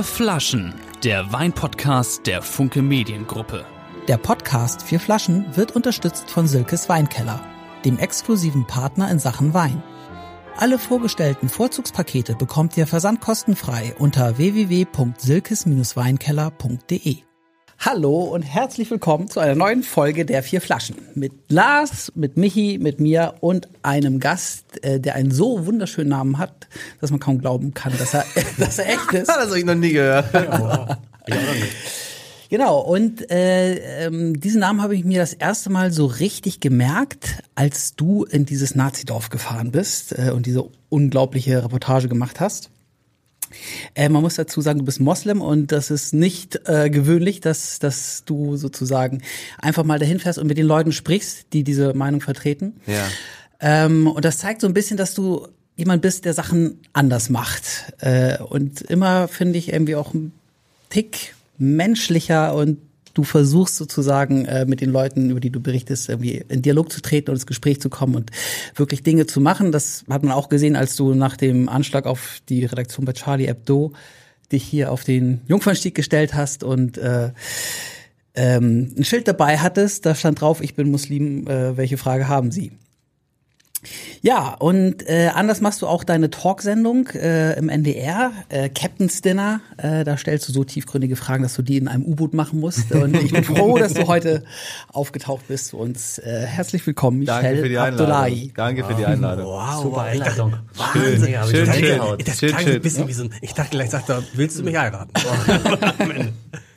Vier Flaschen, der Weinpodcast der Funke Mediengruppe. Der Podcast Vier Flaschen wird unterstützt von Silkes Weinkeller, dem exklusiven Partner in Sachen Wein. Alle vorgestellten Vorzugspakete bekommt ihr versandkostenfrei unter www.silkes-weinkeller.de. Hallo und herzlich willkommen zu einer neuen Folge der Vier Flaschen. Mit Lars, mit Michi, mit mir und einem Gast, äh, der einen so wunderschönen Namen hat, dass man kaum glauben kann, dass er, dass er echt ist. Das habe ich noch nie gehört. Genau, und äh, ähm, diesen Namen habe ich mir das erste Mal so richtig gemerkt, als du in dieses Nazidorf gefahren bist äh, und diese unglaubliche Reportage gemacht hast. Äh, man muss dazu sagen, du bist Moslem und das ist nicht äh, gewöhnlich, dass, dass du sozusagen einfach mal dahin fährst und mit den Leuten sprichst, die diese Meinung vertreten. Ja. Ähm, und das zeigt so ein bisschen, dass du jemand bist, der Sachen anders macht. Äh, und immer finde ich irgendwie auch ein Tick menschlicher und du versuchst sozusagen äh, mit den Leuten, über die du berichtest, irgendwie in Dialog zu treten und ins Gespräch zu kommen und wirklich Dinge zu machen. Das hat man auch gesehen, als du nach dem Anschlag auf die Redaktion bei Charlie Hebdo dich hier auf den Jungfernstieg gestellt hast und äh, ähm, ein Schild dabei hattest, da stand drauf, ich bin Muslim, äh, welche Frage haben Sie? Ja, und äh, anders machst du auch deine Talksendung äh, im NDR, äh, Captain's Dinner. Äh, da stellst du so tiefgründige Fragen, dass du die in einem U-Boot machen musst. Und ich bin froh, dass du heute aufgetaucht bist zu uns. Äh, herzlich willkommen, Michel Danke für die Einladung. Abdullahi. Danke für die Einladung. Wow, Super Einleitung. Wahnsinn, Schön, schön, ich dachte, schön. ich- Das Schön, klang schön. ein bisschen wie so ein, ich dachte gleich, sagt er, willst du mich heiraten?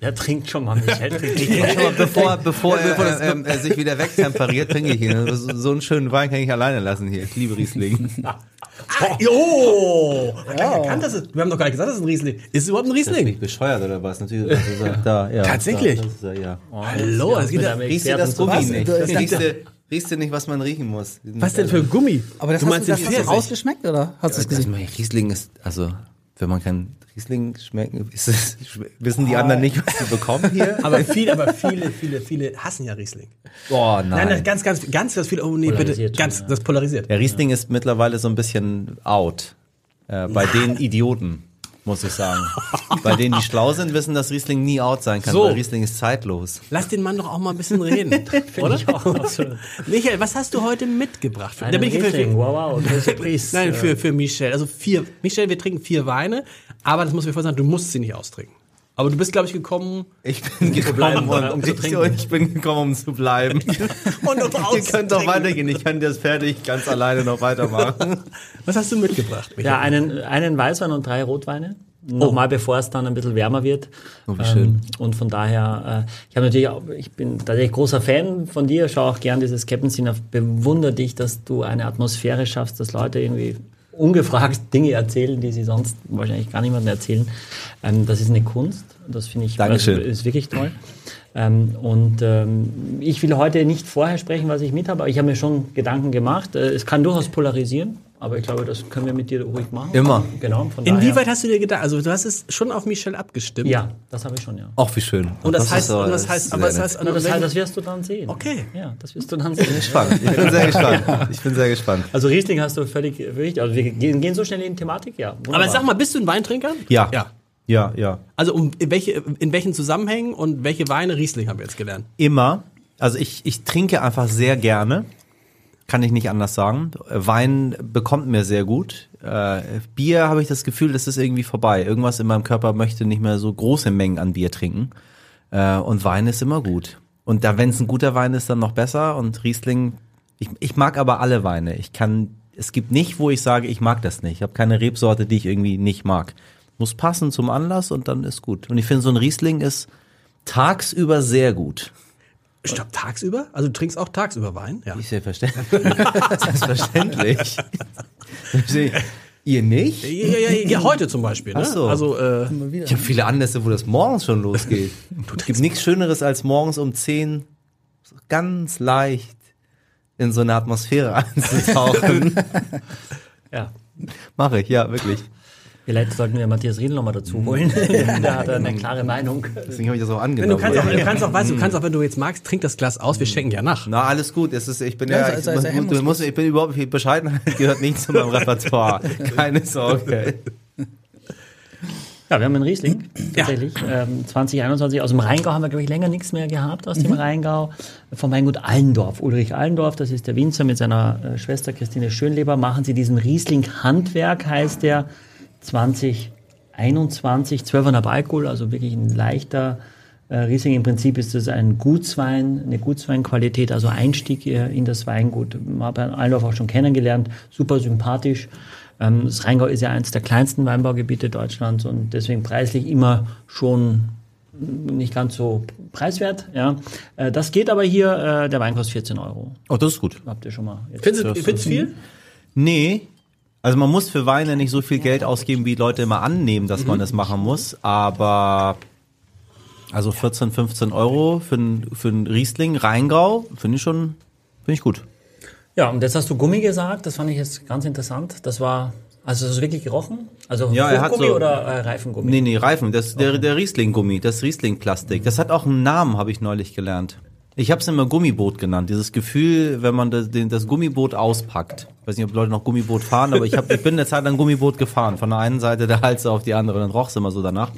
Der trinkt schon mal, Michael. Trinkt Ich trinke schon mal, bevor, bevor er, ähm, er sich wieder wegtemperiert, trinke ich ihn. So, so einen schönen Wein kann ich alleine lassen hier. Ich liebe Riesling. Ah, oh! Ja. Erkannt, dass es, wir haben doch gar nicht gesagt, das ist ein Riesling. Ist es überhaupt ein Bin ich Riesling? bescheuert oder was? Natürlich. Das ist er. Da, ja. Tatsächlich? Da, das ist er, ja. Hallo, es geht ja, Riechst du das Gummi nicht? Was? Riechst du, riechst du nicht, was man riechen muss? was denn für ein Gummi? Aber das du hast meinst du, den das hast du rausgeschmeckt oder hast du es Das, gesehen? Riesling ist, also, wenn man kein Riesling schmecken, ist es, wissen die anderen nicht, was sie bekommen hier? Aber viele, aber viele, viele, viele hassen ja Riesling. Oh nein. Nein, nein, ganz, ganz, ganz, ganz viele, oh nee, bitte, ganz, ja. das polarisiert. Ja, Riesling ist mittlerweile so ein bisschen out. Äh, bei den Idioten, muss ich sagen. bei denen, die schlau sind, wissen, dass Riesling nie out sein kann, So. weil Riesling ist zeitlos. Lass den Mann doch auch mal ein bisschen reden, oder? Ich auch, absolut. Michael, was hast du heute mitgebracht? Für, Einen da bin ich für, Riesling, für, wow, wow, Surprise. Nein, für, für Michel. Also vier. Michel, wir trinken vier Weine, aber das muss ich vorher sagen, du musst sie nicht austrinken. Aber du bist, glaube ich, gekommen. Ich bin gekommen, um? Um zu trinken. ich bin gekommen, um zu bleiben. Und um Ihr könnt doch weitergehen. Ich kann das fertig ganz alleine noch weitermachen. Was hast du mitgebracht, Michael? Ja, einen, einen Weißwein und drei Rotweine. Nochmal, bevor es dann ein bisschen wärmer wird. Oh, wie schön. Ähm, und von daher, äh, ich habe natürlich auch, ich bin tatsächlich großer Fan von dir, schaue auch gern dieses Captain's Dinner, bewundere dich, dass du eine Atmosphäre schaffst, dass Leute irgendwie ungefragt Dinge erzählen, die sie sonst wahrscheinlich gar niemandem erzählen. Ähm, das ist eine Kunst. Das finde ich Dankeschön. Das ist wirklich toll. Ähm, und ähm, ich will heute nicht vorher sprechen, was ich mit habe, aber ich habe mir schon Gedanken gemacht. Äh, es kann durchaus polarisieren, aber ich glaube, das können wir mit dir ruhig machen. Immer. Genau. Von Inwieweit daher, hast du dir gedacht? Also du hast es schon auf Michel abgestimmt. Ja, das habe ich schon, ja. Auch wie schön. Und das, heißt, und das heißt, aber das heißt, Na, das, heißt, das wirst du dann sehen. Okay. Ja, das wirst du dann sehen. Spannend. Ich bin sehr gespannt. Ich bin sehr gespannt. Also Riesling hast du völlig richtig. Also wir gehen, gehen so schnell in die Thematik, ja. aber sag mal, bist du ein Weintrinker? Ja. Ja. Ja, ja. Also um in welche, in welchen Zusammenhängen und welche Weine Riesling haben wir jetzt gelernt? Immer. Also ich, ich trinke einfach sehr gerne. Kann ich nicht anders sagen. Wein bekommt mir sehr gut. Äh, Bier habe ich das Gefühl, das ist irgendwie vorbei. Irgendwas in meinem Körper möchte nicht mehr so große Mengen an Bier trinken. Äh, und Wein ist immer gut. Und da, wenn es ein guter Wein ist, dann noch besser. Und Riesling, ich, ich mag aber alle Weine. Ich kann, es gibt nicht, wo ich sage, ich mag das nicht. Ich habe keine Rebsorte, die ich irgendwie nicht mag. Muss passen zum Anlass und dann ist gut. Und ich finde, so ein Riesling ist tagsüber sehr gut. Stopp, tagsüber? Also du trinkst auch tagsüber Wein? Ja. Ist selbstverständlich. Selbstverständlich. Ihr nicht? Ja, ja, ja, ja, heute zum Beispiel. Ne? Ach so. Also, äh, Ich habe viele Anlässe, wo das morgens schon losgeht. Es gibt nichts Schöneres, als morgens um 10 so ganz leicht in so eine Atmosphäre einzutauchen. Ja. Mache ich, ja, wirklich. Vielleicht sollten wir Matthias Riedl nochmal dazu holen. Der hat eine klare Meinung. Deswegen habe ich das auch wenn du angenommen. kannst auch, du kannst auch, weißt du, kannst auch, wenn du jetzt magst, trink das Glas aus, wir schenken ja nach. Na, alles gut. Es ist, ich bin Ja, ja, sei- ich, sei- sei muss, du musst, ich bin überhaupt nicht, Bescheidenheit gehört nicht zu meinem Repertoire. Keine Sorge. Ja, wir haben einen Riesling, tatsächlich. Ähm, 2021. Aus dem Rheingau haben wir, glaube ich, länger nichts mehr gehabt aus dem Rheingau. Vom Weingut Allendorf. Ulrich Allendorf, das ist der Winzer mit seiner äh, Schwester Christine Schönleber, machen sie diesen Riesling Handwerk, heißt der 2021. 12,5 Alkohol, also wirklich ein leichter äh, Riesling. Im Prinzip ist es ein Gutswein, eine Gutsweinqualität, also Einstieg äh, in das Weingut. Man hat Herrn Allendorf auch schon kennengelernt, super sympathisch. Ähm, Das Rheingau ist ja eines der kleinsten Weinbaugebiete Deutschlands und deswegen preislich immer schon nicht ganz so preiswert. Ja. Äh, Das geht aber hier, äh, der Wein kostet 14 Euro. Oh, das ist gut. Habt ihr schon mal. Findest du findest du viel? Nee. Also man muss für Weine nicht so viel Geld ausgeben, wie Leute immer annehmen, dass man das machen muss. Aber also 14, 15 Euro für einen für einen Riesling Rheingau finde ich schon finde ich gut. Ja, und jetzt hast du Gummi gesagt, das fand ich jetzt ganz interessant. Das war, also das ist wirklich gerochen? Also Ja, er hat Gummi so- oder äh, Reifengummi? Nee, nee, Reifen, das der der Riesling-Gummi, das Riesling-Plastik. Das hat auch einen Namen, habe ich neulich gelernt. Ich habe es immer Gummiboot genannt. Dieses Gefühl, wenn man das, das Gummiboot auspackt. Ich weiß nicht, ob Leute noch Gummiboot fahren, aber ich, hab, ich bin eine Zeit lang Gummiboot gefahren. Von der einen Seite der Hals auf die andere. Dann roch immer so danach.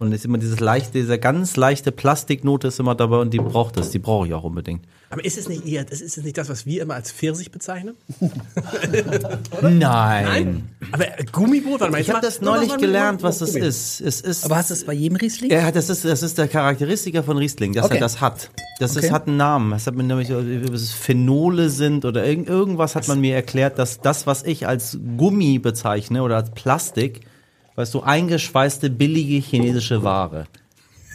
Und es ist immer dieses leichte, diese ganz leichte Plastiknote ist immer dabei und die braucht es. Die brauche ich auch unbedingt. Aber ist es nicht eher, das ist es nicht das, was wir immer als Pfirsich bezeichnen? Nein. Aber äh, Gummiboot, warte mal. Ich habe das neulich gelernt, was das ist. Es ist. Aber hast du es bei jedem Riesling? Ja, das ist, das ist der Charakteristiker von Riesling, dass Okay. er das hat. Das Okay. ist, hat einen Namen. Das hat mir nämlich, ob es Phenole sind oder irgend, irgendwas hat man mir erklärt, dass das, was ich als Gummi bezeichne oder als Plastik, weißt du, eingeschweißte, billige chinesische Ware.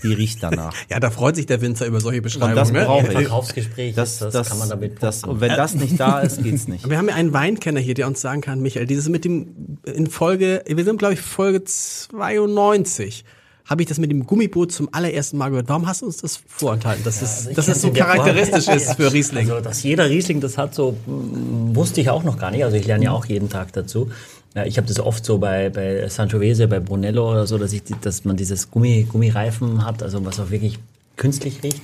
Die riecht danach. Ja, da freut sich der Winzer über solche Und Beschreibungen. das ne? brauche ich. Verkaufsgespräch, Das, das, das, kann man damit das, und wenn das nicht da ist, geht's nicht. Wir haben ja einen Weinkenner hier, der uns sagen kann, Michael, dieses mit dem, in Folge, wir sind glaube ich Folge 92, habe ich das mit dem Gummiboot zum allerersten Mal gehört. Warum hast du uns das vorenthalten, dass es, dass es so Form- charakteristisch ist für Riesling? Also, dass jeder Riesling das hat, so mm, wusste ich auch noch gar nicht. Also ich lerne ja auch jeden Tag dazu. Ja, ich habe das oft so bei, bei Sangiovese, bei Brunello oder so, dass, ich, dass man dieses Gummi, Gummireifen hat, also was auch wirklich künstlich riecht.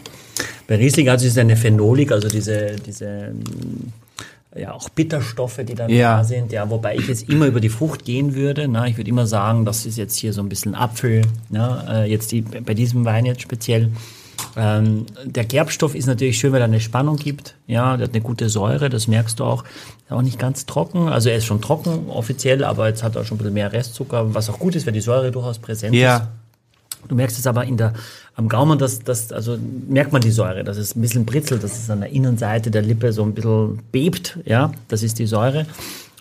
Bei Riesling also ist es eine Phenolik, also diese, diese ja, auch Bitterstoffe, die dann Ja. da sind, ja, wobei ich jetzt immer über die Frucht gehen würde. Na, ich würde immer sagen, das ist jetzt hier so ein bisschen Apfel, ne, äh, jetzt die, bei diesem Wein jetzt speziell. Ähm, der Gerbstoff ist natürlich schön, weil er eine Spannung gibt. Ja, der hat eine gute Säure, das merkst du auch. Ist auch nicht ganz trocken. Also er ist schon trocken offiziell, aber jetzt hat er schon ein bisschen mehr Restzucker, was auch gut ist, weil die Säure durchaus präsent ist. Ja. Du merkst es aber in der, am Gaumen, dass, dass, also merkt man die Säure, dass es ein bisschen britzelt, dass es an der Innenseite der Lippe so ein bisschen bebt, ja, das ist die Säure.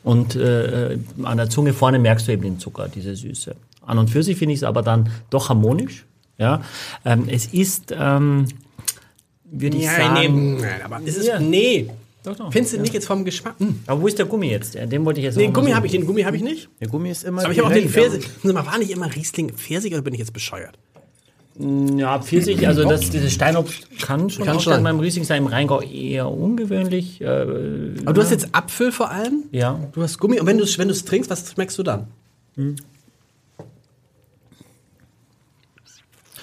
Und äh, an der Zunge vorne merkst du eben den Zucker, diese Süße. An und für sich finde ich es aber dann doch harmonisch, ja. Ähm, es ist, ähm, würde ich Nein, sagen, nee, nein, aber ist es, Ja. nee. Doch, doch. Findest du nicht jetzt vom Geschmack? Hm. aber wo ist der Gummi jetzt? Ja, Den wollte ich jetzt Nee, noch Gummi habe ich, den Gummi habe ich nicht. Der Gummi ist immer Aber ich habe auch den Pfirsich. Sag mal, war nicht immer Riesling Pfirsich oder bin ich jetzt bescheuert? Ja, Pfirsich, also das, dieses Steinobst kann schon Kann auch schon. sein beim Riesling sein, im Rheingau eher ungewöhnlich. Äh, Aber du hast jetzt Apfel vor allem. ja. Du hast Gummi. Und wenn du es wenn du's trinkst, was schmeckst du dann?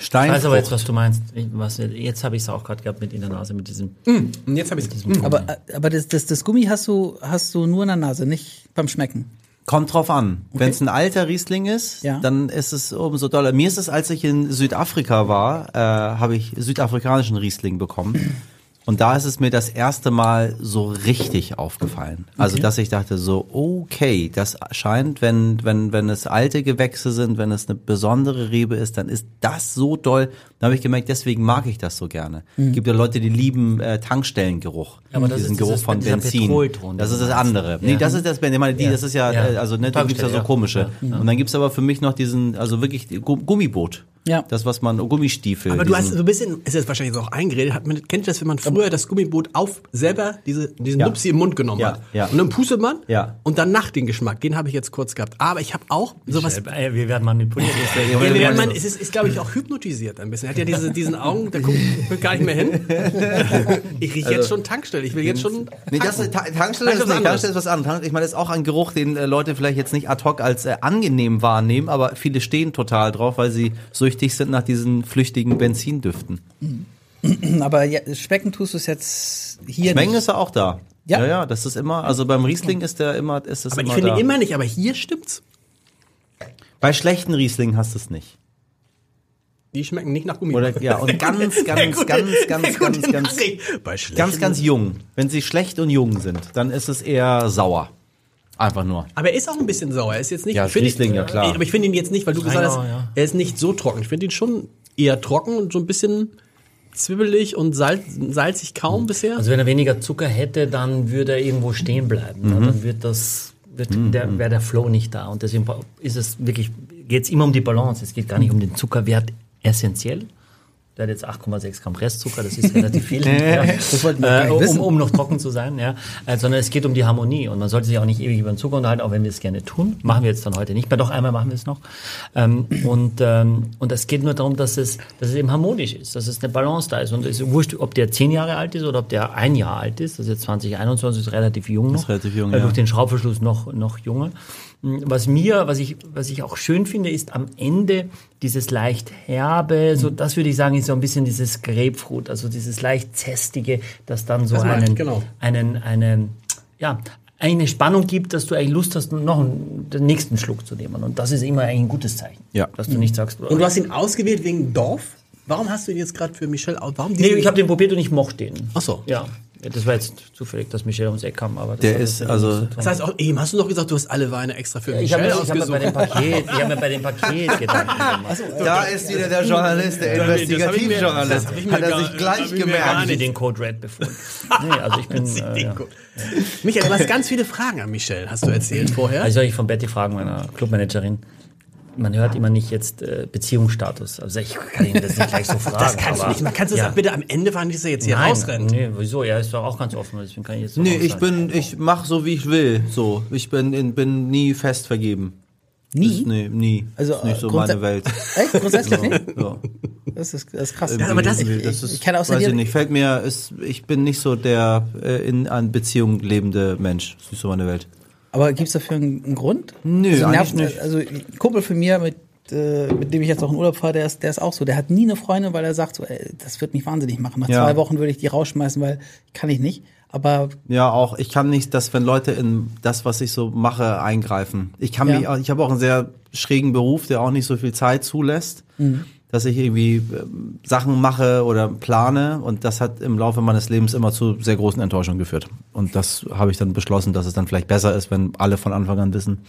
Ich weiß aber jetzt, Steinfrucht. was du meinst. Ich, was, jetzt habe ich es auch gerade gehabt mit in der Nase, mit diesem. Und jetzt habe ich es. Aber, aber das, das, das Gummi hast du, hast du nur in der Nase, nicht beim Schmecken. Kommt drauf an. Wenn es ein alter Riesling ist, Ja. dann ist es umso doller. Mir ist es, als ich in Südafrika war, äh, habe ich südafrikanischen Riesling bekommen. Und da ist es mir das erste Mal so richtig aufgefallen. Also, dass ich dachte so, okay, das scheint, wenn, wenn, wenn es alte Gewächse sind, wenn es eine besondere Rebe ist, dann ist das so doll. Da habe ich gemerkt, deswegen mag ich das so gerne. Gibt ja Leute, die lieben äh, Tankstellengeruch. Mhm. aber das diesen ist Geruch von Benzin. Das ist das andere. Nee, das ist das, ich meine, die, Ja. das ist ja, Ja. äh, also ne, da gibt's ja so komische. ja. Und dann gibt's aber für mich noch diesen, also wirklich Gummiboot. Ja. Das, was man, Gummistiefel. Aber du hast so ein bisschen, ist jetzt wahrscheinlich so auch eingeredet, hat man, kennt ihr das, wenn man früher das Gummiboot auf selber diese, diesen Ja. Nupsi im Mund genommen Ja, hat? ja. Und dann pustet man Ja. und dann nach den Geschmack, den habe ich jetzt kurz gehabt. Aber ich habe auch sowas. Äh, wir werden manipuliert. Ja, wir werden man, es ist, ist glaube ich, auch hypnotisiert ein bisschen. Er hat ja diese, diesen Augen, der guckt, gar nicht mehr hin. Ich rieche jetzt schon Tankstelle. Ich will jetzt schon. Nee, das ist, Ta- Tankstelle ist was nicht, anderes. Tankstelle ist was anderes. Ich meine, das ist auch ein Geruch, den äh, Leute vielleicht jetzt nicht ad hoc als äh, angenehm wahrnehmen, aber viele stehen total drauf, weil sie süchtig sind nach diesen flüchtigen Benzindüften. Aber ja, schmecken tust du es jetzt hier Schmecken nicht. ist er auch da. Ja. ja, ja, das ist immer, also beim Riesling ist der immer, ist es Aber ich immer finde da. immer nicht, aber hier stimmt's. Bei schlechten Rieslingen hast du es nicht. Die schmecken nicht nach Gummi. Oder ja, und ganz, ganz, gute- ganz, ganz, ganz, ganz, ganz, ganz jung. Wenn sie schlecht und jung sind, dann ist es eher sauer. Einfach nur. Aber er ist auch ein bisschen sauer. Er ist jetzt nicht. Ja, ich Riesling, ihn, ja, klar. Aber ich finde ihn jetzt nicht, weil du gesagt hast, ja. er ist nicht so trocken. Ich finde ihn schon eher trocken und so ein bisschen zwibbelig und salz, salzig kaum bisher. Also wenn er weniger Zucker hätte, dann würde er irgendwo stehen bleiben. Ne? Dann wird das, wird der, wäre der Flow nicht da. Und deswegen ist es wirklich, geht es immer um die Balance. Es geht gar nicht um den Zuckerwert essentiell. Der hat jetzt 8,6 Gramm Restzucker, das ist relativ viel. ja. äh, um, um noch trocken zu sein, ja. Äh, sondern es geht um die Harmonie. Und man sollte sich auch nicht ewig über den Zucker unterhalten, auch wenn wir es gerne tun. Machen wir jetzt dann heute nicht mehr. Doch einmal machen wir es noch. Ähm, und, ähm, und es geht nur darum, dass es, dass es eben harmonisch ist, dass es eine Balance da ist. Und es ist wurscht, ob der 10 Jahre alt ist oder ob der ein Jahr alt ist. Das ist jetzt 2021, ist relativ jung noch. Ist relativ jung, äh, ja. Durch den Schraubverschluss noch, noch junger. Was mir, was ich, was ich auch schön finde, ist am Ende dieses leicht herbe, so das würde ich sagen, ist so ein bisschen dieses Grapefruit, also dieses leicht zästige, das dann so Das ich, einen, genau. einen, einen, ja, eine Spannung gibt, dass du eigentlich Lust hast, noch einen, den nächsten Schluck zu nehmen. Und das ist immer eigentlich ein gutes Zeichen. Ja. Dass du nicht sagst, und du hast ihn ausgewählt wegen Dorf? Warum hast du ihn jetzt gerade für Michelle aus? Warum nee, ich habe den probiert und ich mochte den. Ach so. Ja. Ja, Das war jetzt zufällig, dass Michelle ums Eck kam, aber das Der ist, also-. Das heißt, auch, eben hast du noch gesagt, du hast alle Weine extra für ich habe Michelle mir, ich hab mir bei dem ausgesucht. Paket, ich habe mir bei dem Paket Gedanken gemacht. Da ist wieder der Journalist, der hab ich Investigativjournalist. hab ich Hat er sich gleich hab ich mir gemerkt. Haben Sie den Code Red befunden? Nee, also ich bin. Äh, ja. Michael, du hast ganz viele Fragen an Michelle, hast du erzählt vorher. Also soll ich von Betty fragen, meiner Clubmanagerin. Man hört immer nicht jetzt äh, Beziehungsstatus. Also ich kann Ihnen das nicht gleich so fragen. das kannst du aber- nicht. Man kannst du ja. das bitte am Ende fahren, dass er jetzt hier Nein, rausrennt. Nee, wieso? Er ist doch auch ganz offen, deswegen kann ich jetzt so Nee, ich bin, ich mach so wie ich will. So, ich bin, in, bin nie fest vergeben. Nie? Ist, nee, nie. Also, ist nicht so äh, meine Welt. Echt? Grundsätzlich nicht? Ja. Das ist, das ist krass. Ja, aber das- ich- ist, ich kenne außer weiß ich nicht, fällt mir, ist, ich bin nicht so der äh, in an Beziehung lebende Mensch. Das ist nicht so meine Welt. Aber gibt's dafür einen, einen Grund? Nö, also, nervt- nicht. Also Kumpel von mir, mit, äh, mit dem ich jetzt auch in Urlaub fahre, der ist, der ist auch so. Der hat nie eine Freundin, weil er sagt so, ey, das wird mich wahnsinnig machen. Nach Ja. zwei Wochen würde ich die rausschmeißen, weil kann ich nicht. Aber Ja, auch ich kann nicht, dass wenn Leute in das, was ich so mache, eingreifen. Ich kann Ja. mich, ich habe auch einen sehr schrägen Beruf, der auch nicht so viel Zeit zulässt, dass ich irgendwie ähm, Sachen mache oder plane und das hat im Laufe meines Lebens immer zu sehr großen Enttäuschungen geführt. Und das habe ich dann beschlossen, dass es dann vielleicht besser ist, wenn alle von Anfang an wissen.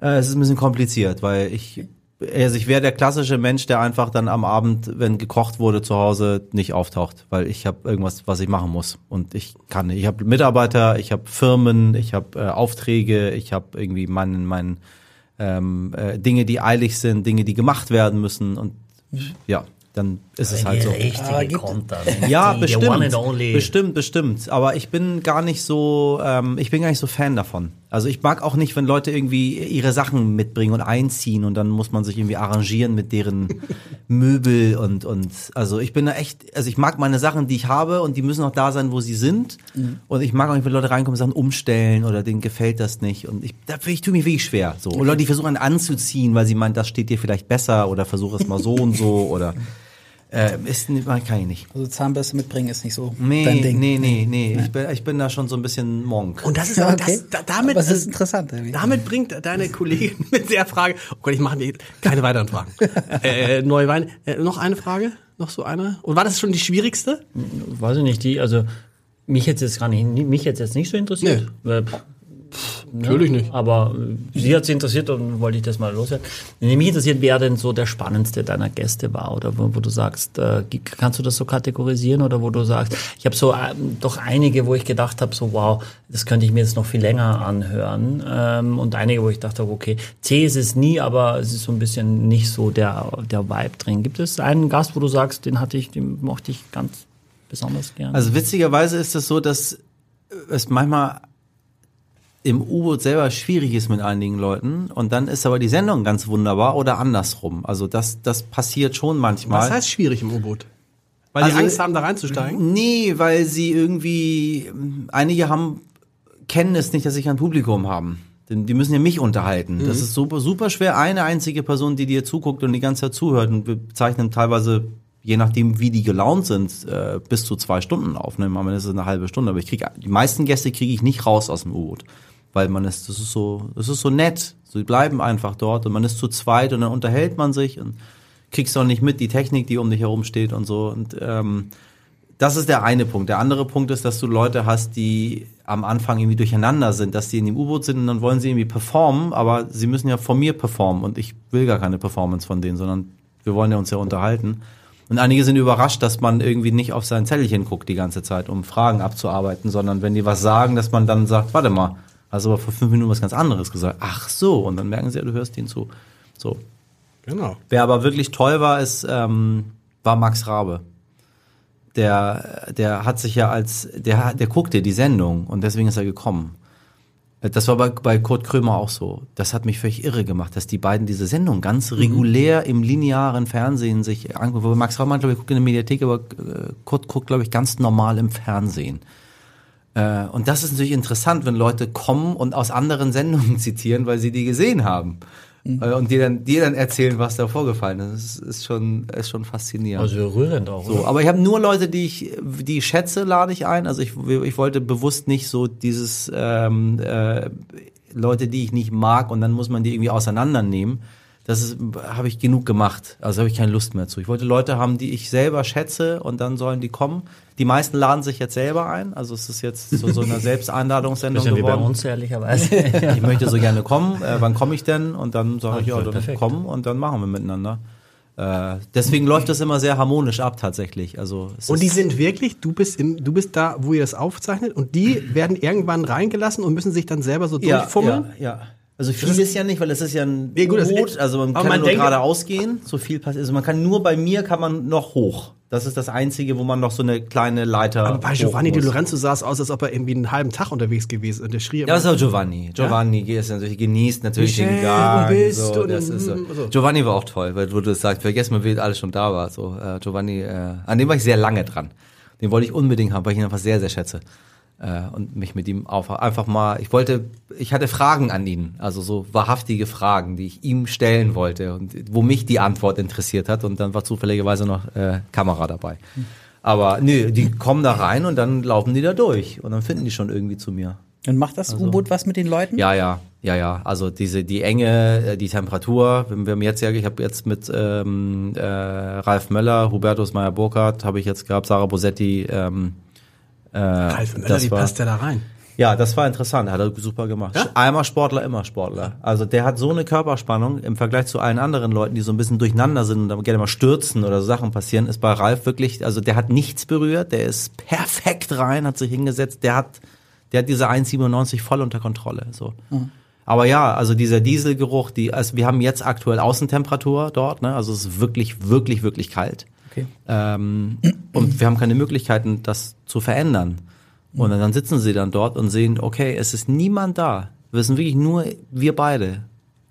Äh, es ist ein bisschen kompliziert, weil ich also ich wäre der klassische Mensch, der einfach dann am Abend, wenn gekocht wurde zu Hause, nicht auftaucht, weil ich habe irgendwas, was ich machen muss und ich kann nicht. Ich habe Mitarbeiter, ich habe Firmen, ich habe äh, Aufträge, ich habe irgendwie meinen meinen ähm, äh, Dinge, die eilig sind, Dinge, die gemacht werden müssen und ja, dann ist es halt so. Richtige gibt- Konter. Ja, die, the one bestimmt. and only. Bestimmt, bestimmt. Aber ich bin gar nicht so, ähm, ich bin gar nicht so Fan davon. Also ich mag auch nicht, wenn Leute irgendwie ihre Sachen mitbringen und einziehen und dann muss man sich irgendwie arrangieren mit deren Möbel und, und, also ich bin da echt, also ich mag meine Sachen, die ich habe und die müssen auch da sein, wo sie sind. Und ich mag auch nicht, wenn Leute reinkommen und Sachen umstellen oder denen gefällt das nicht. Und ich, da ich tue mich wirklich schwer. So. Und Leute, die versuchen anzuziehen, weil sie meinen, das steht dir vielleicht besser oder versuche es mal so und so oder, äh, ist, kann ich nicht. also Zahnbürste mitbringen ist nicht so Nee, dein Ding. nee, nee, nee. Ich bin, ich bin da schon so ein bisschen Monk. Und das ist Ja, auch okay. das, da, damit, Aber es ist interessant. irgendwie. damit bringt deine Kollegin mit der Frage, oh Gott, ich mache mir keine weiteren Fragen. äh, neue Weine. Äh, noch eine Frage? Noch so eine? Und war das schon die schwierigste? Weiß ich nicht, die, also mich jetzt jetzt gar nicht, mich jetzt jetzt nicht so interessiert. Weil, pff, Natürlich nicht. Aber äh, sie hat sie interessiert und wollte ich das mal loswerden. Mich interessiert, wer denn so der spannendste deiner Gäste war oder wo, wo du sagst, äh, kannst du das so kategorisieren oder wo du sagst, ich habe so ähm, doch einige, wo ich gedacht habe, so wow, das könnte ich mir jetzt noch viel länger anhören ähm, und einige, wo ich dachte, okay, C ist es nie, aber es ist so ein bisschen nicht so der der Vibe drin. Gibt es einen Gast, wo du sagst, den hatte ich, den mochte ich ganz besonders gern? Also witzigerweise ist es so, dass es manchmal im U-Boot selber schwierig ist mit einigen Leuten und dann ist aber die Sendung ganz wunderbar oder andersrum. Also das, das passiert schon manchmal. Was heißt schwierig im U-Boot? Weil Also- die Angst haben, da reinzusteigen? Nee, weil sie irgendwie, einige haben, kennen es nicht, dass sie kein Publikum haben. Denn die müssen ja mich unterhalten. Das ist super, super schwer. Eine einzige Person, die dir zuguckt und die ganze Zeit zuhört. Und wir zeichnen teilweise, je nachdem, wie die gelaunt sind, äh, bis zu zwei Stunden auf. Ne? Am Ende ist es eine halbe Stunde. Aber ich krieg, die meisten Gäste kriege ich nicht raus aus dem U-Boot. Weil man ist, das ist so, das ist so nett. Sie bleiben einfach dort und man ist zu zweit und dann unterhält man sich und kriegst auch nicht mit die Technik, die um dich herum steht und so. Und ähm, das ist der eine Punkt. Der andere Punkt ist, dass du Leute hast, die am Anfang irgendwie durcheinander sind, dass die in dem U-Boot sind und dann wollen sie irgendwie performen, aber sie müssen ja von mir performen und ich will gar keine Performance von denen, sondern wir wollen ja uns ja unterhalten. Und einige sind überrascht, dass man irgendwie nicht auf sein Zettelchen guckt die ganze Zeit, um Fragen abzuarbeiten, sondern wenn die was sagen, dass man dann sagt, warte mal, hast aber vor fünf Minuten was ganz anderes gesagt. Ach so, und dann merken sie ja, du hörst ihnen zu. So. Genau. Wer aber wirklich toll war, ist, ähm, war Max Rabe. Der, der hat sich ja als, der, der guckte die Sendung und deswegen ist er gekommen. Das war bei, bei Kurt Krömer auch so. Das hat mich völlig irre gemacht, dass die beiden diese Sendung ganz regulär im linearen Fernsehen sich angucken. Max Rabe, glaube ich, guckt in der Mediathek, aber äh, Kurt guckt, glaube ich, ganz normal im Fernsehen. Äh, Und das ist natürlich interessant, wenn Leute kommen und aus anderen Sendungen zitieren, weil sie die gesehen haben. Äh, Und dir dann, dir dann erzählen, was da vorgefallen ist. Das ist, schon, ist schon faszinierend. Also rührend auch, So, aber ich habe nur Leute, die ich, die ich schätze, lade ich ein. Also ich, ich wollte bewusst nicht so dieses ähm, äh, Leute, die ich nicht mag, und dann muss man die irgendwie auseinandernehmen. Das ist- habe ich genug gemacht. Also habe ich keine Lust mehr zu. Ich wollte Leute haben, die ich selber schätze, und dann sollen die kommen. Die meisten laden sich jetzt selber ein. Also es ist jetzt so, so eine Selbsteinladungssendung Bisschen wie bei geworden uns, ehrlicherweise. ich möchte so gerne kommen, äh, wann komme ich denn? Und dann sage ich, ja, dann perfekt. komm und dann machen wir miteinander. Äh, deswegen läuft das immer sehr harmonisch ab tatsächlich. Also es Und die sind wirklich, du bist im, du bist da, wo ihr das aufzeichnet und die werden irgendwann reingelassen und müssen sich dann selber so ja, durchfummeln. ja, ja. Also viel ist ja nicht, weil es ist ja ein Nee, gut, Boot, also man kann man ja nur geradeaus gehen, so viel passiert. Also man kann nur bei mir kann man noch hoch. Das ist das einzige, wo man noch so eine kleine Leiter. Aber bei Giovanni Di. Lorenzo sah es aus, als ob er irgendwie einen halben Tag unterwegs gewesen ist. Und der schrie Ja, das ist auch Giovanni. Giovanni ist natürlich genießt natürlich Michel, den Gang. bist so, du? das ist so. So. Giovanni war auch toll, weil du das sagst, vergessen wir, wer alles schon da war. So, äh, Giovanni, äh, an dem war ich sehr lange dran. Den wollte ich unbedingt haben, weil ich ihn einfach sehr, sehr schätze. Äh, und mich mit ihm auf, einfach mal, ich wollte, ich hatte Fragen an ihn, also so wahrhaftige Fragen, die ich ihm stellen wollte und wo mich die Antwort interessiert hat und dann war zufälligerweise noch äh, Kamera dabei. Aber nö, die kommen da rein und dann laufen die da durch und dann finden die schon irgendwie zu mir. Und macht das U-Boot was mit den Leuten? Ja, ja, ja, ja. Also diese die Enge, äh, die Temperatur. Wir wir haben jetzt ja, ich habe jetzt mit ähm, äh, Ralf Möller, Hubertus Meyer Burkhardt, habe ich jetzt gehabt, Sarah Bosetti. Ähm, äh, Ralf Möller, war, passt der da rein? Ja, das war interessant. Hat er super gemacht. Ja? Einmal Sportler, immer Sportler. Also der hat so eine Körperspannung im Vergleich zu allen anderen Leuten, die so ein bisschen durcheinander sind und dann gerne mal stürzen oder so Sachen passieren, ist bei Ralf wirklich, also der hat nichts berührt, der ist perfekt rein, hat sich hingesetzt, der hat, der hat diese 1,97 voll unter Kontrolle. So. Aber ja, also dieser Dieselgeruch, die, also wir haben jetzt aktuell Außentemperatur dort, ne? Also es ist wirklich, wirklich, wirklich kalt. Okay. Ähm, und wir haben keine Möglichkeiten, das zu verändern. Und dann sitzen sie dann dort und sehen, okay, es ist niemand da. Wir sind wirklich nur wir beide.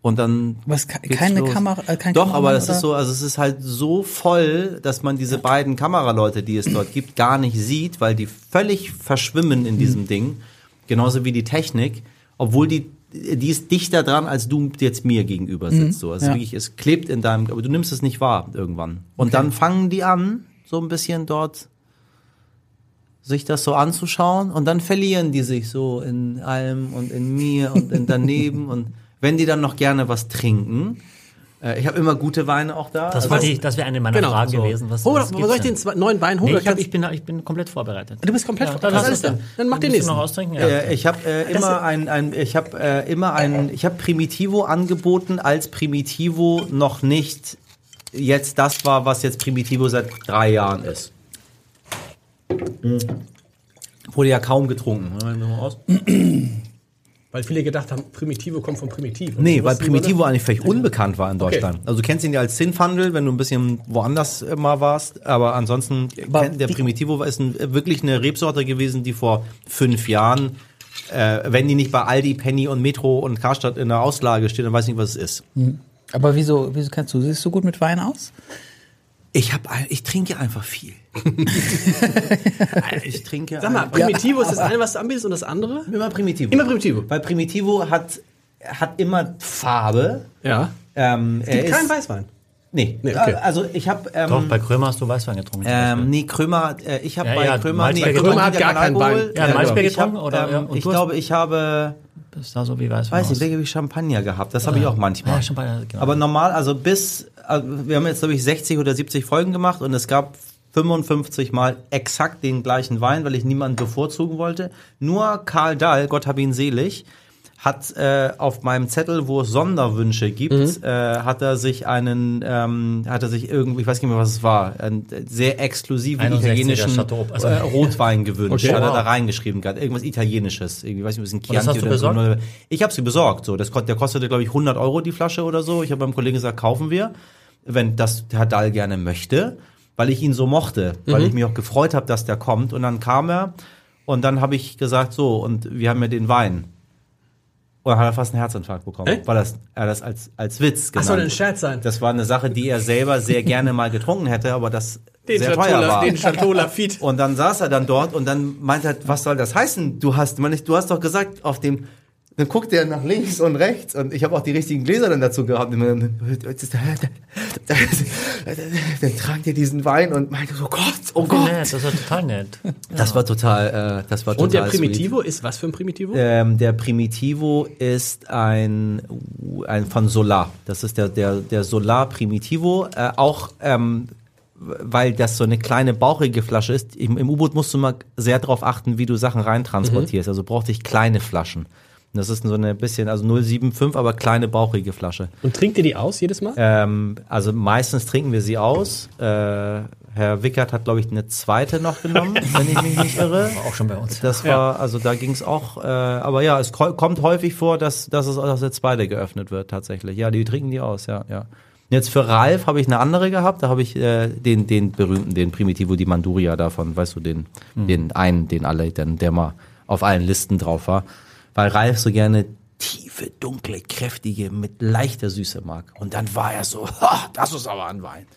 Und dann. Was, keine los. Kamera- äh, kein Doch, Kameramann, aber das oder? ist so, also es ist halt so voll, dass man diese beiden Kameraleute, die es dort gibt, gar nicht sieht, weil die völlig verschwimmen in diesem Mhm. Ding. Genauso wie die Technik, obwohl die, die ist dichter dran, als du jetzt mir gegenüber sitzt. So. Also Mhm. Ja. wirklich, es klebt in deinem, aber du nimmst es nicht wahr irgendwann. Und dann fangen die an, so ein bisschen dort sich das so anzuschauen und dann verlieren die sich so in allem und in mir und in daneben und wenn die dann noch gerne was trinken, ich habe immer gute Weine auch da. Das, Also- ich, das wäre eine meiner Genau, Fragen so. gewesen. Was, Hol, was soll ich denn? den neuen Wein holen? Nee, ich, hab, ich, bin, ich bin komplett vorbereitet. Du bist komplett ja, vor- dann was lass ist es denn? Dann mach den nächsten. noch austrinken? Ja. Äh, ich habe äh, immer ein, ein ich habe äh, immer ein ich habe Primitivo angeboten, als Primitivo noch nicht jetzt das war, was jetzt Primitivo seit drei Jahren ist. Mhm. Wurde ja kaum getrunken. Mal aus. Weil viele gedacht haben, Primitivo kommt von Primitiv. Nee, Und weil Primitivo eigentlich völlig unbekannt war in Deutschland. Also du kennst ihn ja als Zinfandel, wenn du ein bisschen woanders äh, mal warst, aber ansonsten Aber kennt, der Primitivo ist ein, wirklich eine Rebsorte gewesen, die vor fünf Jahren, äh, wenn die nicht bei Aldi, Penny und Metro und Karstadt in der Auslage steht, dann weiß ich nicht, was es ist. Aber wieso, wieso kannst du, siehst du gut mit Wein aus? Ich habe, ich trinke einfach viel. ich trinke Sag mal, Primitivo ist das eine, was du anbietest und das andere? immer Primitivo. Immer Primitivo. Weil Primitivo hat hat immer Farbe. Ja. Ähm, er Gibt keinen ist- Weißwein. Nee, Nee, okay. also ich habe ähm, Doch, bei Krömer hast du Weißwein getrunken. Ähm, nee, Krömer, äh, ich habe Ja, bei ja, Krömer, nee, getrunken. Krömer hat gar keinen Wein. Ja, Ja, hab, getrunken, oder? Ähm, Ja, und ich glaube, ich habe Das sah so wie Weißwein Weiß nicht, ich Champagner gehabt. Das habe ich auch manchmal. Ja, Champagner, genau. Aber normal, also bis, also wir haben jetzt, glaube ich, 60 oder 70 Folgen gemacht und es gab 55 Mal exakt den gleichen Wein, weil ich niemanden bevorzugen wollte. Nur Karl Dahl, Gott hab ihn selig, hat äh, auf meinem Zettel, wo es Sonderwünsche gibt, Mhm. äh, hat er sich einen, ähm, hat er sich irgendwie, ich weiß nicht mehr, was es war, einen sehr exklusiven 61er italienischen also- äh, Rotwein gewünscht. Okay. Hat er da reingeschrieben gehabt. Irgendwas Italienisches. Irgendwie, weiß nicht, ein bisschen das hast Chianti du oder so. besorgt? Ich habe sie besorgt. So, das, der kostete, glaube ich, 100 Euro die Flasche oder so. Ich habe beim Kollegen gesagt, kaufen wir, wenn das Herr Dahl gerne möchte, weil ich ihn so mochte, weil Mhm. ich mich auch gefreut habe, dass der kommt. Und dann kam er und dann habe ich gesagt, so, und wir haben ja den Wein. Und dann hat er fast einen Herzinfarkt bekommen, Echt? weil das, er das als, als Witz Ach, genannt. soll ein Scherz sein? Das war eine Sache, die er selber sehr gerne mal getrunken hätte, aber das Den sehr teuer Chateau, war. den Chateau Lafitte. Und dann saß er dann dort und dann meinte er, was soll das heißen? Du hast, man, du hast doch gesagt, auf dem, dann guckt er nach links und rechts und ich habe auch die richtigen Gläser dann dazu gehabt. Und dann, dann trank er diesen Wein und meinte so, Gott, oh Gott. nett, das war total nett. Das war total, äh, das war total Und der sweet. Primitivo ist was für ein Primitivo? Ähm, der Primitivo ist ein, ein von Solar. Das ist der, der, der Solar Primitivo. Äh, auch ähm, weil das so eine kleine bauchige Flasche ist. Im, im U-Boot musst du mal sehr darauf achten, wie du Sachen reintransportierst. Also brauchte ich kleine Flaschen. Das ist so eine bisschen, also 075, aber kleine bauchige Flasche. Und trinkt ihr die aus jedes Mal? Ähm, also meistens trinken wir sie aus. Äh, Herr Wickert hat, glaube ich, eine zweite noch genommen, wenn ich mich nicht irre. War auch schon bei uns. Das war, also da ging es auch, äh, aber ja, es ko kommt häufig vor, dass, dass es dass der zweite geöffnet wird tatsächlich. Ja, die trinken die aus, ja, ja. Jetzt für Ralf habe ich eine andere gehabt, da habe ich äh, den, den berühmten, den Primitivo di Manduria davon, weißt du, den, den einen, den alle, den, der mal auf allen Listen drauf war. Weil Ralf so gerne tiefe, dunkle, kräftige, mit leichter Süße mag. Und dann war er so, ha, das ist aber ein Wein.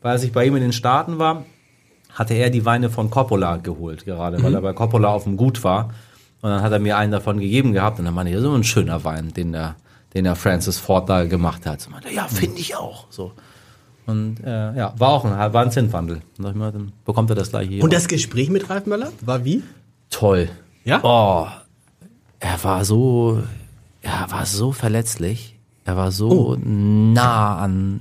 Weil als ich bei ihm in den Staaten war, hatte er die Weine von Coppola geholt, gerade, weil er bei Coppola auf dem Gut war. Und dann hat er mir einen davon gegeben gehabt und dann meinte ich, das ist so ein schöner Wein, den der, den der Francis Ford da gemacht hat. So meinte, er, ja, finde ich auch. So. Und äh, ja, war auch ein, war ein Zinswandel. Und dann bekommt er das gleiche hier. Und das Gespräch mit Ralf Möller war wie? toll. Ja? Oh, er war so, er war so verletzlich. Er war so nah an,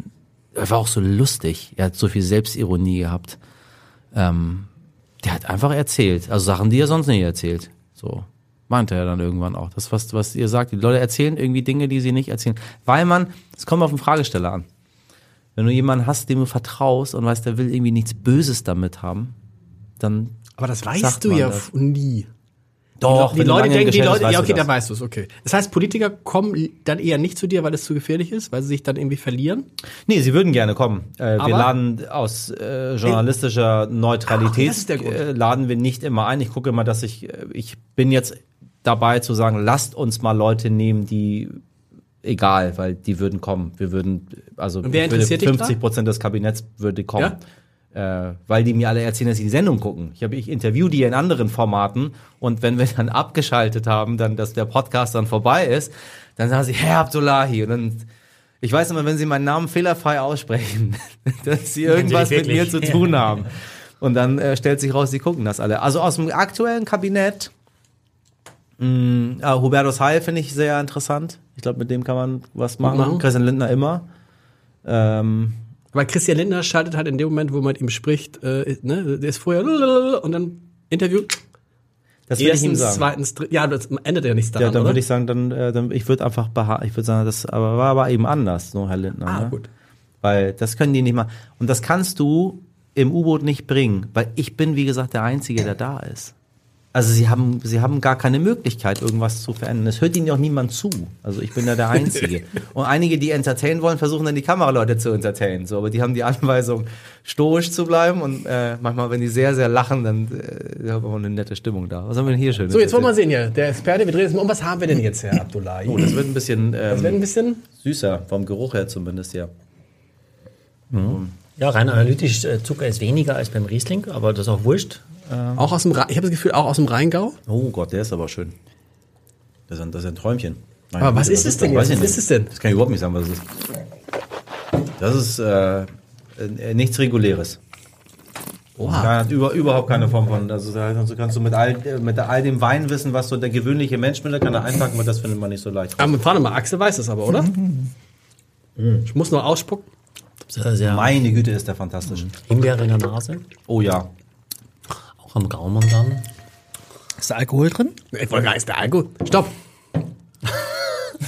er war auch so lustig. Er hat so viel Selbstironie gehabt. Ähm, der hat einfach erzählt, also Sachen, die er sonst nicht erzählt. So meinte er dann irgendwann auch. Das was was ihr sagt, die Leute erzählen irgendwie Dinge, die sie nicht erzählen, weil man, es kommt auf den Fragesteller an. Wenn du jemanden hast, dem du vertraust und weißt, der will irgendwie nichts Böses damit haben, dann Aber das weißt du ja das? nie. Doch, die Leute denken, die Leute, ja okay, da weißt du es, okay. Das heißt, Politiker kommen dann eher nicht zu dir, weil es zu gefährlich ist, weil sie sich dann irgendwie verlieren? Nee, sie würden gerne kommen. Äh, wir laden aus äh, journalistischer Neutralität Grund. äh, laden wir nicht immer ein. Ich gucke immer, dass ich äh, ich bin jetzt dabei zu sagen, lasst uns mal Leute nehmen, die egal, weil die würden kommen. Wir würden also Und wer würde interessiert da? 50 Prozent des Kabinetts würde kommen. Ja? Äh, weil die mir alle erzählen, dass sie die Sendung gucken. Ich, hab, ich interview die in anderen Formaten und wenn wir dann abgeschaltet haben, dann, dass der Podcast dann vorbei ist, dann sagen sie, Herr Abdullahi. Und dann, ich weiß immer, wenn sie meinen Namen fehlerfrei aussprechen, dass sie irgendwas mit mir zu tun haben. Und dann äh, stellt sich raus, sie gucken das alle. Also aus dem aktuellen Kabinett, mh, äh, Hubertus Heil finde ich sehr interessant. Ich glaube, mit dem kann man was machen. machen. Christian Lindner immer. Ähm, Weil Christian Lindner schaltet halt in dem Moment, wo man mit ihm spricht, äh, ne, der ist vorher und dann Interview. das würde ich ihm sagen. zweitens, drittens. Ja, das endet ja nichts daran, Ja, dann würde ich sagen, dann, äh, dann ich würde einfach beha ich würde sagen, das aber war aber eben anders, so Herr Lindner. ah, ne? gut. Weil das können die nicht machen. Und das kannst du im U-Boot nicht bringen, weil ich bin, wie gesagt, der Einzige, der da ist. Also sie haben, sie haben gar keine Möglichkeit, irgendwas zu verändern. Es hört ihnen ja auch niemand zu. Also ich bin da der Einzige. Und einige, die entertainen wollen, versuchen dann die Kameraleute zu entertainen. So, aber die haben die Anweisung, stoisch zu bleiben. Und äh, manchmal, wenn die sehr, sehr lachen, dann äh, haben wir eine nette Stimmung da. Was haben wir denn hier schön? So, jetzt wollen wir sehen hier. Der Experte, wir drehen jetzt mal um. Was haben wir denn jetzt, Herr Abdullahi? Oh, das wird ein bisschen das wird ein ähm, bisschen. süßer, vom Geruch her zumindest, ja. Ja, rein analytisch, äh, Zucker ist weniger als beim Riesling, aber das ist auch wurscht. Auch aus dem, Rhe- ich habe das Gefühl, auch aus dem Rheingau. Oh Gott, der ist aber schön. Das ist ein, das ist ein Träumchen. Nein, Aber was ist es denn Was ist es denn? Das kann ich überhaupt nicht sagen, was es ist. Das ist äh, äh, nichts Reguläres. Da hat über, überhaupt keine Form von. Also kannst du- kannst du mit all, mit all dem Weinwissen, was so der gewöhnliche Mensch mit kann, da einpacken, aber das findet man nicht so leicht. Aber warte mal, Axel weiß es aber, oder? Ich muss noch ausspucken. Sehr, sehr Meine Güte, ist der fantastisch. Himbeere in der Nase, Oh ja. auch am Gaumen dann. Ist da Alkohol drin? Ich wollte gar nicht, ist der Alkohol. Stopp,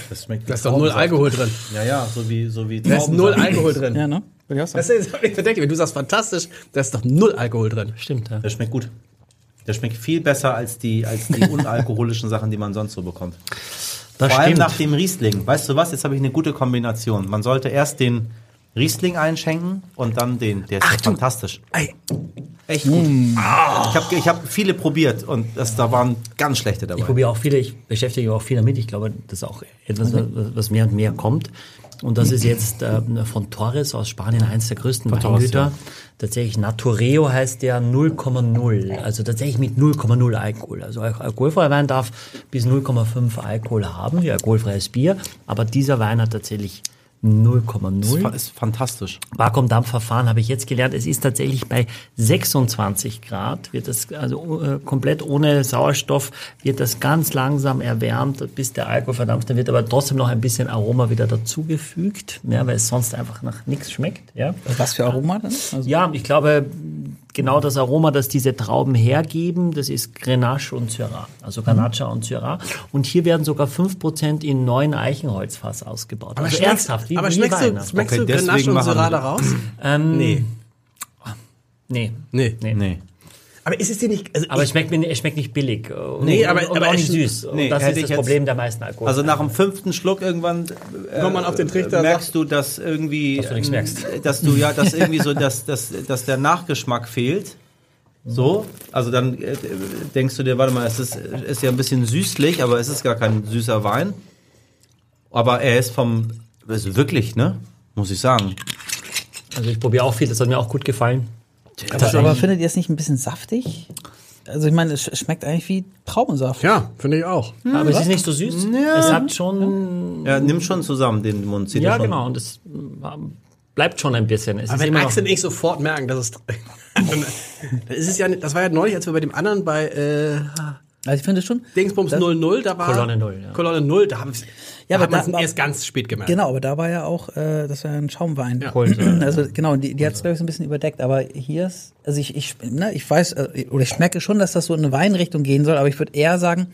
Das schmeckt da ist doch null Alkohol drin. Ja, ja, so wie, so wie Da ist null Alkohol drin. Ja, ne? Würde ich auch sagen. Das ist ich verdecke, wenn du sagst fantastisch, da ist doch null Alkohol drin. Stimmt, ja. Der schmeckt gut. Der schmeckt viel besser als die, als die unalkoholischen Sachen, die man sonst so bekommt. Das Vor allem stimmt. nach dem Riesling. Weißt du was? Jetzt habe ich eine gute Kombination. Man sollte erst den Riesling einschenken und dann den. Der ist ja fantastisch. Ey, Echt gut. Ich habe ich hab viele probiert und das, da waren ganz schlechte dabei. Ich probiere auch viele, ich beschäftige mich auch viel damit. Ich glaube, das ist auch etwas, was, was mehr und mehr kommt. Und das ist jetzt äh, von Torres aus Spanien, eins der größten Torres, Weingüter. ja. Tatsächlich Natureo heißt der 0,0. Also tatsächlich mit 0,0 Alkohol. Also Al- alkoholfreier Wein darf bis 0,5 Alkohol haben, wie alkoholfreies Bier. Aber dieser Wein hat tatsächlich 0,0. Das ist fantastisch. Vakuumdampfverfahren habe ich jetzt gelernt. Es ist tatsächlich bei 26 Grad, wird das also äh, komplett ohne Sauerstoff, wird das ganz langsam erwärmt, bis der Alkohol verdampft. Dann wird aber trotzdem noch ein bisschen Aroma wieder dazugefügt, ja, weil es sonst einfach nach nichts schmeckt. Ja. Was für Aroma dann? Also, Ja, ich glaube, genau das Aroma, das diese Trauben hergeben, das ist Grenache und Syrah, also Garnacha und Syrah. Und hier werden sogar 5% in neuen Eichenholzfass ausgebaut. aber also schmeckst, ernsthaft, wie, aber schmeckst du, schmeckst Okay, du Grenache und Syrah wir- da raus? Ähm, Nee. Nee. Nee. Nee. Aber ist es dir nicht, also Aber ich, es schmeckt, mir, es schmeckt nicht billig. Und, Nee, aber- und aber auch nicht süß. Und nee, das hätte ist ich das jetzt- Problem der meisten Alkohol. Also nach dem fünften Schluck irgendwann äh, Kommt man auf den Trichter, merkst du, dass irgendwie, Dass du nichts merkst. äh, dass du ja, dass irgendwie so, dass, dass, dass der Nachgeschmack fehlt. So, also dann äh, denkst du dir, warte mal, es ist, ist ja ein bisschen süßlich, aber es ist gar kein süßer Wein. Aber er ist vom, also wirklich, ne, muss ich sagen. also ich probiere auch viel, das hat mir auch gut gefallen. Aber, aber findet ihr es nicht ein bisschen saftig? Also ich meine, es sch- schmeckt eigentlich wie Traubensaft. ja, finde ich auch. Aber es ist nicht so süß. Es hat schon. Er nimmt schon zusammen den Mund, zieht Ja, schon. genau. Und es bleibt schon ein bisschen. Es Aber ist wenn Axel und ich sofort merken, dass es, dann ist es ja, nicht- das war ja neulich, als wir bei dem anderen bei, äh, Also ich finde schon. Dingsbums 00, da war. Kolonne Null, ja. Kolonne 0, da haben wir Ja, da aber hat man da- erst ganz spät gemerkt. Genau, aber da war ja auch, äh, das war ja ein Schaumwein. Kohlensäure. Also genau, die, die hat es glaube ich so ein bisschen überdeckt, aber hier ist, also ich, ich, ne, ich weiß, äh, oder ich schmecke schon, dass das so in eine Weinrichtung gehen soll, aber ich würde eher sagen,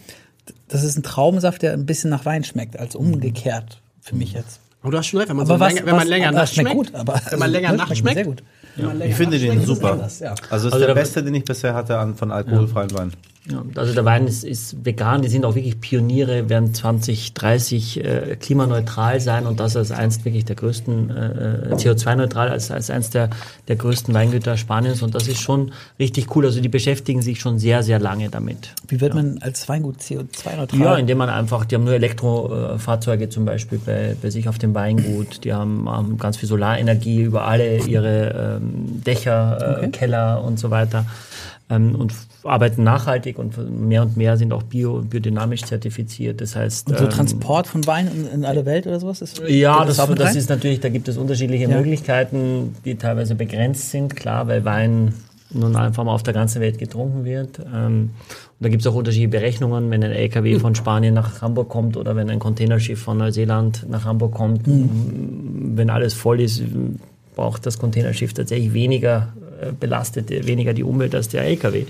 das ist ein Traubensaft, der ein bisschen nach Wein schmeckt, als umgekehrt für mich jetzt. Aber du hast schon recht, wenn man, Aber so was- länger, wenn man was- länger aber nachts schmeckt schmeckt, gut, aber- wenn man länger ne, nachts schmeckt schmeckt, sehr gut. man länger Ich finde den super. anders, ja. Also ist Also der beste, den ich bisher hatte an, von alkoholfreien Wein. Ja, also der Wein ist, ist vegan, die sind auch wirklich Pioniere, werden 2030 äh, klimaneutral sein und das als eins wirklich der größten, äh, CO2-neutral, als, als eins der, der größten Weingüter Spaniens und das ist schon richtig cool. Also die beschäftigen sich schon sehr, sehr lange damit. Wie wird man als Weingut CO2-neutral? Ja, indem man einfach, die haben nur Elektrofahrzeuge zum Beispiel bei, bei sich auf dem Weingut, die haben, haben ganz viel Solarenergie über alle ihre ähm, Dächer, äh, Keller und so weiter ähm, und arbeiten nachhaltig und mehr und mehr sind auch bio, biodynamisch zertifiziert. Das heißt, Und so ähm, Transport von Wein in, in alle Welt oder sowas? Ist, ja, das, das rein? ist natürlich, da gibt es unterschiedliche Ja. Möglichkeiten, die teilweise begrenzt sind, klar, weil Wein nun einfach mal auf der ganzen Welt getrunken wird. Ähm, und da gibt es auch unterschiedliche Berechnungen, wenn ein LKW von Spanien nach Hamburg kommt oder wenn ein Containerschiff von Neuseeland nach Hamburg kommt. Wenn alles voll ist, braucht das Containerschiff tatsächlich weniger belastet, äh, weniger die Umwelt als der LKW.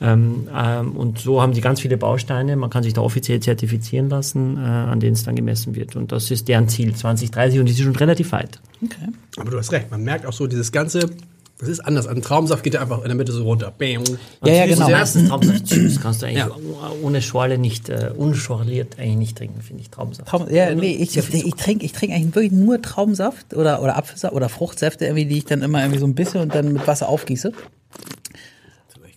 Ähm, ähm, und so haben sie ganz viele Bausteine. Man kann sich da offiziell zertifizieren lassen, äh, an denen es dann gemessen wird. Und das ist deren Ziel 2030 und die sind schon relativ weit. Okay. Aber du hast recht, man merkt auch so dieses ganze, das ist anders. Ein Traubensaft geht ja einfach in der Mitte so runter. Bam. Ja, ja, genau. ist Meistens Traubensaft süß. Kannst du eigentlich Ja. ohne Schorle nicht, äh, unschorliert eigentlich nicht trinken, finde ich, Traubensaft. Traum, ja, nee, ich, ich, ich trinke ich trink eigentlich wirklich nur Traubensaft oder, oder Apfelsaft oder Fruchtsäfte, irgendwie, die ich dann immer irgendwie so ein bisschen und dann mit Wasser aufgieße.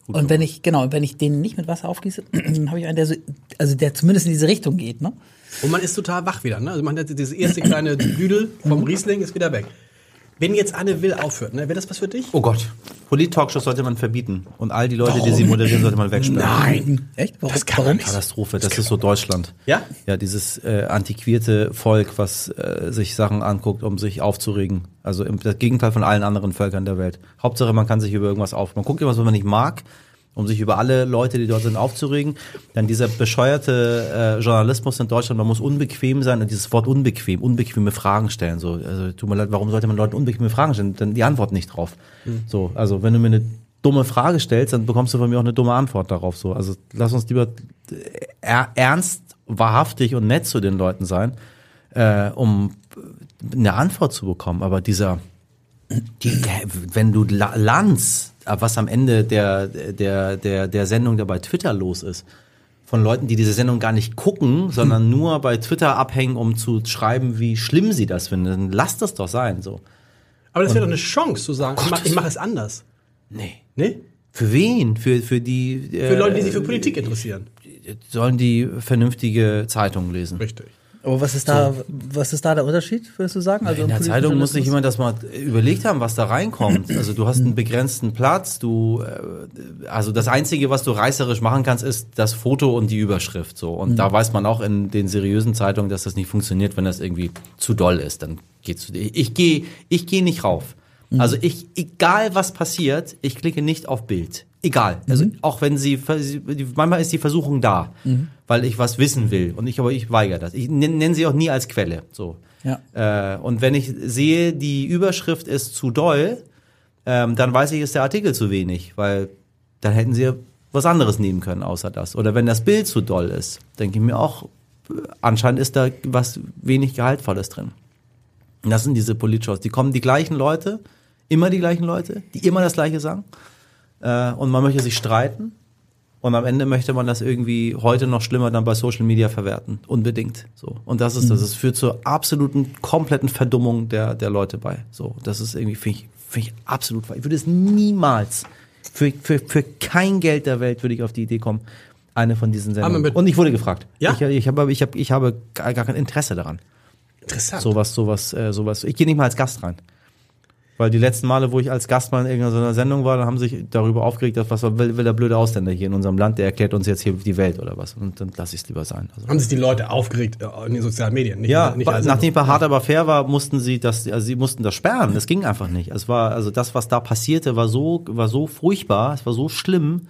Und wenn ich, genau, wenn ich den nicht mit Wasser aufgieße, dann habe ich einen, der so, also der zumindest in diese Richtung geht, ne? Und man ist total wach wieder. Ne? Also man hat diese erste kleine Düdel vom Riesling ist wieder weg. Wenn jetzt Anne Will aufhört, ne, wäre das was für dich? Oh Gott. Polit-Talkshows sollte man verbieten. Und all die Leute, die sie moderieren, sollte man wegsperren. Nein. Echt? Warum? Das kann man nicht. Katastrophe, das ist so Deutschland. Ja? Ja, dieses äh, antiquierte Volk, was äh, sich Sachen anguckt, um sich aufzuregen. Also im das Gegenteil von allen anderen Völkern der Welt. Hauptsache, man kann sich über irgendwas auf. Man guckt irgendwas, was man nicht mag, um sich über alle Leute, die dort sind, aufzuregen. Dann dieser bescheuerte äh, Journalismus in Deutschland, man muss unbequem sein und dieses Wort unbequem, unbequeme Fragen stellen. So, also tut mir leid, warum sollte man Leuten unbequeme Fragen stellen? Dann die Antwort nicht drauf. So, also wenn du mir eine dumme Frage stellst, dann bekommst du von mir auch eine dumme Antwort darauf. So, also lass uns lieber er, ernst, wahrhaftig und nett zu den Leuten sein, äh, um eine Antwort zu bekommen. Aber dieser, die, wenn du La- Lanz, äh, was am Ende der, der, der, der Sendung da bei Twitter los ist, von Leuten, die diese Sendung gar nicht gucken, sondern nur bei Twitter abhängen, um zu schreiben, wie schlimm sie das finden, dann lass das doch sein, so. Aber das wäre doch eine Chance zu sagen, ich mache ich mach es anders. Nee. Ne? Für wen? Für, für die, Für Leute, die sich für Politik interessieren. sollen die vernünftige Zeitungen lesen. Richtig. Aber was ist da, was ist da der Unterschied, würdest du sagen? Also In der Zeitung muss sich jemand das mal überlegt haben, was da reinkommt. Also du hast einen begrenzten Platz, du äh, also das einzige, was du reißerisch machen kannst, ist das Foto und die Überschrift so und da weiß man auch in den seriösen Zeitungen, dass das nicht funktioniert, wenn das irgendwie zu doll ist, dann geht's ich, ich gehe ich gehe nicht rauf. Also ich egal was passiert, ich klicke nicht auf Bild. Egal. Also auch wenn sie manchmal ist die Versuchung da, weil ich was wissen will und ich aber ich weigere das. Ich nenne nenn sie auch nie als Quelle, so. Ja. Äh, und wenn ich sehe, die Überschrift ist zu doll, ähm, dann weiß ich, ist der Artikel zu wenig, weil dann hätten sie was anderes nehmen können außer das. Oder wenn das Bild zu doll ist, denke ich mir auch, äh, anscheinend ist da was wenig Gehaltvolles drin. Und das sind diese Politshows. Die kommen die gleichen Leute, immer die gleichen Leute, die immer das Gleiche sagen. Äh, und man möchte sich streiten. Und am Ende möchte man das irgendwie heute noch schlimmer dann bei Social Media verwerten. Unbedingt. So. Und das ist, das es führt zur absoluten, kompletten Verdummung der, der Leute bei. So. Das ist irgendwie, finde ich, finde ich absolut, ich würde es niemals, für, für, für kein Geld der Welt würde ich auf die Idee kommen, eine von diesen Sendungen. Und ich wurde gefragt. Ja? Ich, ich habe, ich habe, ich habe gar, gar kein Interesse daran. Interessant. Sowas, sowas, äh, sowas. Ich gehe nicht mal als Gast rein. Weil die letzten Male, wo ich als Gast mal in irgendeiner Sendung war, dann haben sich darüber aufgeregt, dass was will, will der blöde Ausländer hier in unserem Land, der erklärt uns jetzt hier die Welt oder was. Und dann lasse ich es lieber sein. Also. Haben sich die Leute aufgeregt äh, in den sozialen Medien? Nicht, Ja, nicht nachdem bei Hart aber fair war, mussten sie das, also sie mussten das sperren. Das ging einfach nicht. Es war, also das, was da passierte, war so, war so furchtbar, es war so schlimm.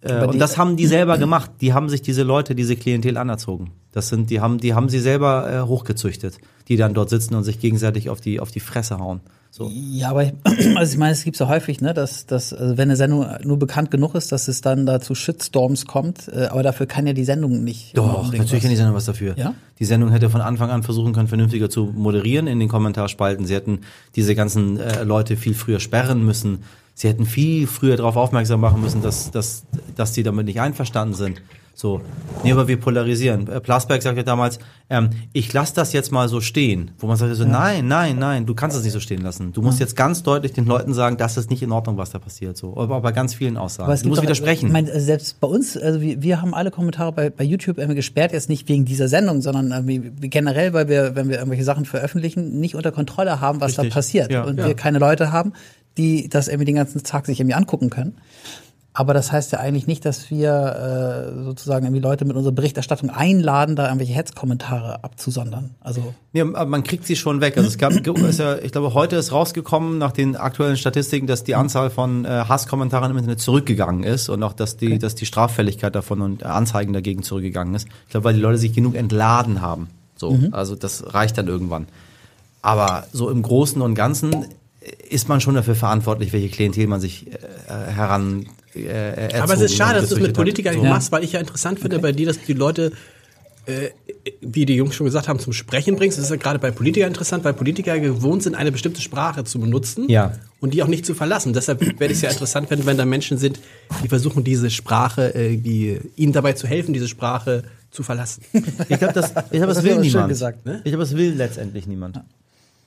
Äh, und das haben die selber gemacht. Die haben sich diese Leute, diese Klientel anerzogen. Das sind, die haben, die haben sie selber äh, hochgezüchtet, die dann dort sitzen und sich gegenseitig auf die, auf die Fresse hauen. So. Ja, aber ich- also ich meine, es gibt ja häufig, ne, dass, dass also wenn eine Sendung nur bekannt genug ist, dass es dann da zu Shitstorms kommt, äh, aber dafür kann ja die Sendung nicht. Doch, natürlich was. kann die Sendung was dafür. Ja? Die Sendung hätte von Anfang an versuchen können, vernünftiger zu moderieren in den Kommentarspalten. Sie hätten diese ganzen äh, Leute viel früher sperren müssen. Sie hätten viel früher darauf aufmerksam machen müssen, dass, dass, dass die damit nicht einverstanden sind. So, nee, aber wir polarisieren. Äh, Plasberg sagte damals, ähm, ich lasse das jetzt mal so stehen. Wo man sagt so, nein, nein, nein, du kannst es nicht so stehen lassen. Du musst jetzt ganz deutlich den Leuten sagen, das ist nicht in Ordnung, was da passiert. So, aber bei ganz vielen Aussagen. Du musst widersprechen. Ich meine, also selbst bei uns, also wir, wir haben alle Kommentare bei, bei YouTube irgendwie gesperrt, jetzt nicht wegen dieser Sendung, sondern generell, weil wir, wenn wir irgendwelche Sachen veröffentlichen, nicht unter Kontrolle haben, was da Richtig. passiert. Ja. und Ja. wir keine Leute haben, die das irgendwie den ganzen Tag sich irgendwie angucken können. Aber das heißt ja eigentlich nicht, dass wir äh, sozusagen irgendwie Leute mit unserer Berichterstattung einladen, da irgendwelche Hetzkommentare abzusondern. Also Ja, aber man kriegt sie schon weg. Also es gab, ist ja, ich glaube, heute ist rausgekommen nach den aktuellen Statistiken, dass die Anzahl von äh, Hasskommentaren im Internet zurückgegangen ist und auch, dass die, dass die Straffälligkeit davon und Anzeigen dagegen zurückgegangen ist. Ich glaube, weil die Leute sich genug entladen haben. So, also das reicht dann irgendwann. Aber so im Großen und Ganzen ist man schon dafür verantwortlich, welche Klientel man sich äh, heran äh, erzogen Aber es ist schade, dass du es mit. Politikern nicht So. machst, weil ich ja interessant finde bei dir, dass du die Leute, äh, wie die Jungs schon gesagt haben, zum Sprechen bringst. Das ist ja gerade bei Politikern interessant, weil Politiker gewohnt sind, eine bestimmte Sprache zu benutzen Ja. und die auch nicht zu verlassen. Deshalb werde ich es ja interessant finden, wenn da Menschen sind, die versuchen, diese Sprache, äh, die ihnen dabei zu helfen, diese Sprache zu verlassen. Ich glaube, das, ich glaub, das, Das will niemand. gesagt, ne? Ich glaube, das will letztendlich niemand.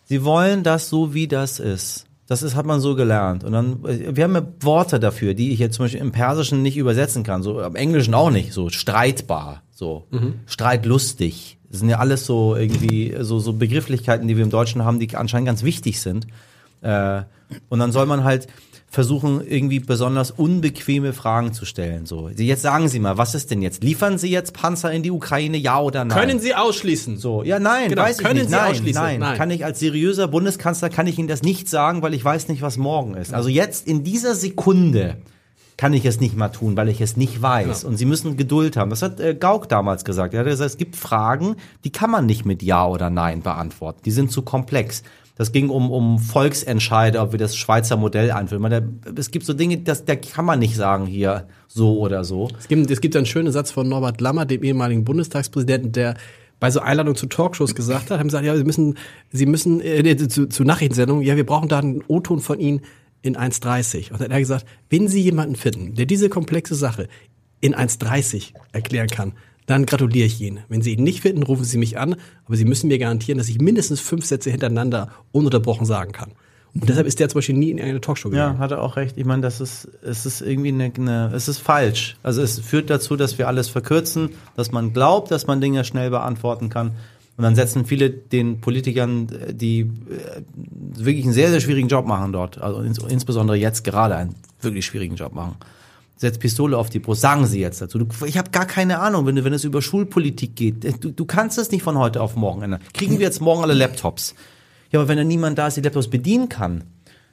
Sie wollen das so, wie das ist. Das ist, hat man so gelernt. Und dann, wir haben ja Worte dafür, die ich jetzt zum Beispiel im Persischen nicht übersetzen kann, so im Englischen auch nicht, so streitbar, so streitlustig. Das sind ja alles so irgendwie so, so Begrifflichkeiten, die wir im Deutschen haben, die anscheinend ganz wichtig sind. Äh, und dann soll man halt versuchen, irgendwie besonders unbequeme Fragen zu stellen. So, jetzt sagen Sie mal, was ist denn jetzt? Liefern Sie jetzt Panzer in die Ukraine, ja oder nein? Können Sie ausschließen? So, ja, nein, Genau, weiß ich können nicht. Sie nein, ausschließen? nein, Nein. kann ich als seriöser Bundeskanzler kann ich Ihnen das nicht sagen, weil ich weiß nicht, was morgen ist. Also jetzt in dieser Sekunde kann ich es nicht mal tun, weil ich es nicht weiß. Genau. Und Sie müssen Geduld haben. Das hat äh, Gauck damals gesagt. Er hat gesagt, es gibt Fragen, die kann man nicht mit Ja oder Nein beantworten. Die sind zu komplex. Das ging um, um Volksentscheide, ob wir das Schweizer Modell einführen. Man, da, es gibt so Dinge, das, da kann man nicht sagen hier so oder so. Es gibt, es gibt einen schönen Satz von Norbert Lammer, dem ehemaligen Bundestagspräsidenten, der bei so Einladungen zu Talkshows gesagt hat, haben gesagt, ja, Sie müssen, Sie müssen, äh, zu, zu Nachrichtensendungen, ja, wir brauchen da einen O-Ton von Ihnen in 1,30. Und dann hat er gesagt, wenn Sie jemanden finden, der diese komplexe Sache in 1,30 erklären kann, dann gratuliere ich Ihnen. Wenn Sie ihn nicht finden, rufen Sie mich an, aber Sie müssen mir garantieren, dass ich mindestens fünf Sätze hintereinander ununterbrochen sagen kann. Und deshalb ist der zum Beispiel nie in eine Talkshow gegangen. Ja, hat er auch recht. Ich meine, das ist, es ist irgendwie eine, eine, es ist falsch. Also es führt dazu, dass wir alles verkürzen, dass man glaubt, dass man Dinge schnell beantworten kann. Und dann setzen viele den Politikern, die äh, wirklich einen sehr, sehr schwierigen Job machen dort, also ins, insbesondere jetzt gerade einen wirklich schwierigen Job machen. Setzt Pistole auf die Brust, sagen sie jetzt dazu. Du, ich habe gar keine Ahnung, wenn, wenn es über Schulpolitik geht. Du, du kannst es nicht von heute auf morgen ändern. Kriegen wir jetzt morgen alle Laptops? Ja, aber wenn da niemand da ist, die Laptops bedienen kann,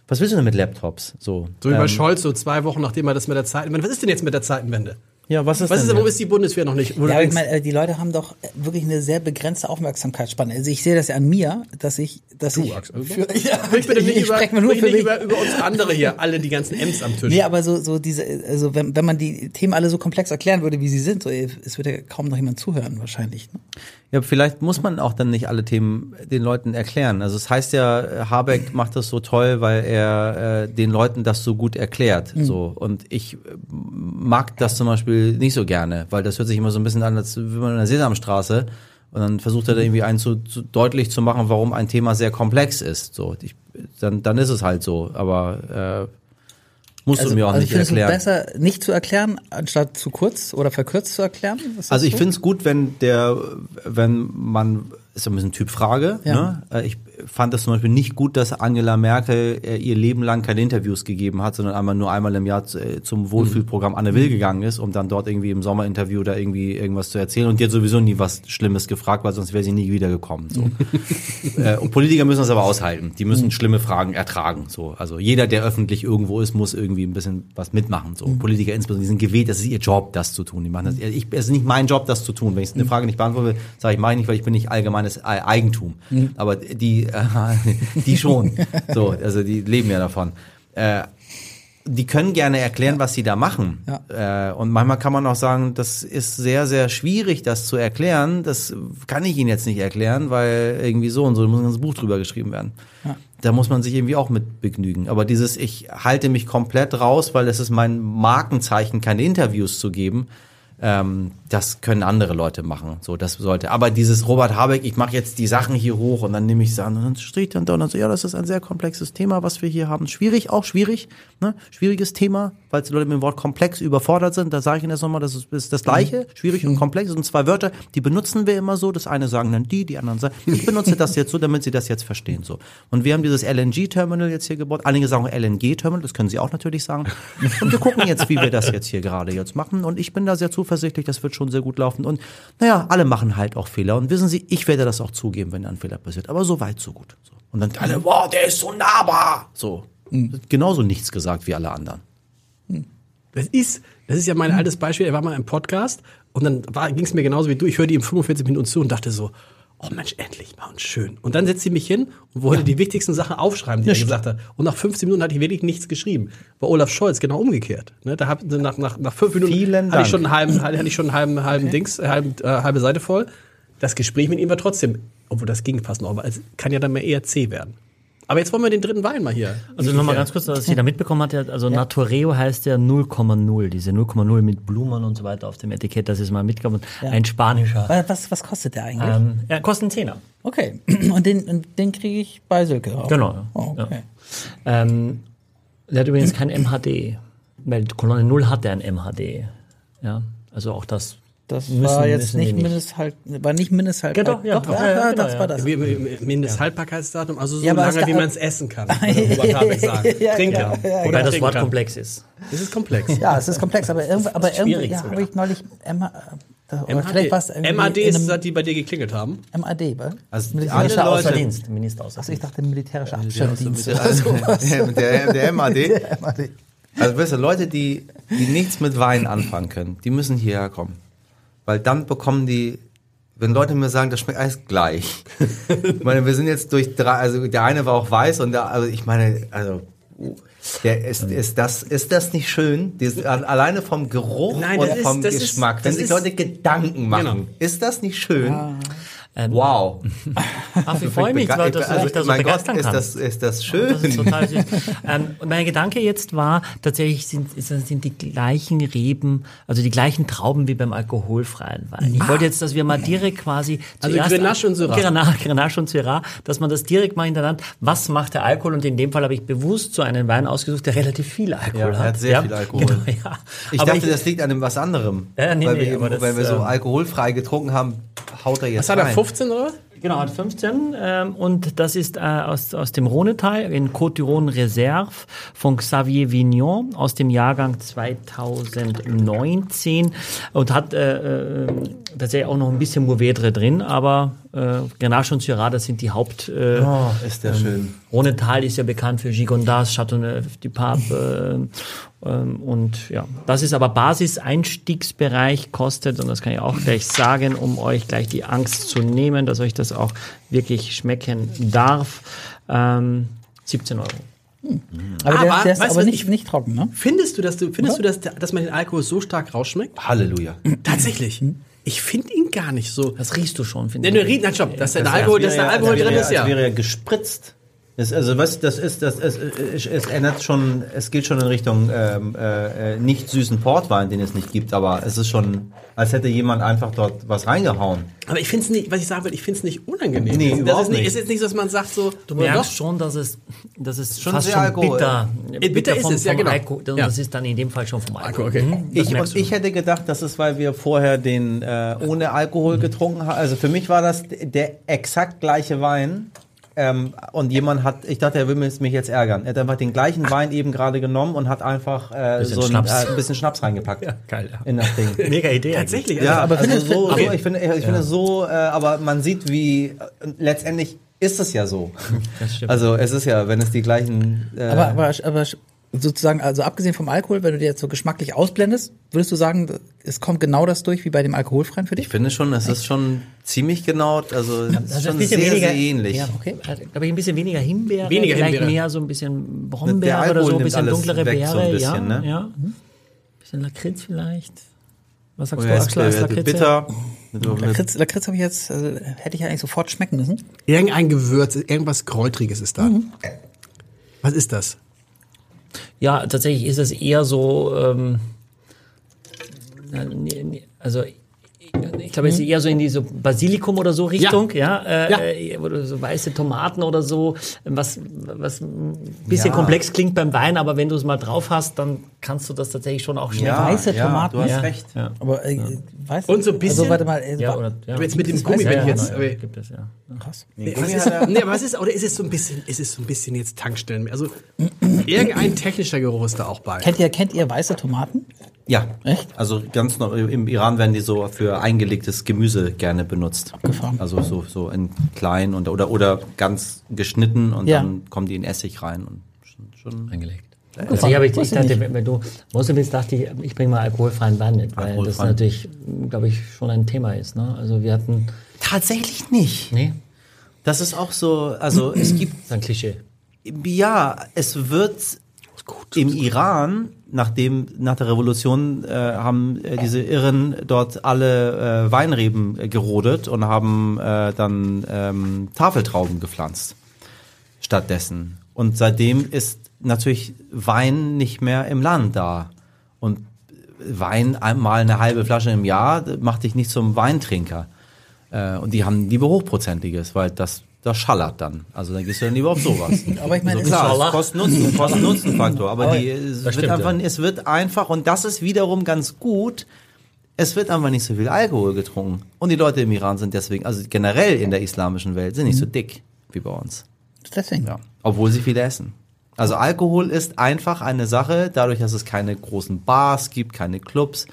was willst du denn mit Laptops? So, So wie bei ähm, Scholz, so zwei Wochen nachdem er das mit der Zeitenwende. Was ist denn jetzt mit der Zeitenwende? Ja, was ist Was denn ist, wo ist die Bundeswehr noch nicht? Wo du Ja, ich meine, äh, die Leute haben doch wirklich eine sehr begrenzte Aufmerksamkeitsspanne. Also ich sehe das ja an mir, dass ich, dass ich, Axel. für, ja, Sprich bitte nicht, ich über, spreche mal nur nicht mich. über, über uns andere hier, alle die ganzen M's am Tisch. Nee, aber so, so diese, also wenn, wenn man die Themen alle so komplex erklären würde, wie sie sind, so, es würde ja kaum noch jemand zuhören, wahrscheinlich. Ne? Ja, vielleicht muss man auch dann nicht alle Themen den Leuten erklären. Also es heißt ja, Habeck macht das so toll, weil er äh, den Leuten das so gut erklärt. So und ich äh, mag das zum Beispiel nicht so gerne, weil das hört sich immer so ein bisschen an, als wenn man in der Sesamstraße und dann versucht er da irgendwie einen zu, zu deutlich zu machen, warum ein Thema sehr komplex ist. So, ich, dann dann ist es halt so. Aber äh, musst du mir auch also nicht erklären. besser nicht zu erklären, anstatt zu kurz oder verkürzt zu erklären? Also ich so? finde es gut, wenn der, wenn man, ist so ein bisschen Typfrage, Ja. ne? Äh, Ich fand das zum Beispiel nicht gut, dass Angela Merkel äh, ihr Leben lang keine Interviews gegeben hat, sondern einmal nur einmal im Jahr zu- äh, zum Wohlfühlprogramm Anne Will gegangen ist, um dann dort irgendwie im Sommerinterview da irgendwie irgendwas zu erzählen und die hat sowieso nie was Schlimmes gefragt, weil sonst wäre sie nie wiedergekommen. So. äh, und Politiker müssen das aber aushalten. Die müssen schlimme Fragen ertragen. So. Also jeder, der öffentlich irgendwo ist, muss irgendwie ein bisschen was mitmachen. So. Politiker insbesondere, die sind gewählt, das ist ihr Job, das zu tun. Die machen das. Ich, es ist nicht mein Job, das zu tun. Wenn ich eine Frage nicht beantworten will, sage ich meine nicht, weil ich bin nicht allgemeines Eigentum. Aber die, die schon. So, also die leben ja davon. Äh, die können gerne erklären, was sie da machen. Äh, und manchmal kann man auch sagen, das ist sehr, sehr schwierig, das zu erklären. Das kann ich Ihnen jetzt nicht erklären, weil irgendwie so und so, muss ein ganzes Buch drüber geschrieben werden. Da muss man sich irgendwie auch mit begnügen. Aber dieses, ich halte mich komplett raus, weil es ist mein Markenzeichen, keine Interviews zu geben. Ähm, das können andere Leute machen. So, das sollte. Aber dieses Robert Habeck, ich mache jetzt die Sachen hier hoch und dann nehme ich es an und dann steht dann da und dann so, ja, das ist ein sehr komplexes Thema, was wir hier haben. Schwierig, auch schwierig, ne? Schwieriges Thema, weil die Leute mit dem Wort komplex überfordert sind. Da sage ich Ihnen das nochmal, das ist, ist das Gleiche. Schwierig und komplex das sind zwei Wörter, die benutzen wir immer so. Das eine sagen dann die, die anderen sagen, ich benutze das jetzt so, damit Sie das jetzt verstehen. So. Und wir haben dieses LNG-Terminal jetzt hier gebaut. Einige sagen LNG-Terminal, das können Sie auch natürlich sagen. Und wir gucken jetzt, wie wir das jetzt hier gerade jetzt machen. Und ich bin da sehr zuversichtlich, das wird schon sehr gut laufen. Und naja, alle machen halt auch Fehler. Und wissen Sie, ich werde das auch zugeben, wenn ein Fehler passiert. Aber so weit, so gut. So. Und dann alle, wow, der ist so nahbar. So. Genauso nichts gesagt wie alle anderen. Das ist, das ist ja mein altes Beispiel. Er war mal im Podcast und dann ging es mir genauso wie du. Ich hörte ihm 45 Minuten zu und dachte so, oh Mensch, endlich mal und schön. Und dann setzt sie mich hin und wollte die wichtigsten Sachen aufschreiben, die er gesagt hat. Und nach 15 Minuten hatte ich wirklich nichts geschrieben. Bei Olaf Scholz genau umgekehrt. Ne, da hab, nach, nach, nach fünf Minuten Vielen hatte ich schon einen halben, hatte ich schon einen halben, halben Dings, äh, halben, äh, halbe Seite voll. Das Gespräch mit ihm war trotzdem, obwohl das ging fast noch, aber es kann ja dann mehr eher zäh werden. Aber jetzt wollen wir den dritten Wein mal hier. Also nochmal ganz kurz, dass jeder mitbekommen hat, ja, also Natureo heißt ja 0,0, diese 0,0 mit Blumen und so weiter auf dem Etikett, das ist mal mitgekommen. Ein spanischer. Wa- Was, was kostet der eigentlich? Ähm, ja, kostet einen Zehner. Okay. Und den, den kriege ich bei Silke auch. Genau, ja. Oh, okay. Ähm, der hat übrigens kein MHD, weil Kolonne 0 hat ja ein MHD. Ja, also auch das Das Müssen- war jetzt nicht nicht. Mindesthalt, war nicht Mindesthalt. Ja, doch, ja. doch, Ja, ja, genau, das ja. war das. Mindesthaltbarkeitsdatum, also so Ja, aber es lange, wie man es essen kann. Trinken. ja, ja, Oder Weil das Wort komplex ist. Das ist komplex. Ja, es ist komplex, aber irgendwie, aber irgendwie habe ich neulich Emma, es MAD in ist einem das, die bei dir geklingelt haben. MAD, wa? Also Militär- alle Minister außer Leute- Dienst. Minister außer Achso, ich dachte militärischer Abschirmdienst der, der, der MAD. MAD. Also weißt du, Leute, die, die nichts mit Wein anfangen können, die müssen hierher kommen. Weil dann bekommen die, wenn Leute mir sagen, das schmeckt alles gleich. ich meine, wir sind jetzt durch drei, also der eine war auch weiß und der, also ich meine, also der ist, ist das, ist das nicht schön? Dieses, alleine vom Geruch Nein, und ist- vom ist- Geschmack, wenn das sich ist- Leute Gedanken machen, Genau. ist das nicht schön? Ähm, Wow. Ach, ich freue mich, weil das also, ich da so mein Gott, begeistern ist kann. das, ist das schön? Das ist total süß. ähm, und mein Gedanke jetzt war, tatsächlich sind, sind die gleichen Reben, also die gleichen Trauben wie beim alkoholfreien Wein. Ich wollte jetzt, dass wir mal direkt quasi Also Grenache und Syrah. Grenache, Grenache und Syrah, dass man das direkt mal hintereinander, was macht der Alkohol? Und in dem Fall habe ich bewusst so einen Wein ausgesucht, der relativ viel Alkohol Ja, er hat. hat sehr viel Alkohol. Genau, ja. Ich Aber dachte, das liegt an dem was anderem. Ja, nee, weil nee, wir, aber das, weil wir so ähm, alkoholfrei getrunken haben, haut er jetzt Was hat er, rein. 15 oder? Genau, hat 15 ähm, und das ist äh, aus, aus dem Rhonetal in Côte d'Iron Reserve von Xavier Vignon aus dem Jahrgang 2019 und hat äh, äh, tatsächlich auch noch ein bisschen Mourvedre drin, aber äh, Grenache und Syrah, das sind die Haupt... Äh, Oh, ist der schön. Rhonetal ist ja bekannt für Gigondas, Chateauneuf du Pape äh, ähm, und ja, das ist aber Basis-Einstiegsbereich, kostet, und das kann ich auch gleich sagen, um euch gleich die Angst zu nehmen, dass euch das auch wirklich schmecken darf, ähm, 17 Euro. Aber, der, Aber, der ist weißt aber nicht, ich- nicht trocken, ne? Findest du, dass du, findest du, dass, dass man den Alkohol so stark rausschmeckt? Halleluja. Tatsächlich. Ich finde ihn gar nicht so. Das riechst du schon, finde Denn du riechst, nein, stopp, dass der Alkohol, dass der Alkohol drin ist, ja. Als wäre er gespritzt. Das, also was das ist, das es, es, es ändert schon, es geht schon in Richtung ähm, äh, äh, nicht süßen Portwein, den es nicht gibt, aber es ist schon, als hätte jemand einfach dort was reingehauen. Aber ich finde es nicht, was ich sagen will, ich finde es nicht unangenehm. Nee, das überhaupt ist nicht. nicht. ist jetzt nicht so, dass man sagt so, Du merkst schon, dass es, dass es Schon fast sehr schon Alkohol. bitter, bitter ist es, ja, genau. Alkohol, Ja. Das ist dann in dem Fall schon vom Alkohol. Alkohol, okay. Mhm, das Ich, und ich hätte gedacht, das ist, weil wir vorher den äh, ohne Alkohol getrunken haben. Also für mich war das der exakt gleiche Wein. Ähm, und jemand hat, ich dachte, er will mich jetzt ärgern. Er hat einfach den gleichen Wein eben gerade genommen und hat einfach äh, Bisschen so ein, Schnaps. äh, ein bisschen Schnaps reingepackt. geil, ja. In das Ding. Mega Idee. tatsächlich. Ja, also, also findest- so, so, okay. ich finde, ich finde so, äh, aber man sieht, wie äh, letztendlich ist es ja so. Das stimmt. Also es ist ja, wenn es die gleichen. Äh, Aber, aber, aber sozusagen, also abgesehen vom Alkohol, wenn du dir jetzt so geschmacklich ausblendest, würdest du sagen, es kommt genau das durch wie bei dem alkoholfreien für ich dich? finde schon, es ist schon ziemlich genau, also es Das ist ist schon ein bisschen sehr, weniger, sehr ähnlich. Ja, okay. glaube ich, ein bisschen weniger Himbeere, Weniger vielleicht Himbeere. mehr so ein bisschen Brombeere oder so, ein bisschen dunklere weg, Beere, so ein bisschen, ja, ne? ja. Bisschen Lakritz vielleicht. Was sagst Oh du, Axel, als ist Lakritze? bitter. Mit, Lakritz, Lakritz habe ich jetzt, also, hätte ich ja eigentlich sofort schmecken müssen. irgendein Gewürz, irgendwas Kräutriges ist da. Was ist das? Ja, tatsächlich ist es eher so, ähm, also ich, glaube, es ist eher so in die so Basilikum oder so Richtung, ja, äh, Ja. äh, oder so weiße Tomaten oder so, was was ein bisschen Ja. komplex klingt beim Wein, aber wenn du es mal drauf hast, dann kannst du das tatsächlich schon auch schmecken. ja, weiße ja, Tomaten. Du hast Ja. recht. Ja. Aber äh, weißt Und so ein bisschen- Also warte mal, äh, Ja, oder, ja. Jetzt mit dem Das Gummi, wenn ja, jetzt. ja, gibt es, ja. krass. Nee, was ist, nee, aber was ist, oder ist es so ein bisschen, ist es so ein bisschen jetzt Tankstellen? Also irgendein technischer Geruch ist da auch bei. Kennt ihr, kennt ihr weiße Tomaten? Ja. Echt? Also ganz neu, im Iran werden die so für eingelegtes Gemüse gerne benutzt. Abgefahren. Also so, so in klein und oder oder ganz geschnitten und Ja. dann kommen die in Essig rein und schon, schon Eingelegt. Also ich, habe, ich, ich dachte, nicht. wenn wenn du Mosel bist, dachte ich, ich bringe mal alkoholfreien Wein mit, weil das natürlich, glaube ich, schon ein Thema ist. Ne? Also wir hatten, Tatsächlich nicht. nee, Das ist auch so, also es gibt das ist ein Klischee. Ja, es wird im Iran, nachdem nach der Revolution äh, haben äh, diese Irren dort alle äh, Weinreben äh, gerodet und haben äh, dann ähm, Tafeltrauben gepflanzt stattdessen. Und seitdem ist natürlich Wein nicht mehr im Land da. Und Wein einmal eine halbe Flasche im Jahr macht dich nicht zum Weintrinker. Äh, und die haben lieber hochprozentiges, weil das das schallert dann. Also dann gehst du dann lieber auf sowas. Aber ich meine, so es klar, Kosten-Nutzen, Kosten-Nutzen-Faktor. Aber Aber die, es, wird stimmt, einfach, ja. es wird einfach, und das ist wiederum ganz gut, Es wird einfach nicht so viel Alkohol getrunken. Und die Leute im Iran sind deswegen, also generell in der islamischen Welt, sind nicht so dick wie bei uns. Deswegen. Ja. Obwohl sie viel essen. Also Alkohol ist einfach eine Sache, dadurch, dass es keine großen Bars gibt, keine Clubs,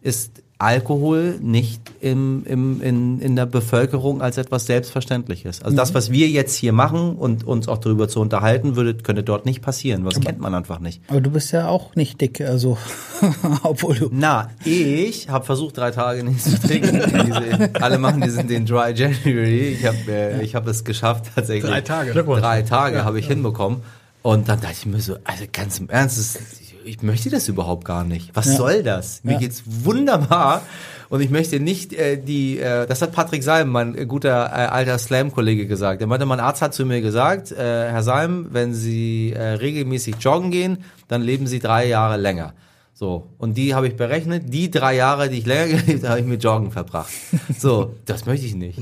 ist Alkohol nicht im, im, in, in der Bevölkerung als etwas Selbstverständliches. Also das, was wir jetzt hier machen und uns auch darüber zu unterhalten, würde, könnte dort nicht passieren. Was kennt man einfach nicht. Aber du bist ja auch nicht dick, also obwohl du. Na, ich habe versucht, drei Tage nichts zu trinken. Diese, alle machen diesen den Dry January. Ich habe äh, ich hab es geschafft tatsächlich. Drei Tage. Drei Tage habe ich hinbekommen. Und dann dachte ich mir so, also ganz im Ernst, das, ich möchte das überhaupt gar nicht. Was Ja. soll das? Mir Ja. geht's wunderbar. Und ich möchte nicht äh, die, äh, das hat Patrick Salm, mein guter äh, alter Slam-Kollege gesagt. Er meinte, mein Arzt hat zu mir gesagt, äh, Herr Salm, wenn Sie äh, regelmäßig joggen gehen, dann leben Sie drei Jahre länger. So, und die habe ich berechnet. Die drei Jahre, die ich länger gelebt habe, habe ich mit Joggen verbracht. So, das möchte ich nicht.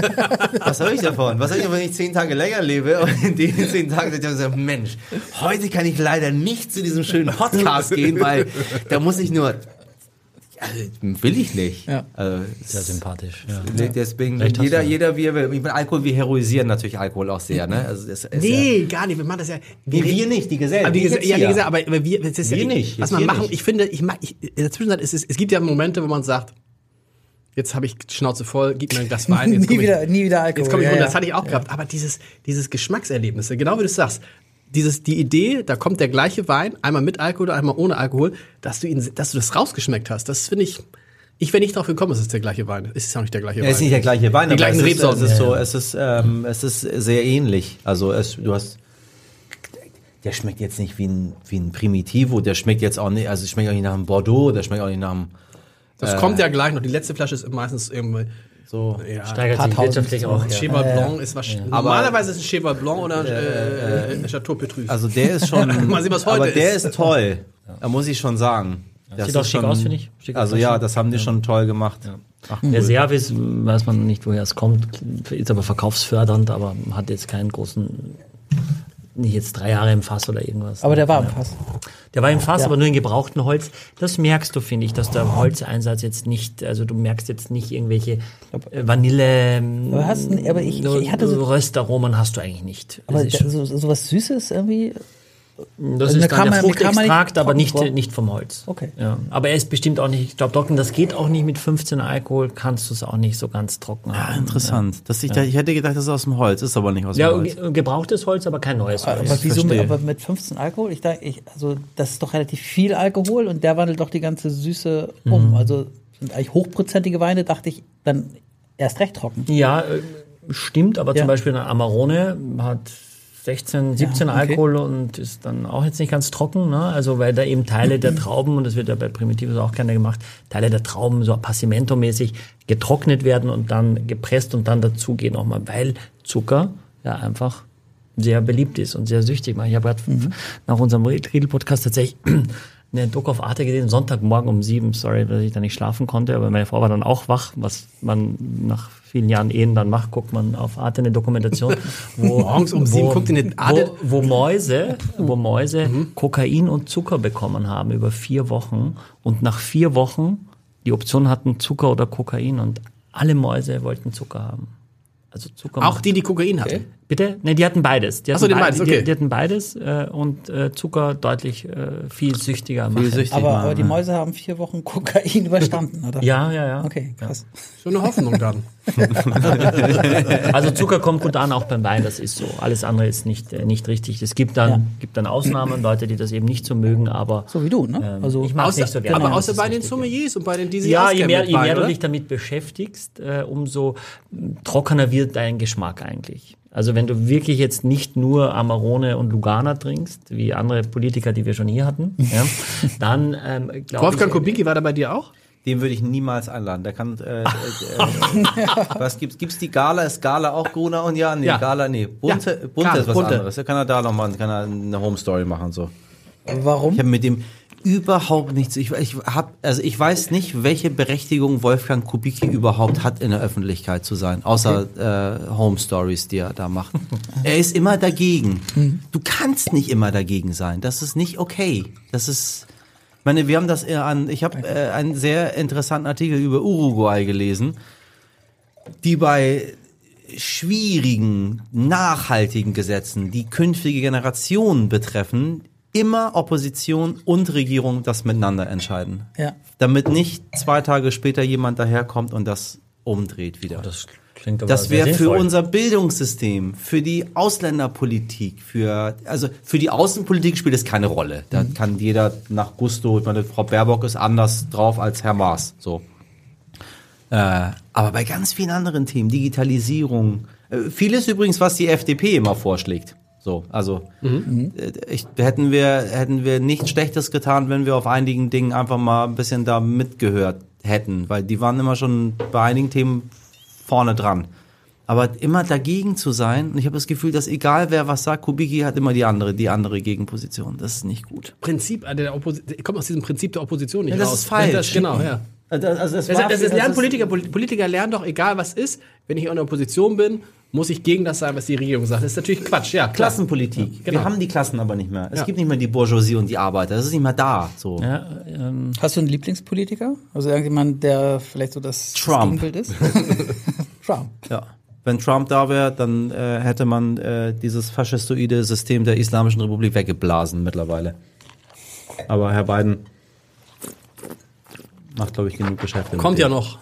Was habe ich davon? Was habe ich, wenn ich zehn Tage länger lebe und in den zehn Tagen ich gesagt, Mensch, heute kann ich leider nicht zu diesem schönen Podcast gehen, weil da muss ich nur, also, will ich nicht. Ja. Also, Sehr sympathisch. Ja. Deswegen, hast jeder, jeder, er will. Ich meine, Alkohol, wir heroisieren natürlich Alkohol auch sehr, ne? Also, das Nee, gar nicht. Wir machen das ja. Nee, wir nicht, die Gesellschaft. Aber die, Wir Gese- jetzt ja, die. Gesellschaft, aber, aber wir, das ist Wir ja, nicht, Was man wir machen, nicht. ich finde, ich ich, in der Zwischenzeit, es, ist, es gibt ja Momente, wo man sagt, jetzt habe ich die Schnauze voll, gib mir ein Glas Wein. Jetzt nie, wieder, nie wieder Alkohol. Jetzt komme ich ja, runter, ja. das hatte ich auch gehabt. Aber dieses, dieses Geschmackserlebnisse, genau wie du es sagst, dieses, die Idee, da kommt der gleiche Wein, einmal mit Alkohol oder einmal ohne Alkohol, dass du ihn, dass du das rausgeschmeckt hast, das finde ich, ich wäre nicht drauf gekommen, es ist der gleiche Wein. Es ist ja auch nicht der gleiche Wein. es ist nicht der gleiche Wein, Die aber gleichen es ist. Es ist so, es ist, ähm, es ist sehr ähnlich. Also es, du hast, der schmeckt jetzt nicht wie ein, wie ein Primitivo, der schmeckt jetzt auch nicht, also es schmeckt auch nicht nach einem Bordeaux, der schmeckt auch nicht nach einem, Das kommt ja gleich noch. Die letzte Flasche ist meistens irgendwie, so. ja. Steigert sich wirtschaftlich auch. Ja. Cheval Blanc ist was. Normalerweise ist es ein Cheval Blanc oder ein äh, äh, Chateau Petrus. Also der ist schon, Mal sehen, was heute aber der ist. ist toll. Da muss ich schon sagen. Das Sieht auch ist schick schon- aus, finde ich. Schick Also ja, das haben die schon toll gemacht. Ach, Der cool. Service, weiß man nicht, woher es kommt, ist aber verkaufsfördernd, aber hat jetzt keinen großen, nicht jetzt drei Jahre im Fass oder irgendwas. Aber der war im Fass. Der war im Fass, Ja. aber nur in gebrauchten Holz. Das merkst du, finde ich, dass der Holzeinsatz jetzt nicht, also du merkst jetzt nicht irgendwelche äh, Vanille, Aber hast aber ich- ich- hatte so- Röstaromen hast du eigentlich nicht. Aber der, so, so was Süßes irgendwie. Das also ist dann der er- er Fruchtextrakt, aber nicht, nicht vom Holz. Okay. Ja. Aber er ist bestimmt auch nicht, ich glaube, trocken, das geht auch nicht mit 15 Alkohol, kannst du es auch nicht so ganz trocken Ah, haben. interessant. Das ich, ich hätte gedacht, das ist aus dem Holz, ist aber nicht aus dem Ja, Holz. ge- gebrauchtes Holz, aber kein neues Holz. Aber wieso mit, aber mit 15 Alkohol? Ich dachte, ich, also das ist doch relativ viel Alkohol und der wandelt doch die ganze Süße Mhm. um. Also sind eigentlich hochprozentige Weine, dachte ich, dann erst recht trocken. Ja, äh, stimmt, aber Ja. zum Beispiel eine Amarone hat 16, 17 okay. Alkohol und ist dann auch jetzt nicht ganz trocken, ne? Also weil da eben Teile der Trauben, und das wird ja bei Primitivos auch gerne gemacht, Teile der Trauben so Passimento-mäßig getrocknet werden und dann gepresst und dann dazugehen nochmal, weil Zucker ja einfach sehr beliebt ist und sehr süchtig macht. Ich habe gerade nach unserem Riedel-Podcast tatsächlich eine Doku auf Arte gesehen, Sonntagmorgen um sieben, sorry, dass ich da nicht schlafen konnte, aber meine Frau war dann auch wach, was man nach vielen Jahren Ehen dann macht, guckt man auf Arte eine Dokumentation, wo, Morgens um sieben guckt eine Arte- wo, wo Mäuse, wo Mäuse Kokain und Zucker bekommen haben über vier Wochen und nach vier Wochen die Option hatten Zucker oder Kokain und alle Mäuse wollten Zucker haben. Also Zucker. auch die, die Kokain hatten. Bitte? Ne, die hatten beides. Die Ach so, hatten die beides, die, okay. die, die hatten beides äh, und äh, Zucker deutlich äh, viel süchtiger Viel machen. süchtig Aber, machen, aber die ja. Mäuse haben vier Wochen Kokain überstanden, oder? Ja, ja, ja. Okay, krass. So eine Hoffnung dann. Also Zucker kommt gut an, auch beim Wein, das ist so. Alles andere ist nicht, äh, nicht richtig. Es gibt dann, Ja. gibt dann Ausnahmen, Leute, die das eben nicht so mögen, aber So wie du, ne? ähm, Also ich mag nicht so gerne. aber außer bei den ja. Sommeliers und bei den, die sich Ja, je mehr, je Wein, mehr du oder? dich damit beschäftigst, äh, umso trockener wird dein Geschmack eigentlich. Also wenn du wirklich jetzt nicht nur Amarone und Lugana trinkst, wie andere Politiker, die wir schon hier hatten, ja, dann ähm, glaube Wolfgang ich... Kubicki war da bei dir auch? Den würde ich niemals einladen. Der kann, äh, äh, äh, was gibt's? Gibt's die Gala? Ist Gala auch Gruner und ja? Nee, Ja. Gala, nee. Bunte, Ja, Bunte Gala, ist was Bunte. anderes. Da kann er da noch mal, kann er eine Home Story machen, so. warum? Ich habe mit dem überhaupt nichts. Ich, ich hab, also ich weiß nicht, welche Berechtigung Wolfgang Kubicki überhaupt hat, in der Öffentlichkeit zu sein, außer äh, Home Stories, die er da macht. er ist immer dagegen. Du kannst nicht immer dagegen sein. Das ist nicht okay. Das ist. Ich meine, wir haben das an, ich habe äh, einen sehr interessanten Artikel über Uruguay gelesen, die bei schwierigen, nachhaltigen Gesetzen, die künftige Generationen betreffen, immer Opposition und Regierung das miteinander entscheiden. Ja. Damit nicht zwei Tage später jemand daherkommt und das umdreht wieder. Das klingt aber Das wäre für unser Bildungssystem, für die Ausländerpolitik, für also für die Außenpolitik spielt es keine Rolle. Da kann jeder nach Gusto. Ich meine, Frau Baerbock ist anders drauf als Herr Maas. So. Äh, aber bei ganz vielen anderen Themen, Digitalisierung, äh, vieles übrigens, was die FDP immer vorschlägt. So, also äh, ich, hätten wir hätten wir nichts Schlechtes getan, wenn wir auf einigen Dingen einfach mal ein bisschen da mitgehört hätten, weil die waren immer schon bei einigen Themen vorne dran. Aber immer dagegen zu sein, und ich habe das Gefühl, dass egal wer was sagt, Kubicki hat immer die andere, die andere Gegenposition. Das ist nicht gut. Prinzip äh, der Opposition, kommt aus diesem Prinzip der Opposition nicht Ja, das raus. ist falsch. Das, genau, ja. Also das, Das, das ist lernen Politiker, Poli- Politiker lernen doch, egal was ist, wenn ich in der Opposition bin, muss ich gegen das sein, was die Regierung sagt. Das ist natürlich Quatsch, ja. klar. Klassenpolitik. genau. Wir haben die Klassen aber nicht mehr. Es Ja. gibt nicht mehr die Bourgeoisie und die Arbeiter. Das ist nicht mehr da. So. Ja, ähm, Hast du einen Lieblingspolitiker? Also irgendjemand, der vielleicht so das, Trump. Gegenbild ist? Trump. Ja. Wenn Trump da wäre, dann äh, hätte man äh, dieses faschistoide System der Islamischen Republik weggeblasen mittlerweile. Aber Herr Biden macht, glaube ich, genug Geschäfte. mit Kommt ja noch.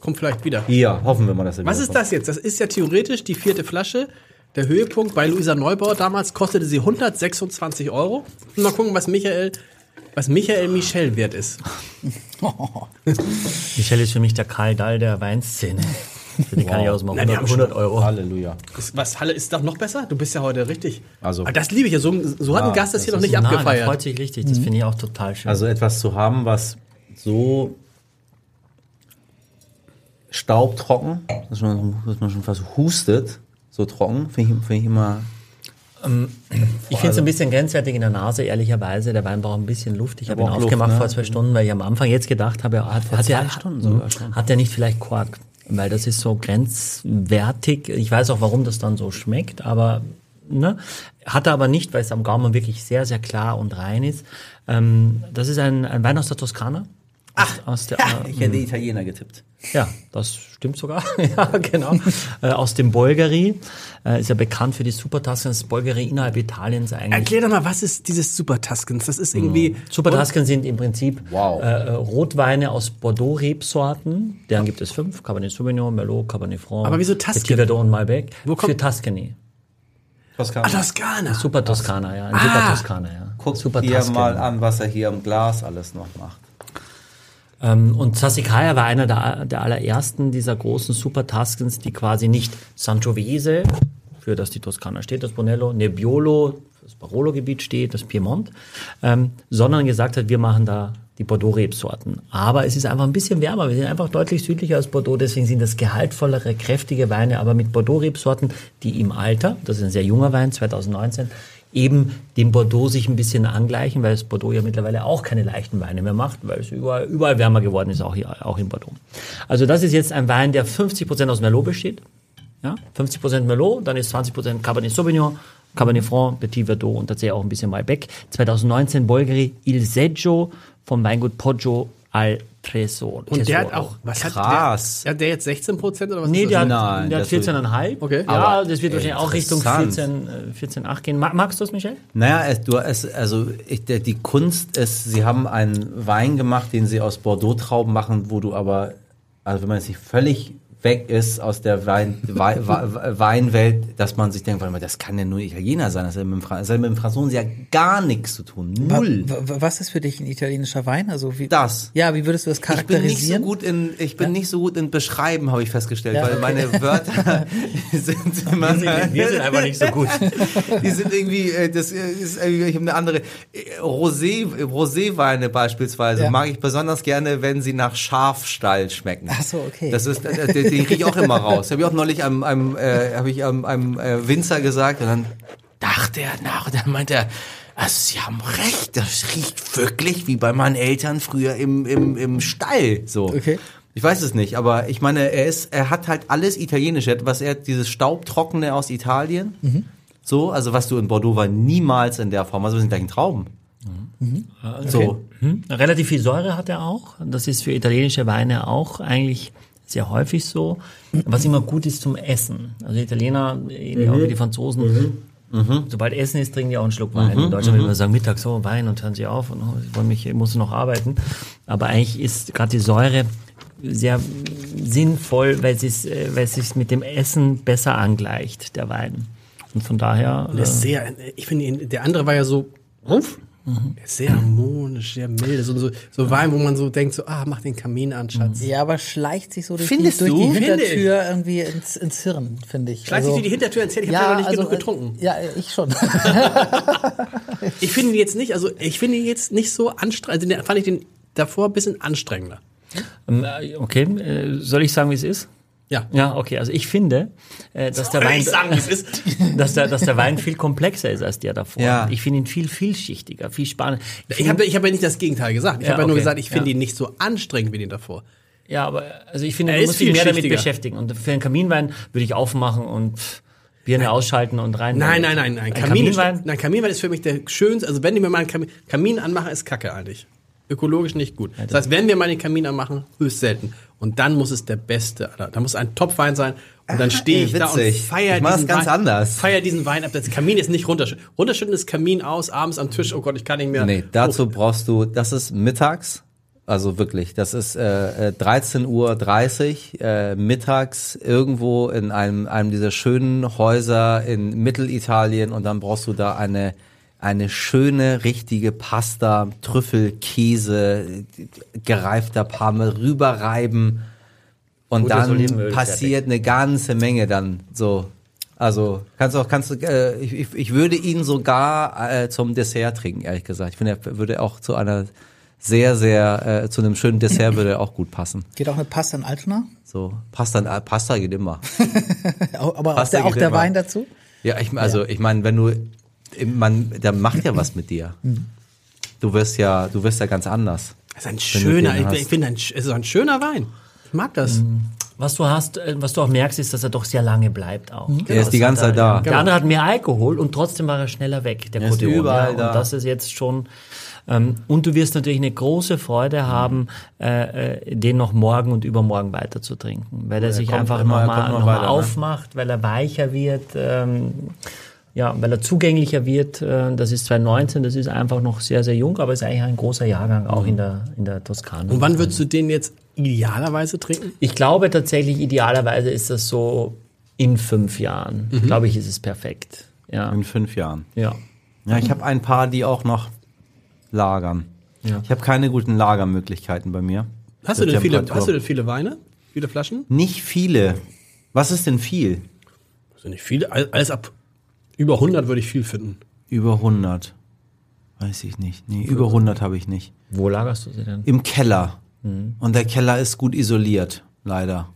Kommt vielleicht wieder. Ja, hoffen wir mal, dass er Was ist das jetzt? Das ist ja theoretisch die vierte Flasche. Der Höhepunkt bei Luisa Neubauer damals kostete sie 126 Euro. Mal gucken, was Michael, was Michael Michel wert ist. Michel ist für mich der Karl Dahl der Weinszene. Für den kann ich aus mal Na, die 100, haben schon- 100 Euro. Halleluja. Ist, was, Halle, ist doch noch besser? Du bist ja heute richtig. Also- Aber das liebe ich ja. So, so hat ein Ja, Gast das das hier noch nicht Nein, der abgefeiert. freut sich richtig. Das finde ich auch total schön. Also etwas zu haben, was so staubtrocken, dass man, dass man schon fast hustet, so trocken, finde ich, find ich immer Ich finde es ein bisschen grenzwertig in der Nase, ehrlicherweise. Der Wein braucht ein bisschen Luft. Ich habe ihn braucht Luft, aufgemacht ne? vor zwei Stunden, weil ich am Anfang jetzt gedacht habe, hat, hat, zwei er, Stunden schon. hat er nicht vielleicht Kork? Weil das ist so grenzwertig. Ich weiß auch, warum das dann so schmeckt, aber ne? hat er aber nicht, weil es am Gaumen wirklich sehr, sehr klar und rein ist. Ähm, das ist ein, ein Wein aus der Toskana. Ach, aus der, Ich hätte Italiener getippt. ja, das stimmt sogar. ja, genau. äh, aus dem Bolgari. Äh, ist ja bekannt für die Super Tuscans. Bolgari innerhalb Italiens eigentlich. Erklär doch mal, was ist dieses Super Tuscans? Das ist irgendwie. Super Tuscan sind im Prinzip Wow. äh, äh, Rotweine aus Bordeaux-Rebsorten. Deren gibt es fünf. Cabernet Sauvignon, Merlot, Cabernet Franc. Aber wieso Tuscan? Petit Verdot und Malbec. Wo kommt- Für Tuscany. Ah, Toskana. Super Toskana, ja. Ein Ah. Super Toskana, ja. Guck Super dir Tuscan. mal an, was er hier im Glas alles noch macht. Ähm, und Sassicaia war einer der, der allerersten dieser großen Super Tuscans, die quasi nicht Sangiovese, für das die Toskana steht, das Bonello, Nebbiolo, das Barolo-Gebiet steht, das Piemont, ähm, sondern gesagt hat, wir machen da die Bordeaux-Rebsorten. Aber es ist einfach ein bisschen wärmer. Wir sind einfach deutlich südlicher als Bordeaux. Deswegen sind das gehaltvollere, kräftige Weine, aber mit Bordeaux-Rebsorten, die im Alter, das ist ein sehr junger Wein, 2019, eben dem Bordeaux sich ein bisschen angleichen, weil das Bordeaux ja mittlerweile auch keine leichten Weine mehr macht, weil es überall, überall wärmer geworden ist, auch hier, auch in Bordeaux. Also das ist jetzt ein Wein, der 50% aus Merlot besteht. Ja, 50% Merlot, dann ist 20% Cabernet Sauvignon, Cabernet Franc, Petit Verdot und tatsächlich auch ein bisschen Malbec. 2019 Bolgari Il Seggio vom Weingut Poggio al Tresor. Und der hat auch. Was Krass. Hat der, hat der jetzt 16 Prozent oder was? Nee, ist der das? hat, Nein, der hat das wird- 14,5. Okay. Ja, Aber das wird wahrscheinlich auch Richtung interessant. 14, äh, 14,8 gehen. Ma- Magst du das, Michel? Naja, es, du, es, also ich, der, die Kunst ist, sie haben einen Wein gemacht, den sie aus Bordeaux-Trauben machen, wo du aber, also wenn man nicht völlig weg ist aus der Wein, Wei- Wei- Weinwelt, dass man sich denkt, warte mal, das kann ja nur Italiener sein, das hat ja mit dem, Fra hat mit dem Franzosen ja gar nichts zu tun. Null. Wa- wa- Was ist für dich ein italienischer Wein? Also wie, Das. Ja, wie würdest du das Ich bin nicht so charakterisieren? gut in, ich bin nicht so gut in Beschreiben, habe ich festgestellt, Ja, weil okay. meine Wörter sind immer, einfach nicht so gut. die sind irgendwie, äh, das ist irgendwie, ich habe eine andere, äh, Rosé, Roséweine beispielsweise Ja. mag ich besonders gerne, wenn sie nach Schafstall schmecken. Ach so, okay. Das ist, äh, den, kriege ich auch immer raus. Habe ich auch neulich einem, einem, äh, ich einem, einem äh, Winzer gesagt und dann dachte er nach und dann meinte er, also Sie haben recht, das riecht wirklich wie bei meinen Eltern früher im, im, im Stall. So. Okay. Ich weiß es nicht, aber ich meine, er ist, er hat halt alles Italienisch, was er dieses Staubtrockene aus Italien. Mhm. So, also was du in Bordeaux war niemals in der Form, also wir sind gleich Trauben. So. Hm? Relativ viel Säure hat er auch. Das ist für italienische Weine auch eigentlich sehr häufig so. Was immer gut ist zum Essen. Also Italiener, ähnlich auch wie die Franzosen, sobald Essen ist, trinken die auch einen Schluck Wein. In Deutschland würde man sagen, Mittag so Wein und hören sie auf und oh, wollen mich, ich muss noch arbeiten. Aber eigentlich ist gerade die Säure sehr sinnvoll, weil sie es, äh, weil sich mit dem Essen besser angleicht, der Wein. Und von daher. Äh, sehr, ich finde, der andere war ja so, Rumpf. Ist sehr harmonisch, sehr milde, so, so, so Wein, wo man so denkt, so, ah, mach den Kamin an, Schatz. Ja, aber schleicht sich so durch, Findest die, durch du? die. Hintertür irgendwie ins, ins Hirn, finde ich. Schleicht sich durch die Hintertür ins Hirn, ich hab ja, noch nicht genug äh, getrunken. Ja, ich schon. Ich finde ihn jetzt nicht, also ich finde ihn jetzt nicht so anstrengend, also fand ich den davor ein bisschen anstrengender. ähm, äh, okay, äh, soll ich sagen, wie es ist? Ja. Ja, okay. Also ich finde, äh, dass der Wein, ich sagen, dass der, dass der Wein viel komplexer ist als der davor. Ja. Ich finde ihn viel vielschichtiger, viel spannender. Ich habe ich hab ja nicht das Gegenteil gesagt. Ich Ja, habe ja nur okay. gesagt, ich finde Ja. ihn nicht so anstrengend wie den davor. Ja, aber also ich finde, Er du ist musst dich mehr damit beschäftigen. Und für einen Kaminwein würde ich aufmachen und Birne ausschalten und rein. Nein, nein, nein, nein. Ein Kamin, Kaminwein? Ist, nein, Kaminwein ist für mich der schönste. Also wenn wir mal einen Kamin, Kamin anmachen, ist Kacke eigentlich. Ökologisch nicht gut. Das heißt, wenn wir mal den Kamin anmachen, höchst selten. Und dann muss es der beste. Da muss ein Topwein sein. Und dann stehe ich da und feier Ich diesen ganz Wein, anders. Feier diesen Wein ab. Das Kamin ist nicht runterschütten. Runterschütten ist Kamin aus, abends am Tisch. Oh Gott, ich kann nicht mehr. Nee, dazu Oh, brauchst du, das ist mittags, also wirklich, das ist äh, äh, 13.30 Uhr äh, mittags irgendwo in einem, einem dieser schönen Häuser in Mittelitalien und dann brauchst du da eine eine schöne, richtige Pasta, Trüffel, Käse, gereifter Parme, rüberreiben und Gutes dann Olivenöl, passiert eine ganze Menge dann so. Also kannst du auch, kannst du, äh, ich, ich, würde ihn sogar äh, zum Dessert trinken, ehrlich gesagt. Ich finde, er würde auch zu einer sehr, sehr, äh, zu einem schönen Dessert würde er auch gut passen. Geht auch eine Pasta in Altona? So, Pasta, äh, Pasta geht immer. Aber auch Pasta der, auch der. Wein dazu? Ja, ich, also ich meine, wenn du, man, der macht ja was mit dir. Du wirst ja, du wirst ja ganz anders. Das ist ein schöner, ich, ich finde, es ist ein schöner Wein. Ich mag das. Was du hast, äh, was du auch merkst, ist, dass er doch sehr lange bleibt auch. Er ist die ganze Zeit er- da. Der Genau. andere hat mehr Alkohol und trotzdem war er schneller weg, der Er ist überall ja, da. Und das ist jetzt schon, ähm, und du wirst natürlich eine große Freude haben, äh, äh, den noch morgen und übermorgen weiter zu trinken, weil er sich kommt einfach immer, er nochmal noch noch mal ne? aufmacht, weil er weicher wird, ähm, ja, weil er zugänglicher wird. Äh, das ist 2019, das ist einfach noch sehr, sehr jung, aber ist eigentlich ein großer Jahrgang auch in der, in der Toskana. Und wann würdest du den jetzt idealerweise trinken? Ich glaube tatsächlich, idealerweise ist das so in fünf Jahren. Glaube ich, ist es perfekt. Ja. In fünf Jahren. ja. Ja, ich habe ein paar, die auch noch lagern. Ja. Ich habe keine guten Lagermöglichkeiten bei mir. Hast du, denn viele, hast du denn viele Weine? Viele Flaschen? Nicht viele. Was ist denn viel? Also nicht viele. All- Alles ab über 100 würde ich viel finden. Über 100. Weiß ich nicht. Nee, über 100 habe ich nicht. Wo lagerst du sie denn? Im Keller. Und der Keller ist gut isoliert, leider.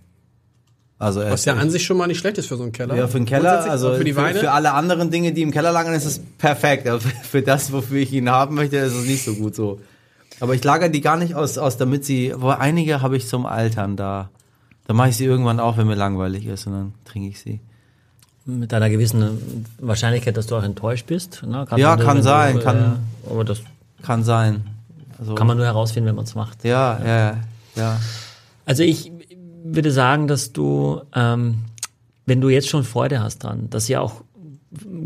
Also Was ja an sich schon mal nicht schlecht ist für so einen Keller. ja, für den Keller, also für die Weine. für alle anderen Dinge, die im Keller lagern, ist es perfekt. Aber für das, wofür ich ihn haben möchte, ist es nicht so gut so. Aber ich lagere die gar nicht aus, aus damit sie, wo einige habe ich zum Altern da. Da mache ich sie irgendwann auch, wenn mir langweilig ist und dann trinke ich sie. Mit einer gewissen Wahrscheinlichkeit, dass du auch enttäuscht bist. Ne? Ja, du- kann du- sein, äh, kann- aber das Kann sein. Also, kann man nur herausfinden, wenn man es macht. ja, ja, ja. Also ich würde sagen, dass du, ähm, wenn du jetzt schon Freude hast dran, dass du ja auch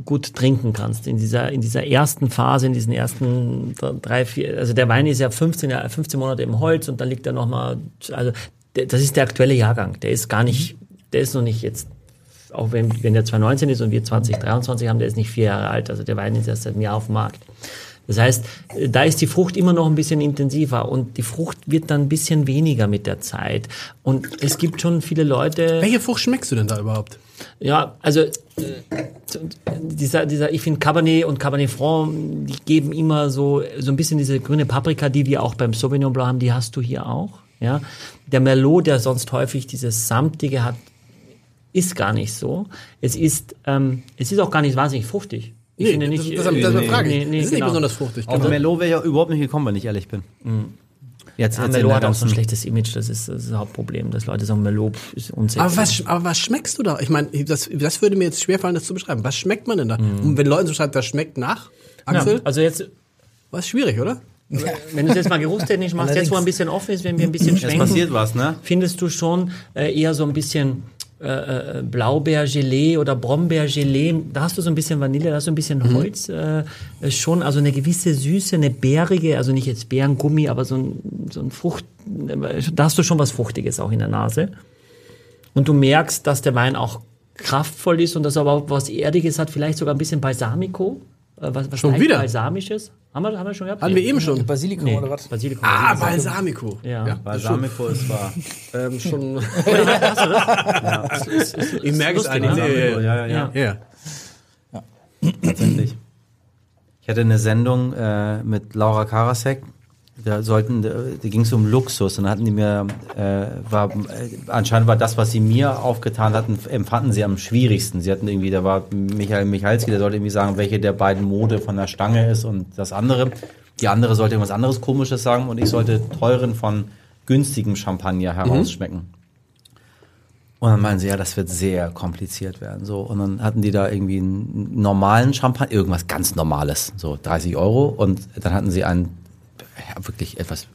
gut trinken kannst in dieser in dieser ersten Phase, in diesen ersten drei vier, also der Wein ist ja 15 Jahre- 15 Monate im Holz und dann liegt er noch mal, also das ist der aktuelle Jahrgang, der ist gar nicht, der ist noch nicht jetzt auch wenn, wenn der 2019 ist und wir 2023 haben, der ist nicht vier Jahre alt, also der Wein ist erst seit einem Jahr auf dem Markt. Das heißt, äh, da ist die Frucht immer noch ein bisschen intensiver und die Frucht wird dann ein bisschen weniger mit der Zeit. Und es gibt schon viele Leute. Welche Frucht schmeckst du denn da überhaupt? Ja, also äh, dieser, dieser, ich finde Cabernet und Cabernet Franc, die geben immer so so ein bisschen diese grüne Paprika, die wir auch beim Sauvignon Blanc haben, die hast du hier auch. Ja, der Merlot, der sonst häufig dieses samtige hat, ist gar nicht so. Es ist, ähm, es ist auch gar nicht wahnsinnig fruchtig. Ich finde nicht. das, das, äh, das, das nee, frage ich. nee, nee, das ist nicht genau. besonders fruchtig. Auf Genau. Merlot wäre auch überhaupt nicht gekommen, wenn ich ehrlich bin. Jetzt, Ja, jetzt Merlot hat auch so ein schlechtes Image, das ist das, ist das Hauptproblem, dass Leute sagen, Merlot ist unsexy. Aber was, aber was schmeckst du da? Ich meine, das, das würde mir jetzt schwerfallen, das zu beschreiben. Was schmeckt man denn da? Und wenn Leute so schreiben, das schmeckt nach, ja, Axel, also jetzt, war es schwierig, oder? Wenn du es jetzt mal geruchstechnisch machst, jetzt wo ein bisschen offen ist, wenn wir ein bisschen Es schwenken, passiert was, ne? findest du schon äh, eher so ein bisschen äh, äh, Blaubeergelee oder Brombeergelee. Da hast du so ein bisschen Vanille, da hast du ein bisschen Holz. Äh, äh, schon, also eine gewisse Süße, eine bärige, also nicht jetzt Beerengummi, aber so ein, so ein Frucht, da hast du schon was Fruchtiges auch in der Nase. Und du merkst, dass der Wein auch kraftvoll ist und dass er aber auch was Erdiges hat, vielleicht sogar ein bisschen Balsamico. Äh, was, was Schon wieder? Balsamisches. Haben wir, haben wir schon gehabt? Hatten wir eben schon. Basilikum Nee, oder was? Basilikum. Ah, Balsamico. Ja. Balsamico ist wahr. Ähm, schon. Hast du das? ich merke es eigentlich. ne? Ja, ja, ja, ja, Ja. ja. tatsächlich. Ich hatte eine Sendung äh, mit Laura Karasek. Da sollten, da ging es um Luxus und da hatten die mir, äh, war, äh, anscheinend war das, was sie mir aufgetan hatten, empfanden sie am schwierigsten. Sie hatten irgendwie, da war Michael Michalski, der sollte irgendwie sagen, welche der beiden Mode von der Stange ist und das andere. Die andere sollte irgendwas anderes Komisches sagen und ich sollte teuren von günstigem Champagner herausschmecken. Und dann meinen sie, ja, das wird sehr kompliziert werden. So. Und dann hatten die da irgendwie einen normalen Champagner, irgendwas ganz Normales, so 30 Euro. Und dann hatten sie einen, wirklich etwas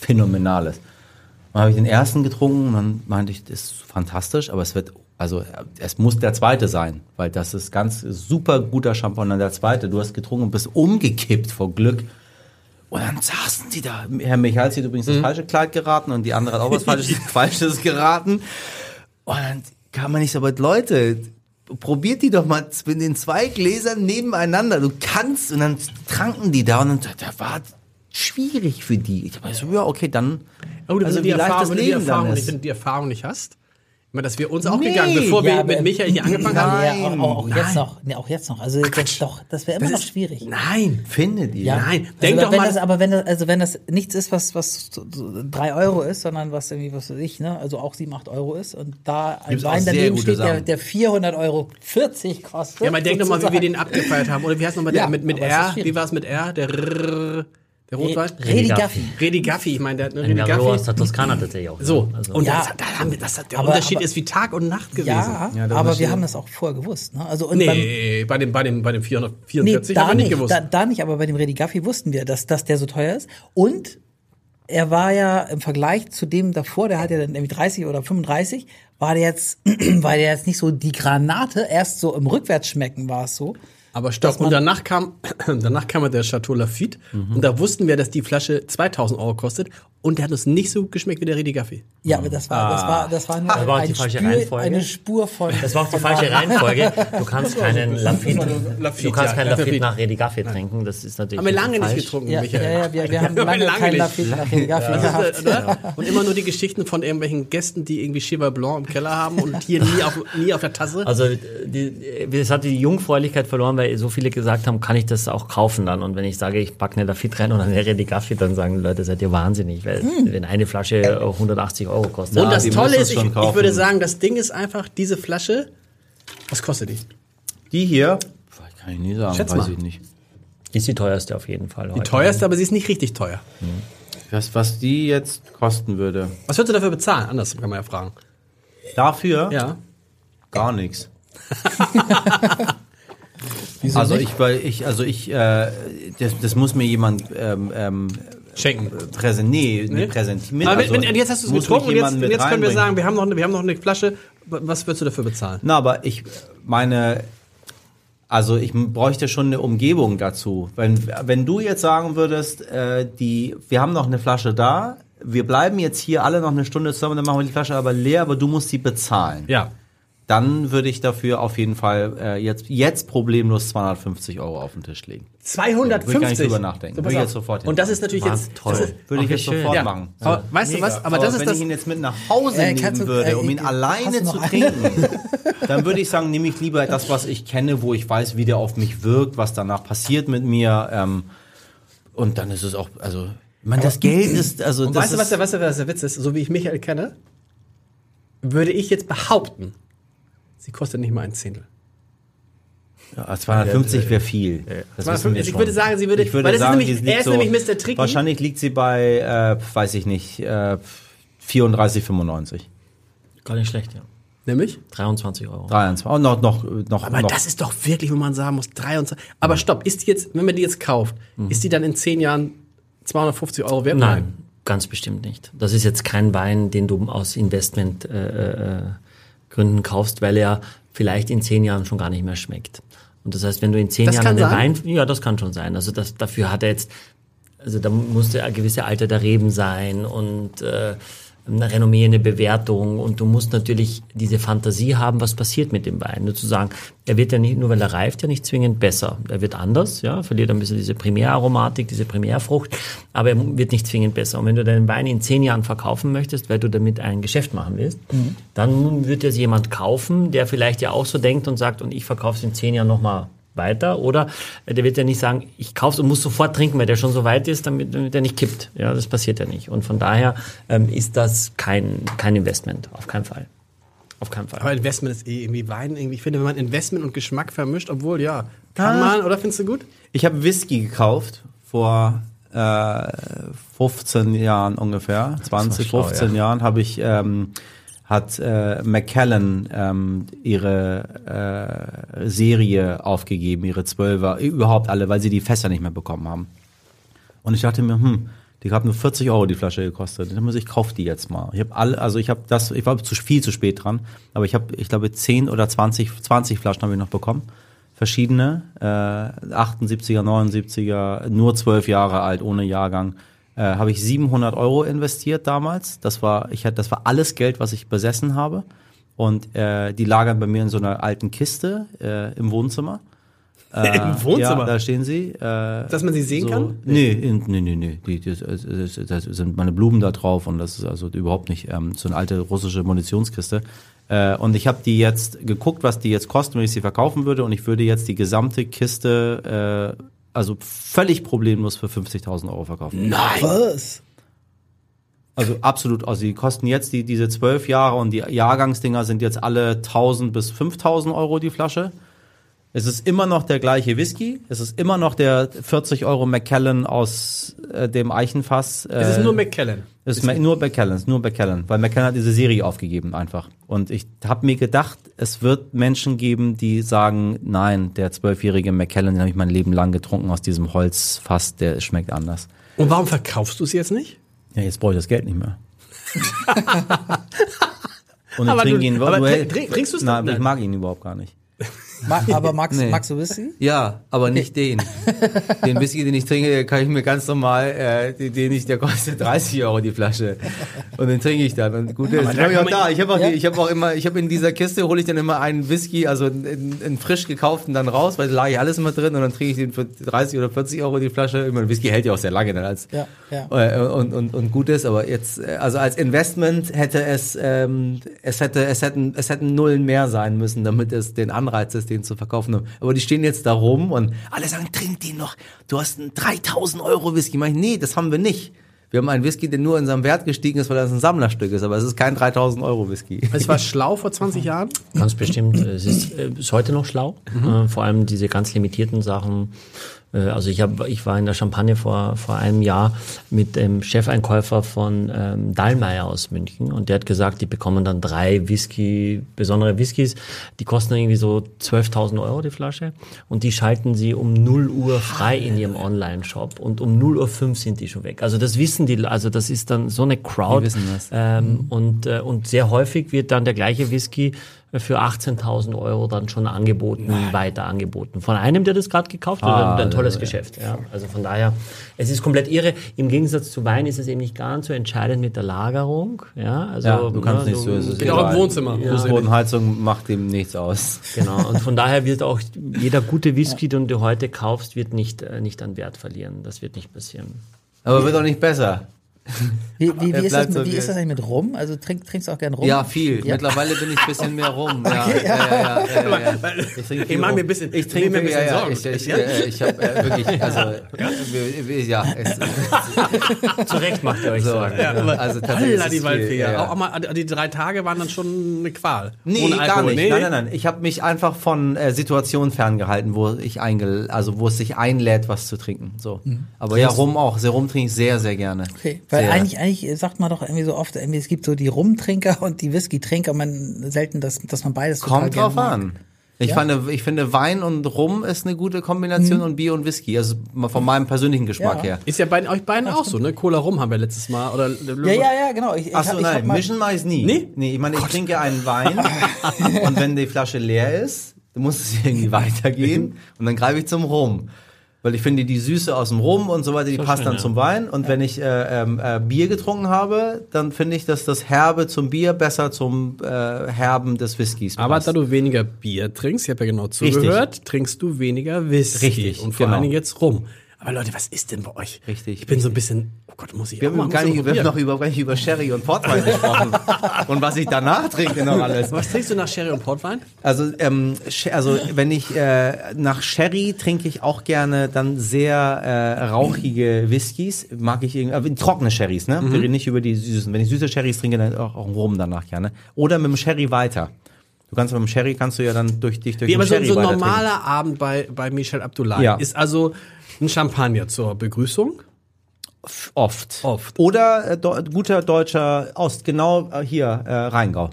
Phänomenales. Dann habe ich den ersten getrunken und dann meinte ich, das ist fantastisch, aber es wird, also es muss der zweite sein, weil das ist ganz super guter Champagner, der zweite. Du hast getrunken und bist umgekippt vor Glück. Und dann saßen die da. Herr Michalski hat übrigens das falsche Kleid geraten und die andere hat auch was Falsches, Falsches geraten. Und dann kann man nicht so, aber Leute, probiert die doch mal in den zwei Gläsern nebeneinander. Du kannst, und dann tranken die da und dann, da war schwierig für die. Ich war so, ja, okay, dann. Aber du, also wenn du wie die leicht Erfahrung, das wenn die Leben Erfahrung, nicht, ist. wenn du die Erfahrung nicht hast, ich meine, dass wir uns auch Nee, gegangen, bevor wir ja, mit aber- Michael hier angefangen haben. Nein. Ja, auch, auch jetzt nein. noch. Nee, auch jetzt noch. Also das, doch, das wäre immer noch ist- schwierig. Nein. Findet ihr? Ja. Nein, also, denk doch wenn mal- Das, aber wenn das, also wenn das nichts ist, was, was drei Euro ist, sondern was irgendwie, was weiß ich, ne, also auch sieben, acht Euro ist und da ein Wein daneben steht, der, der 400 Euro 40 kostet. Ja, man denkt doch mal, wie wir den abgefeiert haben. Oder wie heißt nochmal Ja, der mit, mit aber ist R? Wie war es mit R? Der der Rotwein? Redi Gaffi. Redi Gaffi, ich meine, der ne, Ein Redi Merlot aus Gaffi. der Toskana tatsächlich auch. So, Also, und Ja. das, da haben wir, das, der Aber- Unterschied aber- ist wie Tag und Nacht gewesen. Ja, Ja, aber wir haben das auch vorher gewusst. Ne? Also, und beim, Nee, bei dem, bei dem, bei dem Nee, 444 da haben wir nicht nicht, gewusst. da, da nicht, aber bei dem Redi Gaffi wussten wir, dass, dass der so teuer ist. Und er war ja im Vergleich zu dem davor, der hat ja dann irgendwie 30 oder 35, war der jetzt, war der jetzt nicht so die Granate, erst so im Rückwärtsschmecken war es so. Aber stopp, und danach kam, danach kam der Chateau Lafitte und da wussten wir, dass die Flasche 2000 Euro kostet und der hat uns nicht so gut geschmeckt wie der Redi Gaffi. Ja, aber das war, das war, das war nur Das war auch die ein falsche Spür, Reihenfolge. eine Spur von. Das war auch die falsche Reihenfolge. Du kannst keinen Lafitte, Lafitte, du kannst ja, keinen Lafitte Lafitte. nach Redi Gaffi trinken. Das ist natürlich Haben wir lange falsch. nicht getrunken, Ja, ja, Michael. ja, wir, wir haben lange, Lange keinen nicht. Lafitte nach Redi Gaffi Das gehabt. ne? Und immer nur die Geschichten von irgendwelchen Gästen, die irgendwie Cheval Blanc im Keller haben und hier nie auf, nie auf der Tasse. Also die, es hat die Jungfräulichkeit verloren, weil so viele gesagt haben, kann ich das auch kaufen dann? Und wenn ich sage, ich packe eine Lafitte rein und die Gaffi, dann sagen die Leute, seid ihr wahnsinnig, weil wenn eine Flasche 180 Euro kostet. und das Tolle ist, ich, ich würde sagen, das Ding ist einfach, diese Flasche, was kostet die? Die hier, kann ich nie sagen, Schätz weiß mal. ich nicht. ist die teuerste auf jeden Fall. Die teuerste, aber sie ist nicht richtig teuer. Was, was die jetzt kosten würde. Was würdest du dafür bezahlen? Anders kann man ja fragen. Dafür Ja. gar nichts. also ich, weil ich, also ich, äh, das, das muss mir jemand ähm, ähm, Schenken. präsentieren, nee, nee. präsentieren. Aber Also, wenn, jetzt hast du es getrunken und jetzt, jetzt können wir sagen, wir haben, noch eine, wir haben noch eine Flasche. Was würdest du dafür bezahlen? Na, aber ich meine, also ich bräuchte schon eine Umgebung dazu. Wenn, wenn du jetzt sagen würdest, äh, die, wir haben noch eine Flasche da, wir bleiben jetzt hier alle noch eine Stunde zusammen, dann machen wir die Flasche aber leer, aber du musst sie bezahlen. Ja. Dann würde ich dafür auf jeden Fall äh, jetzt, jetzt problemlos 250 Euro auf den Tisch legen. 250. Würde ich gar nicht drüber nachdenken. So, Würde ich jetzt sofort Und das ist natürlich Was? jetzt Toll. Das ist, Würde ich jetzt schön. sofort Ja. machen. Aber weißt du was? Aber das ist wenn das- ich ihn jetzt mit nach Hause Äh, nehmen du- würde, äh, um ihn alleine zu trinken, dann würde ich sagen, nehme ich lieber etwas, was ich kenne, wo ich weiß, wie der auf mich wirkt, was danach passiert mit mir. Ähm, und dann ist es auch, also, meine, das Geld ist, also Und das weißt du, was der, was, der, was der Witz ist? So wie ich Michael kenne, würde ich jetzt behaupten, sie kostet nicht mal ein Zehntel. ja, 250 wäre viel. Das wissen wir ich schon. würde sagen, sie würde, ich würde weil das sagen, ist nämlich, er ist so, nämlich Mr. Tricky. Wahrscheinlich liegt sie bei, äh, weiß ich nicht, äh, 34,95. Gar nicht schlecht, ja. Nämlich? 23 Euro. 23. Oh, noch, noch, noch, Aber noch. das ist doch wirklich, wo man sagen muss, 23. Aber stopp, ist die jetzt, wenn man die jetzt kauft, ist die dann in zehn Jahren 250 Euro wert? Nein, ganz bestimmt nicht. Das ist jetzt kein Wein, den du aus Investmentgründen äh, äh, Gründen kaufst, weil er vielleicht in zehn Jahren schon gar nicht mehr schmeckt. Und das heißt, wenn du in zehn Das Jahren sein? Wein, ja, das kann schon sein. Also das, dafür hat er jetzt, also da musste ein gewisse Alter der Reben sein und äh, eine Renommee, eine Bewertung und du musst natürlich diese Fantasie haben, was passiert mit dem Wein. Nur zu sagen, er wird ja nicht, nur weil er reift, ja nicht zwingend besser. Er wird anders, ja, verliert ein bisschen diese Primäraromatik, diese Primärfrucht, aber er wird nicht zwingend besser. Und wenn du deinen Wein in zehn Jahren verkaufen möchtest, weil du damit ein Geschäft machen willst, dann wird es jemand kaufen, der vielleicht ja auch so denkt und sagt, und ich verkaufe es in zehn Jahren nochmal weiter oder der wird ja nicht sagen, ich kauf's und muss sofort trinken, weil der schon so weit ist, damit, damit er nicht kippt. Ja, das passiert ja nicht. Und von daher ähm, ist das kein, kein Investment, auf keinen Fall. Auf keinen Fall. Aber Investment ist eh irgendwie Wein irgendwie. Ich finde, wenn man Investment und Geschmack vermischt, obwohl ja, kann man, oder findest du gut? Ich habe Whisky gekauft vor äh, 15 Jahren ungefähr, 20, schlau, 15 Jahren habe ich ähm, hat äh, Macallan ähm, ihre äh, Serie aufgegeben, ihre Zwölfer, überhaupt alle, weil sie die Fässer nicht mehr bekommen haben. Und ich dachte mir, hm, die haben nur 40 Euro die Flasche gekostet. Dann muss ich kaufe die jetzt mal. Ich habe alle, also ich habe das, ich war zu viel zu spät dran, aber ich habe, ich glaube 10 oder 20, 20 Flaschen habe ich noch bekommen. Verschiedene, äh, 78er, 79er, nur 12 Jahre alt, ohne Jahrgang. Äh, habe ich 700 Euro investiert damals. Das war, ich hatte, das war alles Geld, was ich besessen habe. Und äh, die lagern bei mir in so einer alten Kiste äh, im Wohnzimmer. Im Wohnzimmer? Ja, da stehen sie. Äh, Dass man sie sehen kann? Nee, in, nee, nee, nee. Die, das, das, das sind meine Blumen da drauf und das ist also überhaupt nicht ähm, so eine alte russische Munitionskiste. Äh, und ich habe die jetzt geguckt, was die jetzt kosten, wenn ich sie verkaufen würde und ich würde jetzt die gesamte Kiste, äh, also völlig problemlos für 50.000 Euro verkaufen. Nein. Was? Also absolut, also die kosten jetzt die, diese zwölf Jahre und die Jahrgangsdinger sind jetzt alle 1000 bis 5000 Euro die Flasche. Es ist immer noch der gleiche Whisky. Es ist immer noch der 40 Euro Macallan aus äh, dem Eichenfass. Äh, Es ist nur McKellen. es ist Ma- nur Macallan, es ist nur Macallan, weil Macallan hat diese Serie aufgegeben einfach. Und ich habe mir gedacht, es wird Menschen geben, die sagen, nein, der zwölfjährige Macallan, den habe ich mein Leben lang getrunken aus diesem Holzfass, der schmeckt anders. Und warum verkaufst du es jetzt nicht? Ja, jetzt brauche ich das Geld nicht mehr. Und ich trinke du- ihn aber trink- trink- trinkst du's Nein, dann? ich mag ihn überhaupt gar nicht. Ma aber magst, Nee. magst du Whisky? Ja, aber nicht den. Den Whisky, den ich trinke, den kann ich mir ganz normal, äh, den, ich, der kostet 30 Euro die Flasche. Und den trinke ich dann. Und gut ist. Aber Den da hab ich auch da. Ich habe auch, Ja. die- ich habe auch immer, ich habe in dieser Kiste hole ich dann immer einen Whisky, also einen, einen frisch gekauften dann raus, weil da lag ich alles immer drin und dann trinke ich den für 30 oder 40 Euro die Flasche. Ich meine, Whisky hält ja auch sehr lange dann als Ja, ja. äh, und, und, und gut ist, aber jetzt, äh, also als Investment hätte es, ähm, es hätte, es hätten, es hätten Nullen mehr sein müssen, damit es den Anreiz ist, den zu verkaufen. Aber die stehen jetzt da rum und alle sagen, trink den noch. Du hast einen 3000 Euro Whisky. Ich, nee, das haben wir nicht. Wir haben einen Whisky, der nur in seinem Wert gestiegen ist, weil das ein Sammlerstück ist, aber es ist kein 3000 Euro Whisky. Es war schlau vor 20 Jahren. Ganz bestimmt. Es ist, äh, ist heute noch schlau. Äh, vor allem diese ganz limitierten Sachen. Äh, also ich habe, ich war in der Champagne vor vor einem Jahr mit dem Chefeinkäufer von ähm, Dahlmeier aus München und der hat gesagt, die bekommen dann drei Whisky, besondere Whiskys, die kosten irgendwie so 12.000 Euro die Flasche und die schalten sie um 0 Uhr frei in ihrem Online-Shop und um 0 Uhr 5 sind die schon weg. Also das wissen die, also das ist dann so eine Crowd. Die wissen das. Ähm, und, äh, und sehr häufig wird dann der gleiche Whisky für 18.000 Euro dann schon angeboten, weiter angeboten. Von einem, der das gerade gekauft hat, Ah, ein, ein tolles ja. Geschäft. Ja. Also von daher, es ist komplett irre. Im Gegensatz zu Wein ist es eben nicht ganz so entscheidend mit der Lagerung. Ja, also, Ja, du kannst ne, nicht so, es ist Geht auch im Wohnzimmer. Ja. Fußbodenheizung macht dem nichts aus. Genau. Und von daher wird auch jeder gute Whisky, den du heute kaufst, wird nicht, äh, nicht an Wert verlieren. Das wird nicht passieren. Aber wird auch nicht besser. Wie, wie, wie, ist, das, so mit- wie ist das eigentlich mit Rum? Also trink, trinkst du auch gern Rum? Ja, viel. Ja. Mittlerweile bin ich ein bisschen mehr rum. Ja, ja, ja, ja, ja, ja. Ich, trinke Ich viel mach rum. mir ein bisschen- ich ich trinke mir ein bisschen ja, ja, Sorgen. Ich, ich, Ja? äh, ich habe äh, wirklich, also wir- wir- ja, es, Zu Recht macht ihr euch so, Sorgen. ja, also tatsächlich Alla ist die es Waldfee. viel, Ja. ja, Auch, mal, die drei Tage waren dann schon eine Qual. Nee, Ohne gar Alkohol. nicht. Nee, Nein, nein, nein. Ich habe mich einfach von äh, Situationen ferngehalten, wo ich eingel also wo es sich einlädt, was zu trinken. So. Aber ja, rum auch. Sehr rum trinke ich sehr, sehr gerne. Okay. Weil Sehr. eigentlich, eigentlich sagt man doch irgendwie so oft, irgendwie, es gibt so die Rumtrinker und die Whisky-Trinker, man selten, dass, dass man beides total Kommt drauf mag. an. Ich, Ja? fand, ich finde, Wein und Rum ist eine gute Kombination und Bier und Whisky. Also von meinem persönlichen Geschmack Ja. her. Ist ja bei euch beiden auch so, ne? Cola rum haben wir letztes Mal. Oder Ja, ja, ja, genau. Ich, Achso, hab- ich nein, mal- mischen mache ich nie. Nee? Nee, ich meine, ich trinke einen Wein und wenn die Flasche leer ist, dann muss es irgendwie weitergehen und dann greife ich zum Rum. Weil ich finde, die Süße aus dem Rum und so weiter, die passt schön, dann ja. zum Wein. Und wenn ich äh, ähm, äh, Bier getrunken habe, dann finde ich, dass das Herbe zum Bier besser zum äh, Herben des Whiskys Aber passt. da du weniger Bier trinkst, ich habe ja genau zugehört, trinkst du weniger Whisky. Richtig, Und vor genau. allen Dingen jetzt rum. Aber Leute, was ist denn bei euch? Richtig, Ich bin so ein bisschen, oh Gott, muss ich wir auch haben, mal- gar nicht, wir haben noch über, gar nicht über Sherry und Portwein gesprochen. und was ich danach trinke noch alles. Was trinkst du nach Sherry und Portwein? Also, ähm, also wenn ich äh, nach Sherry trinke ich auch gerne dann sehr äh, rauchige Whiskys. Mag ich irgendwie, äh, trockene Sherrys, ne? Wir reden nicht über die süßen. Wenn ich süße Sherrys trinke, dann auch, auch Rum danach gerne. Oder mit dem Sherry weiter. Du kannst mit dem Sherry kannst du ja dann durch dich durch Wie aber so, Sherry so ein trinken. normaler Abend bei, bei Michel Abdullahi Ja. ist also ein Champagner zur Begrüßung. Oft. Oft. Oder äh, do, guter deutscher Ost, genau äh, hier, äh, Rheingau.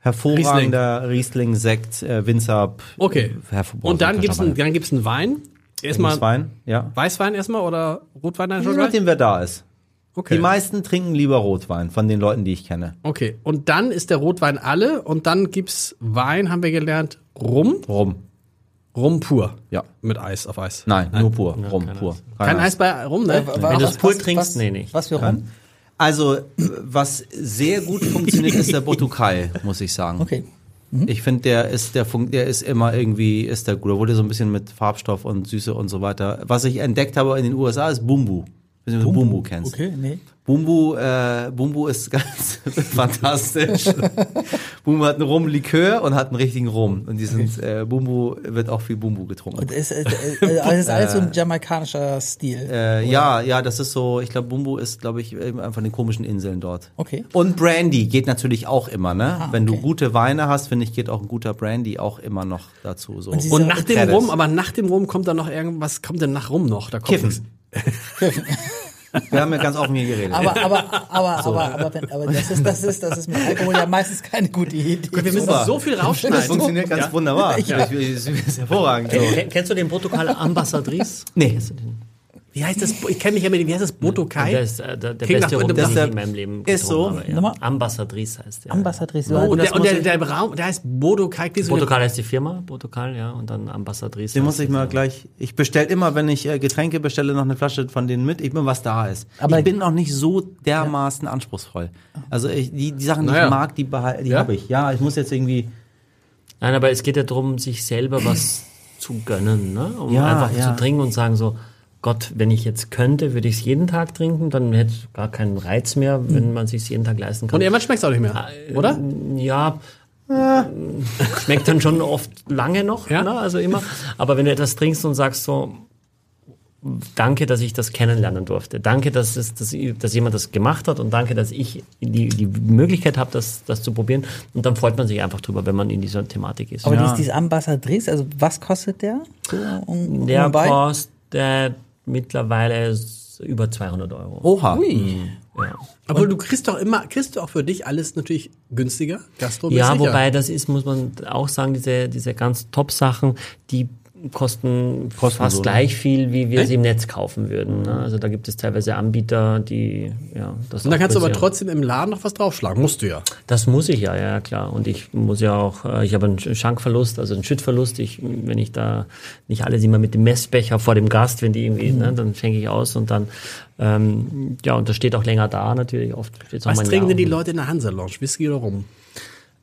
Hervorragender Riesling-Sekt, äh, Winzer. Okay. Und dann gibt's einen, Champagner. dann gibt's einen Wein. Erstmal Wein, ja. Weißwein erstmal oder Rotwein dann Je schon nachdem, wer da ist. Okay. Die meisten trinken lieber Rotwein von den Leuten, die ich kenne. Okay. Und dann ist der Rotwein alle und dann gibt's Wein, haben wir gelernt, Rum. Rum. Rum pur. Ja. Mit Eis auf Eis. Nein, nur pur. Rum, pur. Kein Eis bei Rum, ne? Wa- Wenn du es pur trinkst, was- nee, nicht. Was für rum? Also, was sehr gut funktioniert, ist der Botukai, muss ich sagen. Okay. Ich finde, der ist, der, fun- der ist immer irgendwie, ist der gut. Da wurde so ein bisschen mit Farbstoff und Süße und so weiter. Was ich entdeckt habe in den USA ist Bumbu. Ich weiß nicht, ob du Bumbu kennst. Okay, nee. Bumbu, äh, Bumbu ist ganz fantastisch. Bumbu hat einen Rum-Likör und hat einen richtigen Rum. Und die sind, äh, Bumbu wird auch viel Bumbu getrunken. Und es, es, es, es ist alles so ein jamaikanischer Stil. Äh, ja, ja, das ist so, ich glaube, Bumbu ist, glaube ich, eben einfach den komischen Inseln dort. Okay. Und Brandy geht natürlich auch immer, ne? Ah, Wenn du okay. gute Weine hast, finde ich, geht auch ein guter Brandy auch immer noch dazu. So. Und Und nach dem. Rum, aber nach dem Rum kommt dann noch irgendwas, kommt denn nach Rum noch? Da kommt Kiffen. Wir haben ja ganz offen hier geredet. Aber, aber, aber, aber, aber, wenn, aber das ist, das ist, das ist mit Alkohol ja meistens keine gute Idee. Wir müssen Super. so viel das rausschneiden. funktioniert ganz wunderbar. Ich, ich, ich, ist hervorragend. So. Ken- Kennst du den Protokoll Ambassadrice? Nee. Kennst du den? Wie heißt das? Ich kenne mich ja mit dem, wie heißt das? Botokai? Der ist äh, der, der beste Rum, den ich ist in der- meinem Leben ist so. habe. Nochmal? Ja. Ambassadrice heißt der. Ambassadrice. Oh, und der, und der, der Raum, der heißt eine- Protokal heißt die Firma, Protokal, ja, und dann Ambassadrice. Den muss ich mal gleich. Ich bestelle immer, wenn ich äh, Getränke bestelle, noch eine Flasche von denen mit. Ich bin, was da ist. Aber- ich bin auch nicht so dermaßen anspruchsvoll. Also ich, die, die Sachen, die Naja. ich mag, die, die Ja? habe ich. Ja, ich muss jetzt irgendwie. Nein, aber es geht ja darum, sich selber was zu gönnen, ne? Um Ja, einfach ja. zu trinken und sagen so, Gott, wenn ich jetzt könnte, würde ich es jeden Tag trinken, dann hätte es gar keinen Reiz mehr, wenn man sich jeden Tag leisten kann. Und irgendwann schmeckt es auch nicht mehr. Oder? Ja, schmeckt dann schon oft lange noch, Ja. ne? also immer. Aber wenn du etwas trinkst und sagst so, danke, dass ich das kennenlernen durfte. Danke, dass, es, dass, dass jemand das gemacht hat und danke, dass ich die, die Möglichkeit habe, das, das zu probieren. Und dann freut man sich einfach drüber, wenn man in dieser Thematik ist. Aber Ja. dies, dieses Ambassadrice, also was kostet der? So, um, Der um bei? kostet mittlerweile über 200 Euro. Oha. Ui. Ja. Obwohl du kriegst doch immer, kriegst du auch für dich alles natürlich günstiger, gastromäßig. Ja, wobei das ist, muss man auch sagen, diese, diese ganz Top-Sachen, die kosten Kosten fast so, ne? gleich viel, wie wir Echt? sie im Netz kaufen würden. Ne? Also da gibt es teilweise Anbieter, die, ja, das Und auch kannst du aber trotzdem im Laden noch was draufschlagen. Musst du ja. Das muss ich ja, ja klar. Und ich muss ja auch, äh, ich habe einen Schankverlust, also einen Schüttverlust. Ich, wenn ich da nicht alles immer mit dem Messbecher vor dem Gast, wenn die irgendwie, ne, dann schenke ich aus und dann, ähm, ja, und das steht auch länger da natürlich. Oft Was trinken denn die. Leute in der Hansa-Lounge? Whisky oder rum?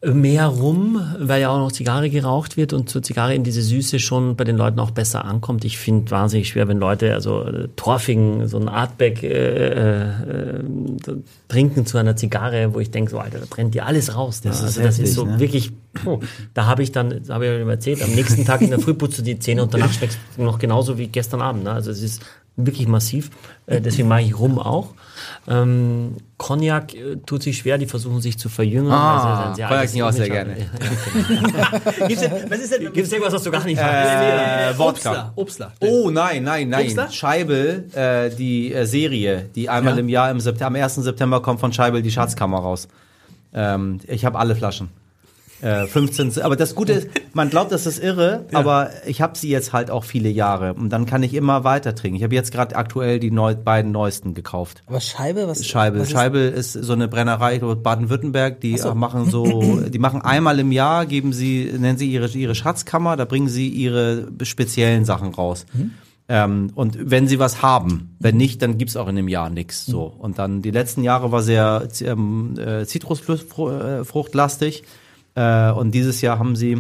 Mehr rum, weil ja auch noch Zigarre geraucht wird und zur Zigarre in diese Süße schon bei den Leuten auch besser ankommt. Ich finde wahnsinnig schwer, wenn Leute, also äh, Torfigen, so ein Artback äh, äh, so trinken zu einer Zigarre, wo ich denke, so Alter, da brennt dir alles raus. Ne? Das ist also das ist heftig, so ne? wirklich, puh, da habe ich dann, habe ich ja erzählt, am nächsten Tag in der Früh putzt du die Zähne und danach schmeckst du noch genauso wie gestern Abend. Ne? Also es ist wirklich massiv. Äh, deswegen mag ich Rum auch. Ähm, Cognac äh, tut sich schwer, die versuchen sich zu verjüngern. Ah, sie ein sehr Cognac ich auch sehr gerne. Gibt's denn, was ist denn? Gibt es irgendwas, was du gar nicht magst? Äh, Wodka. Obstler. Obstler. Oh nein, nein, nein. Obstler? Scheibel, äh, die äh, Serie, die einmal Ja. im Jahr im September, am 1. September kommt von Scheibel die Schatzkammer raus. Ähm, ich habe alle Flaschen. Äh, 15, aber das Gute ist, man glaubt, das ist irre, aber ich habe sie jetzt halt auch viele Jahre und dann kann ich immer weiter trinken. Ich habe jetzt gerade aktuell die neu, beiden neuesten gekauft. Aber Scheibe, was Scheibel. was ist- Scheibel ist so eine Brennerei Baden-Württemberg, die machen so, die machen einmal im Jahr, geben sie, nennen sie ihre, ihre Schatzkammer, da bringen sie ihre speziellen Sachen raus. Ähm, und wenn sie was haben, wenn nicht, dann gibt's auch in dem Jahr nichts. So. Und dann die letzten Jahre war sehr ähm, äh, Zitrusfruchtlastig. Äh, und dieses Jahr haben sie,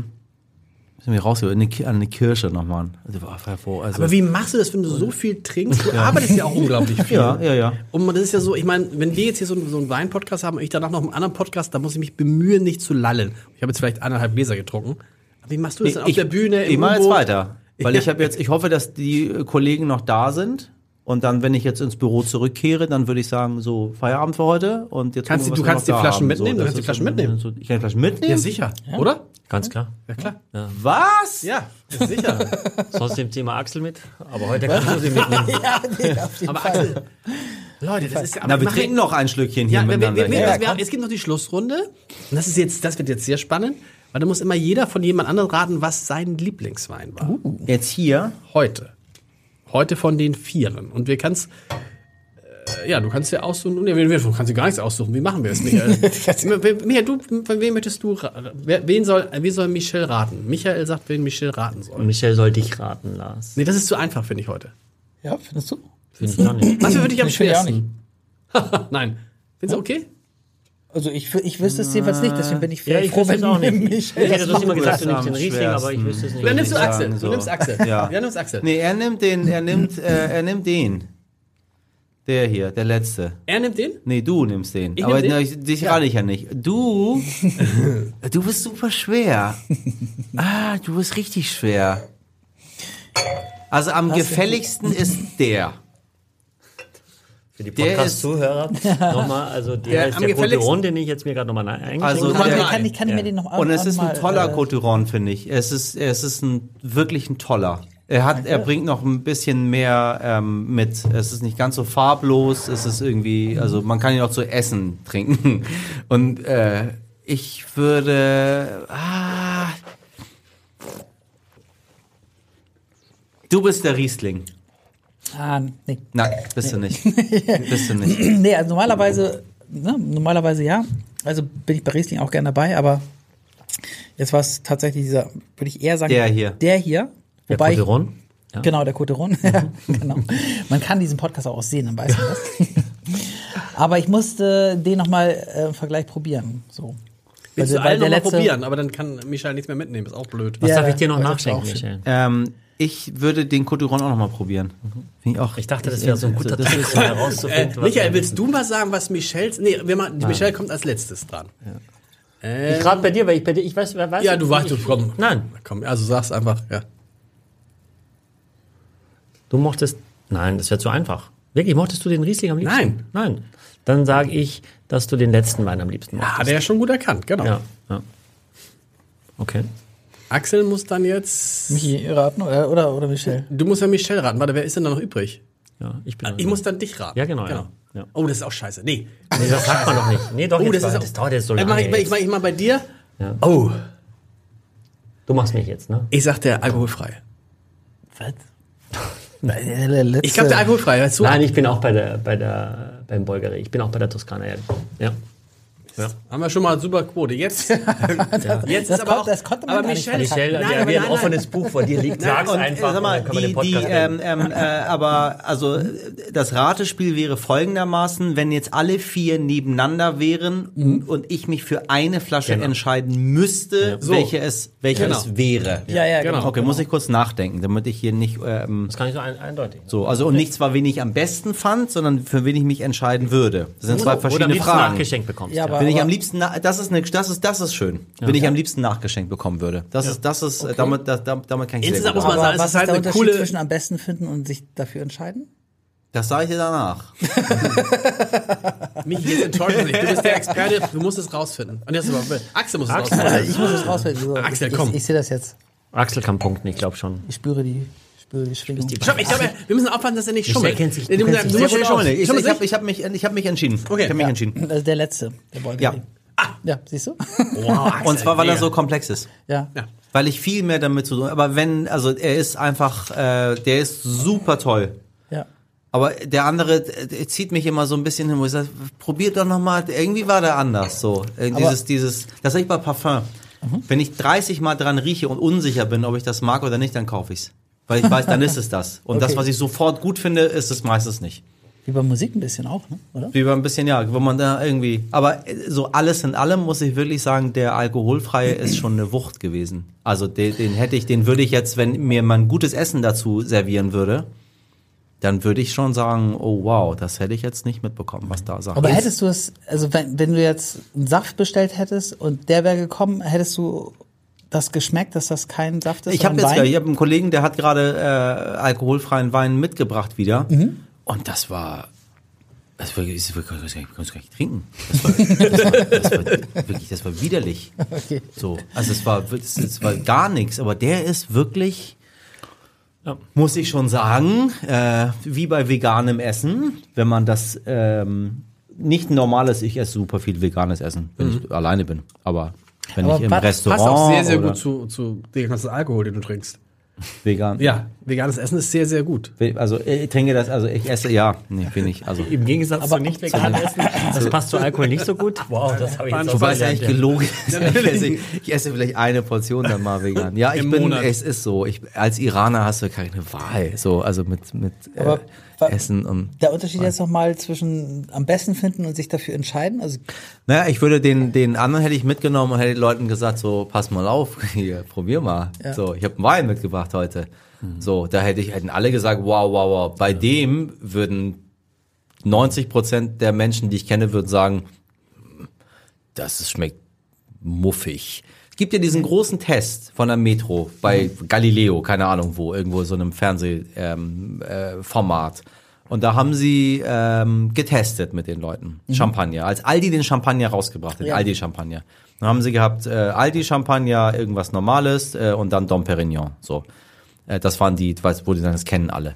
sind wir rausgeholt, eine, Ki- eine Kirsche nochmal. Also, war also, Aber wie machst du das, wenn du so viel trinkst? Du arbeitest ja auch unglaublich viel. ja, ja, ja. Und das ist ja so, ich meine, wenn wir jetzt hier so, einen- so einen Wein-Podcast haben und ich danach noch einen anderen Podcast, da muss ich mich bemühen, nicht zu lallen. Ich habe jetzt vielleicht eineinhalb Gläser getrunken. Aber wie machst du das dann auf der Bühne? im Immer jetzt weiter. Weil ich habe jetzt, ich hoffe, dass die äh, Kollegen noch da sind. Und dann, wenn ich jetzt ins Büro zurückkehre, dann würde ich sagen, so Feierabend für heute. Und jetzt Kannst du- wir, du kannst wir die Flaschen haben. mitnehmen? Du das kannst die Flaschen so- mitnehmen. So, ich kann die Flaschen mitnehmen? Ja, sicher. Oder? Ganz klar. Ja, klar. Was? Ja, sicher. Sonst nimmt Thema Axel mit, aber heute kannst du sie mitnehmen. Ja, nee, auf jeden Aber Fall. Axel, Leute, das ist ja... Na, wir trinken noch ein Schlückchen hier Ja, wir, wir, miteinander. wir, Ja. wir, wir, es gibt noch die Schlussrunde. Und das ist jetzt, das wird jetzt sehr spannend, weil da muss immer jeder von jemand anderem raten, was sein Lieblingswein war. Jetzt hier. Heute. Heute von den Vieren. Und wir kannst, äh, ja, du kannst ja aussuchen, nee, du kannst dir gar nichts aussuchen. Wie machen wir es, Michael? Michael, du, von wem möchtest du, wen soll, wen soll Michel raten? Michael sagt, wen Michel raten soll. Michel soll dich raten, Lars. Nee, das ist zu einfach, finde ich heute. Ja, findest du? Finde ich auch nicht. Was für dich am Ich auch schwersten? Nein. Findest du okay? Also ich, ich wüsste es jedenfalls nicht, deswegen bin ich Ja, ich froh, wüsste wenn auch nicht. Ich hätte das sonst immer gesagt, du nimmst den Riesling, aber ich wüsste es nicht. Dann nimmst du Axel. so. Du nimmst Axel. Ja. Ja, nimmst Axel. Nee, er nimmt den, er nimmt, äh, er nimmt den. Der hier, der letzte. Er nimmt den? Nee, du nimmst den. Ich Aber nehm den? na, ich, dich rate ich ja nicht. Du, du bist super schwer. Ah, du bist richtig schwer. Also am gefälligsten ist der. Für die Podcast-Zuhörer nochmal, also der, Der ist der Coteron, den ich jetzt mir gerade nochmal eingeschenkt Also habe. Kann, der- kann, ich, kann ich mir den noch Und es ist ein toller äh, Coteron, finde ich. Es ist, es ist ein wirklich ein toller. Er hat, er bringt noch ein bisschen mehr ähm, mit. Es ist nicht ganz so farblos. Es ist irgendwie, also man kann ihn auch zu Essen trinken. Und äh, ich würde, ah, du bist der Riesling. Ah, nee. Nein, bist du nicht. bist du nicht. nee, also normalerweise, ne, normalerweise ja. Also bin ich bei Riesling auch gerne dabei, aber jetzt war es tatsächlich dieser, würde ich eher sagen, Der hier. Der hier. Der Wobei ich, Coteron? Ja. Genau, der Coteron. Ja, genau. Man kann diesen Podcast auch sehen, dann weiß man das. Aber ich musste den nochmal äh, im Vergleich probieren. So. Willst Weil- du alle der nochmal letzte- probieren, aber dann kann Michael nichts mehr mitnehmen. Ist auch blöd. Was Ja, darf ich dir noch nachschenken. Michel? Ähm, ich würde den Coteron auch noch mal probieren. Finde ich auch. Ich dachte, das wäre so ein guter das ist- um Äh, herauszufinden. was- Michael, willst du mal sagen, was Michels. Nee, wir machen, Michel kommt als letztes dran. Ich rate bei dir, weil ich bei dir, ich weiß, wer weiß. Ja, du weißt, du komm. Nein, Komm, also sag's einfach, ja. du mochtest. Nein, das wäre zu einfach. Wirklich, mochtest du den Riesling am liebsten? Nein. Nein. Dann sage ich, dass du den letzten Wein am liebsten mochtest. Hat er ja schon gut erkannt, genau. Ja, ja. Okay. Axel muss dann jetzt. Michi raten oder, oder, oder Michel? Du musst ja Michel raten. Warte, wer ist denn da noch übrig? Ja, ich bin. Ich muss dann dich raten. Ja, genau, ja. Ja. Oh, das ist auch scheiße. Nee. Nee, das sagt man doch nicht. Nee, doch, Oh, das ist auch- das dauert jetzt so Äh, lange. mach ich, ich, mach, ich mal bei dir. Ja. Oh. Du machst mich jetzt, ne? Ich sag der alkoholfrei. Was? Ich glaube der alkoholfrei. Weißt du? Nein, ich bin auch bei der, bei der, beim Bolgari. Ich bin auch bei der Toskana. Ja. ja. Haben wir schon mal super Quote. Jetzt, jetzt Das ist aber kon- auch, das konnte man aber gar nicht Michel, Michel, nein, der aber wie ein nein, offenes Buch vor dir liegt, sag's Und, einfach. äh, sag mal, können wir die, den die, Podcast ähm, ähm, äh, aber also äh, das Ratespiel wäre folgendermaßen, wenn jetzt alle vier nebeneinander wären und ich mich für eine Flasche Genau. entscheiden müsste, So. welche es welche Genau. es wäre. Ja, ja, genau. Okay, muss ich kurz nachdenken, damit ich hier nicht ähm, Das kann ich so ein, eindeutig. so, also und nicht zwar wen ich am besten fand, sondern für wen ich mich entscheiden würde. Das sind zwei verschiedene liebsten Fragen. nachgeschenkt bekommst. Ja, Ja, aber- ich am liebsten, das ist eine, das ist, das ist schön. Wenn ich am liebsten nachgeschenkt bekommen würde. Das ist, das ist, äh, damit, das, damit, kann ich sehr Insgesamt gut muss man Aber sagen, es was ist halt der Unterschied coole. zwischen am besten finden und sich dafür entscheiden? Das sage ich dir danach. Mich jetzt enttäuscht nicht. Du bist der Experte, du musst es rausfinden. Und jetzt aber, Axel muss es Axel. rausfinden. Ich muss es rausfinden. So, Axel, ich, komm. Ich, ich sehe das jetzt. Axel kann punkten, ich glaube schon. Ich spüre die, die Schwingung. Ich glaube, wir müssen aufpassen, dass er nicht schummelt. kennt sich- Du, du kennst dich sehr gut Ich, ich, habe nicht? ich hab mich, ich hab mich entschieden. Okay. Ich habe mich Ja. entschieden. Das ist der letzte. Der wollte Ja. Ja, siehst du? Wow, Und zwar, weil er so komplex ist. Ja. Ja. Weil ich viel mehr damit zu tun Aber wenn, also er ist einfach, äh, der ist super toll. Ja. Aber der andere äh, zieht mich immer so ein bisschen hin, wo ich sage, probiert doch nochmal, irgendwie war der anders so. Äh, dieses, dieses, das sag ich bei Parfum. Wenn ich 30 Mal dran rieche und unsicher bin, ob ich das mag oder nicht, dann kaufe ich's. Weil ich weiß, dann ist es das. Und das, Okay. was ich sofort gut finde, ist es meistens nicht. Wie bei Musik ein bisschen auch, ne? oder? Wie bei ein bisschen, ja, wo man da irgendwie, aber äh, so alles in allem muss ich wirklich sagen, der alkoholfreie ist schon eine Wucht gewesen. Also den, den hätte ich, den würde ich jetzt, wenn mir man gutes Essen dazu servieren würde, dann würde ich schon sagen, oh wow, das hätte ich jetzt nicht mitbekommen, was da sagt. Aber hättest du es, also wenn, wenn du jetzt einen Saft bestellt hättest und der wäre gekommen, hättest du das geschmeckt, dass das kein Saft ist? ich habe jetzt, Wein? ich habe einen Kollegen, der hat gerade äh, alkoholfreien Wein mitgebracht wieder, und das war, das war, das war, das war, es gar nicht trinken. Das war, das war, das war wirklich, das war widerlich. Okay. So, also es war, es, es war gar nichts, aber der ist wirklich, Ja. muss ich schon sagen, äh, wie bei veganem Essen, wenn man das ähm, nicht ein normales, ich esse super viel veganes Essen, wenn ich alleine bin, aber wenn Aber ich im Restaurant Passt auch sehr, sehr gut zu, zu dem ganzen Alkohol, den du trinkst. vegan, Ja, veganes Essen ist sehr, sehr gut. also ich trinke das, also ich esse, ja, nee, bin ich, also Im Gegensatz zu nicht vegan essen, das passt zu Alkohol nicht so gut. Wow, das habe ich jetzt auch Wobei es eigentlich gelogen ist. Ich esse, ich esse vielleicht eine Portion dann mal vegan. Ja, ich Im bin, Monat. es ist so. Ich, als Iraner hast du keine Wahl. So, also mit, mit äh, Aber wa- Essen und. Der Unterschied jetzt nochmal zwischen am besten finden und sich dafür entscheiden. Also Naja, ich würde den, den anderen hätte ich mitgenommen und hätte den Leuten gesagt, so, pass mal auf, hier, probier mal. Ja. So, ich habe einen Wein mitgebracht heute. So, da hätte ich, hätten alle gesagt, wow, wow, wow. Bei dem würden 90 Prozent der Menschen, die ich kenne, würden sagen, das schmeckt muffig. Es gibt ja diesen großen Test von der Metro bei Galileo, keine Ahnung wo, irgendwo so einem Fernsehformat. Ähm, äh. Und da haben sie ähm, getestet mit den Leuten. Champagner. Als Aldi den Champagner rausgebracht hat, Ja. Aldi Champagner. Dann haben sie gehabt, äh, Aldi Champagner, irgendwas Normales äh, und dann Dom Perignon. So. Äh, das waren die, weiß, wo die dann das kennen alle.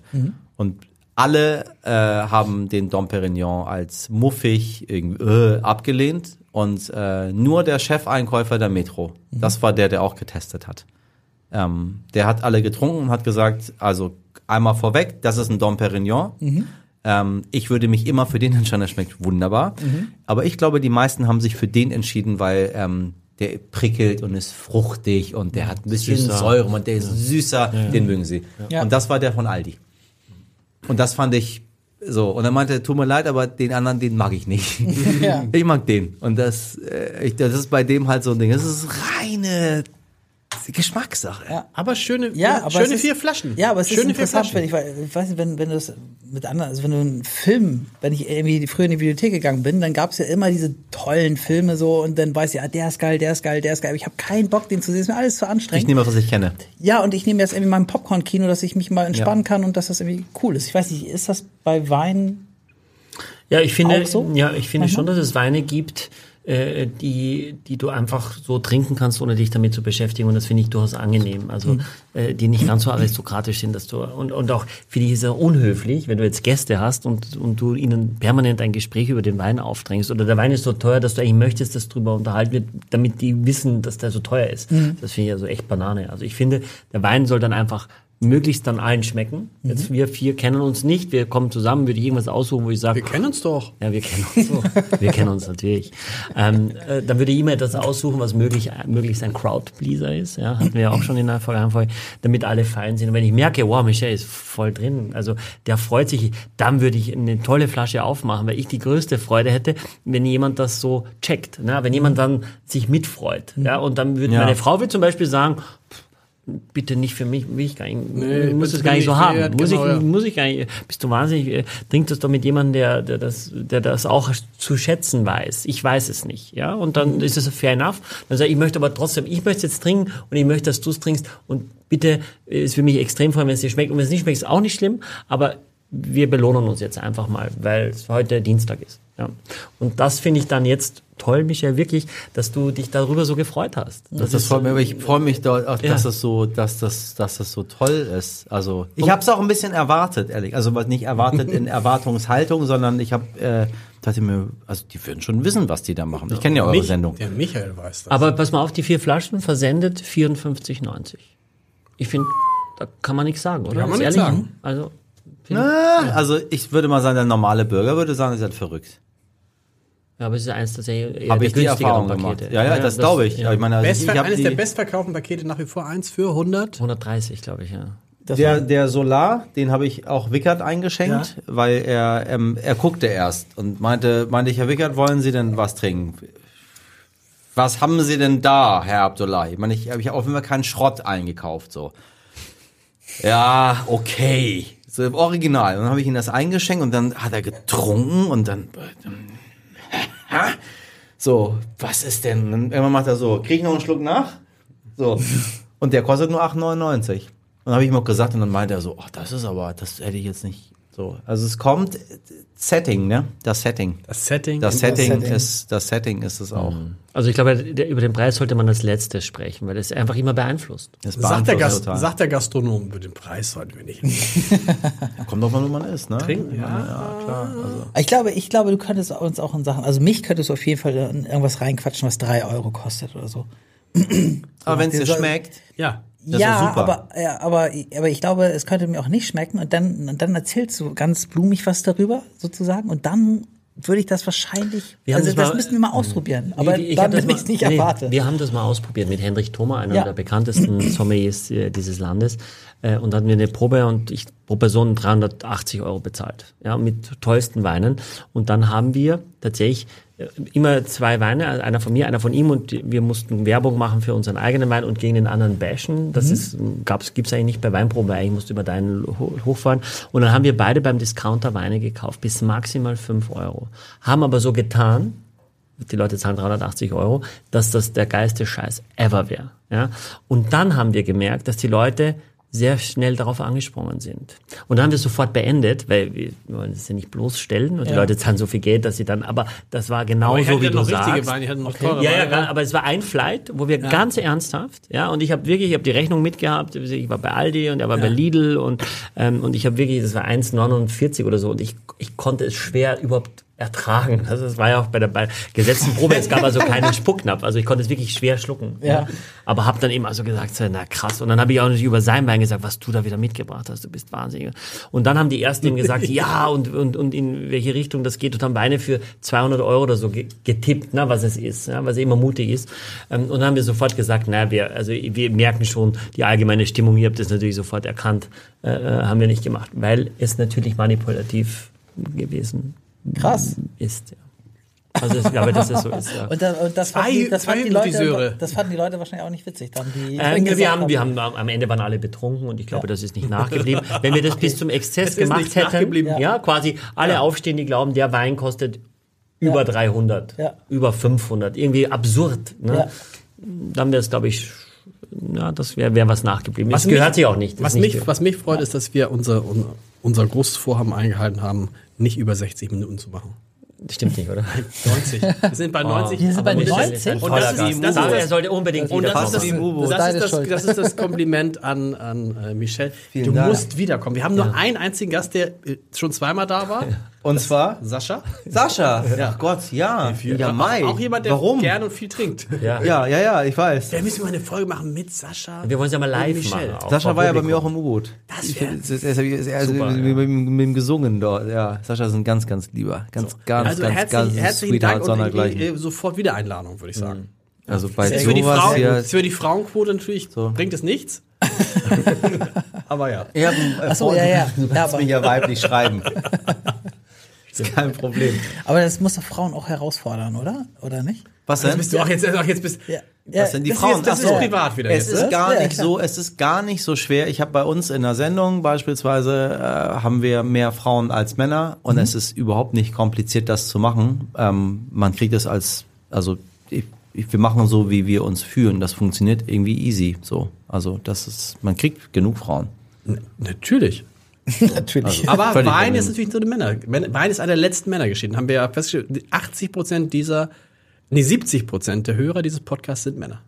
Und alle äh, haben den Dom Perignon als muffig irgendwie, äh, abgelehnt und äh, nur der Chefeinkäufer der Metro, das war der, der auch getestet hat. Ähm, der hat alle getrunken und hat gesagt, also einmal vorweg, das ist ein Dom Perignon. Ähm, ich würde mich immer für den entscheiden, der schmeckt wunderbar. Aber ich glaube, die meisten haben sich für den entschieden, weil ähm, der prickelt und ist fruchtig und der hat ein bisschen Süßer. Säure und der ist süßer, den mögen sie. Ja. Und das war der von Aldi. Und das fand ich so. Und er meinte, tut mir leid, aber den anderen, den mag ich nicht. Ja. Ich mag den. Und das, äh, ich, das ist bei dem halt so ein Ding. Das ist reine Geschmackssache. Ja. Aber schöne, Ja, aber schöne ist, vier Flaschen. Ja, aber es schöne ist interessant, wenn ich, ich weiß nicht, wenn, wenn du es mit anderen, also wenn du einen Film, wenn ich irgendwie früher in die Bibliothek gegangen bin, dann gab es ja immer diese tollen Filme so und dann weiß ich, ah, der ist geil, der ist geil, der ist geil. Aber ich habe keinen Bock, den zu sehen, ist mir alles zu Ich anstrengend. nehme, was ich kenne. ja, und ich nehme jetzt irgendwie mein Popcorn-Kino, dass ich mich mal entspannen kann und dass das irgendwie cool ist. Ich weiß nicht, ist das bei Wein? Ja, ich finde, Auch so? ja, ich finde schon, dass es Weine gibt, äh, die, die du einfach so trinken kannst, ohne dich damit zu beschäftigen. Und das finde ich durchaus angenehm. Also, äh, die nicht ganz so aristokratisch sind, dass du, und, und auch, finde ich, ist ja unhöflich, wenn du jetzt Gäste hast und, und du ihnen permanent ein Gespräch über den Wein aufdrängst. Oder der Wein ist so teuer, dass du eigentlich möchtest, dass drüber unterhalten wird, damit die wissen, dass der so teuer ist. Das finde ich also echt Banane. Also ich finde, der Wein soll dann einfach möglichst dann allen schmecken. Jetzt wir vier kennen uns nicht, wir kommen zusammen, würde ich irgendwas aussuchen, wo ich sage, Wir kennen uns doch. ja, wir kennen uns so. Wir kennen uns natürlich. Ähm, äh, dann würde ich immer etwas aussuchen, was möglich, möglichst ein Crowdpleaser ist. Ja, hatten wir ja auch schon in der vergangenen Folge, damit alle fein sind. Und wenn ich merke, wow, Michel ist voll drin, also der freut sich, dann würde ich eine tolle Flasche aufmachen, weil ich die größte Freude hätte, wenn jemand das so checkt. Ne? Wenn jemand dann sich mitfreut. Ja, und dann würde Ja. meine Frau würde zum Beispiel sagen, bitte nicht für mich, will ich gar nicht, Nee, muss es gar nicht so haben. wert, muss, genau, ich, ja. muss ich gar nicht, bist du wahnsinnig, äh, trink das doch mit jemandem, der, der, das, der das auch zu schätzen weiß. Ich weiß es nicht, ja, und dann ist es fair enough. Dann sage ich, ich möchte aber trotzdem, ich möchte es jetzt trinken und ich möchte, dass du es trinkst und bitte, äh, es für mich extrem freuen, wenn es dir schmeckt und wenn es nicht schmeckt, ist auch nicht schlimm, aber wir belohnen uns jetzt einfach mal, weil es heute Dienstag ist. Ja. Und das finde ich dann jetzt toll, Michael, wirklich, dass du dich darüber so gefreut hast. Das, das freut mich, aber ich freue mich, da, auch, Ja. dass das so, dass das, dass das so toll ist. Also ich habe es auch ein bisschen erwartet, ehrlich. Also was nicht erwartet in Erwartungshaltung, sondern ich habe äh, dachte mir, also die würden schon wissen, was die da machen. Ich kenne ja eure Mich- Sendung. Der Michael weiß das. Aber pass mal auf, die vier Flaschen versendet 54,90. Ich finde, da kann man nichts sagen, oder? Kann man nichts ehrlich? sagen. Also, Ah, Also ich würde mal sagen, der normale Bürger würde sagen, ihr seid verrückt. ja, aber es ist eins der, sehr- eher Habe ich die Erfahrung gemacht. Pakete. Ja, ja, das, glaube ich. ja. Ich meine, also ich eines die, der bestverkauften Pakete nach wie vor eins für 100. 130, glaube ich, ja. Der, der Solar, den habe ich auch Wickert eingeschenkt, weil er, ähm, er guckte erst und meinte, meinte ich, Herr Wickert, wollen Sie denn was trinken? Was haben Sie denn da, Herr Abdullahi? Ich meine, ich habe ich auf jeden Fall keinen Schrott eingekauft, so. Ja, okay. So im Original. Und dann habe ich ihm das eingeschenkt und dann hat er getrunken und dann, so, was ist denn? Und irgendwann macht er so, krieg ich noch einen Schluck nach? So. Und der kostet nur 8,99. Und dann habe ich ihm auch gesagt und dann meinte er so, ach, das ist aber, das hätte ich jetzt nicht so. Also es kommt, Setting, ne? Das Setting. Das Setting. Das Setting, Setting. ist, das Setting ist es auch. Also ich glaube, der, über den Preis sollte man als letztes sprechen, weil das einfach immer beeinflusst. Das sagt, der beeinflusst Gast, sagt der Gastronom, über den Preis sollten wir nicht. Kommt drauf an, wo man ist, ne? Trinken, Ich meine, ja, klar. Also. Ich glaube, ich glaube, du könntest uns auch in Sachen, also mich könntest du auf jeden Fall in irgendwas reinquatschen, was drei Euro kostet oder so. Aber wenn es dir schmeckt, Ja. Das ja, aber, ja, aber, aber ich glaube, es könnte mir auch nicht schmecken und dann, und dann erzählst du ganz blumig was darüber, sozusagen, und dann würde ich das wahrscheinlich, Wir also das das, mal- müssen wir mal ausprobieren, aber Ich- ich dann das ich es nicht nee, erwarte. Wir haben das mal ausprobiert mit Hendrik Thoma, einer Ja. der bekanntesten Sommeliers äh, dieses Landes. Äh, und da hatten wir eine Probe und ich pro Person 380 Euro bezahlt. Ja, mit tollsten Weinen. Und dann haben wir tatsächlich äh, immer zwei Weine, also einer von mir, einer von ihm und wir mussten Werbung machen für unseren eigenen Wein und gegen den anderen bashen. Das ist, gab's, gibt's eigentlich nicht bei Weinproben, weil eigentlich musst du über deinen ho- hochfahren. Und dann haben wir beide beim Discounter Weine gekauft, bis maximal 5 Euro. Haben aber so getan, die Leute zahlen 380 Euro, dass das der geilste Scheiß ever wäre. Ja? Und dann haben wir gemerkt, dass die Leute sehr schnell darauf angesprungen sind. Und dann haben wir sofort beendet, weil wir wollen das ja nicht bloßstellen und die Leute zahlen so viel Geld, dass sie dann, aber das war genau so, wie du sagst. Noch teure Ja, ja, gar- aber es war ein Flight, wo wir ganz ernsthaft, ja, und ich habe wirklich, ich habe die Rechnung mitgehabt, ich war bei Aldi und er war bei Lidl und ähm, und ich habe wirklich, das war 1,49 oder so und ich ich konnte es schwer überhaupt ertragen. Also es war ja auch bei der bei gesetzten Probe, es gab also keinen Spucknapf, also ich konnte es wirklich schwer schlucken. Ja. Aber habe dann eben also gesagt, na krass. Und dann habe ich auch natürlich über sein Wein gesagt, was du da wieder mitgebracht hast, du bist wahnsinnig. Und dann haben die ersten ihm gesagt, ja und, und, und in welche Richtung das geht und haben Weine für 200 Euro oder so ge- getippt, ne, was es ist, ja, was immer mutig ist. Ähm, Und dann haben wir sofort gesagt, na, wir, also wir merken schon die allgemeine Stimmung, ihr habt das natürlich sofort erkannt, äh, äh, haben wir nicht gemacht, weil es natürlich manipulativ gewesen Krass. ist. Ja. Also ich glaube, dass es so ist. Ja. Und, da, und das, fanden Zwei- die, das, fanden die Leute, das fanden die Leute wahrscheinlich auch nicht witzig. Dann die Ähm, gesagt wir, haben, wir haben am Ende waren alle betrunken und ich glaube, das ist nicht nachgeblieben. Wenn wir das bis zum Exzess ist gemacht hätten, ja. quasi alle aufstehen, die glauben, der Wein kostet über 300, Ja. über 500, irgendwie absurd. Ne? Ja. Dann wäre es, glaube ich, ja, das wäre wär was nachgeblieben. Was das gehört mich- sich auch nicht. Das Was nicht mich, was mich freut, ist, dass wir unser, unser, unser großes Vorhaben eingehalten haben, nicht über 60 Minuten zu machen. Stimmt nicht, oder? 90. Wir sind bei 90. Wir sind bei aber das ist- 90? Und das, ist, das das ist- er sollte unbedingt Und das ist das, wie im U-Boot. das, Deine ist das, das ist das Kompliment an, an äh, Michel. Vielen du Dank. musst wiederkommen. Wir haben nur einen einzigen Gast, der äh, schon zweimal da war. und zwar Sascha. Sascha. Ach Gott, ja. Ja, Mai. Auch, jemand, der Warum? gerne und viel trinkt. ja. Ja, ja, ja, ich weiß. Da müssen wir eine Folge machen mit Sascha. Wir wollen es ja mal live machen. Sascha war ja bei mir auch im U-Boot. Das Ich- wär- das ist- er ist- er mit, ja. ihm gesungen dort. Ja, Sascha ist ein ganz, ganz lieber. Ganz, ganz, Also ganz, herzlich, ganz herzlichen Sweetheart Dank und äh, sofort wieder Einladung, würde ich sagen. Also bei Ist für, die sowas Frauen, hier. ist für die Frauenquote natürlich bringt es nichts. Aber ja. Einen, äh, Ach so, Freund, ja, ja. Du Ja, kannst aber- mich ja weiblich schreiben. ist kein Problem. Aber das muss doch Frauen auch herausfordern, oder? Oder nicht? Was Jetzt denn? bist du auch jetzt, auch jetzt bist, Ja. Was denn die das ist Frauen? jetzt- das Ach ist so. privat wieder Es jetzt, ist ne? gar Ja, nicht klar. so, es ist gar nicht so schwer. Ich habe bei uns in der Sendung beispielsweise äh, haben wir mehr Frauen als Männer und es ist überhaupt nicht kompliziert, das zu machen. Ähm, man kriegt es als, also ich, wir machen so, wie wir uns fühlen. Das funktioniert irgendwie easy. So, also das ist, man kriegt genug Frauen. Natürlich. Natürlich. Aber Völlig Wein ist natürlich so eine Männer. Männer- Wein ist einer der letzten Männergeschichten. Haben wir ja festgestellt. 80 Prozent dieser, nee, 70 Prozent der Hörer dieses Podcasts sind Männer.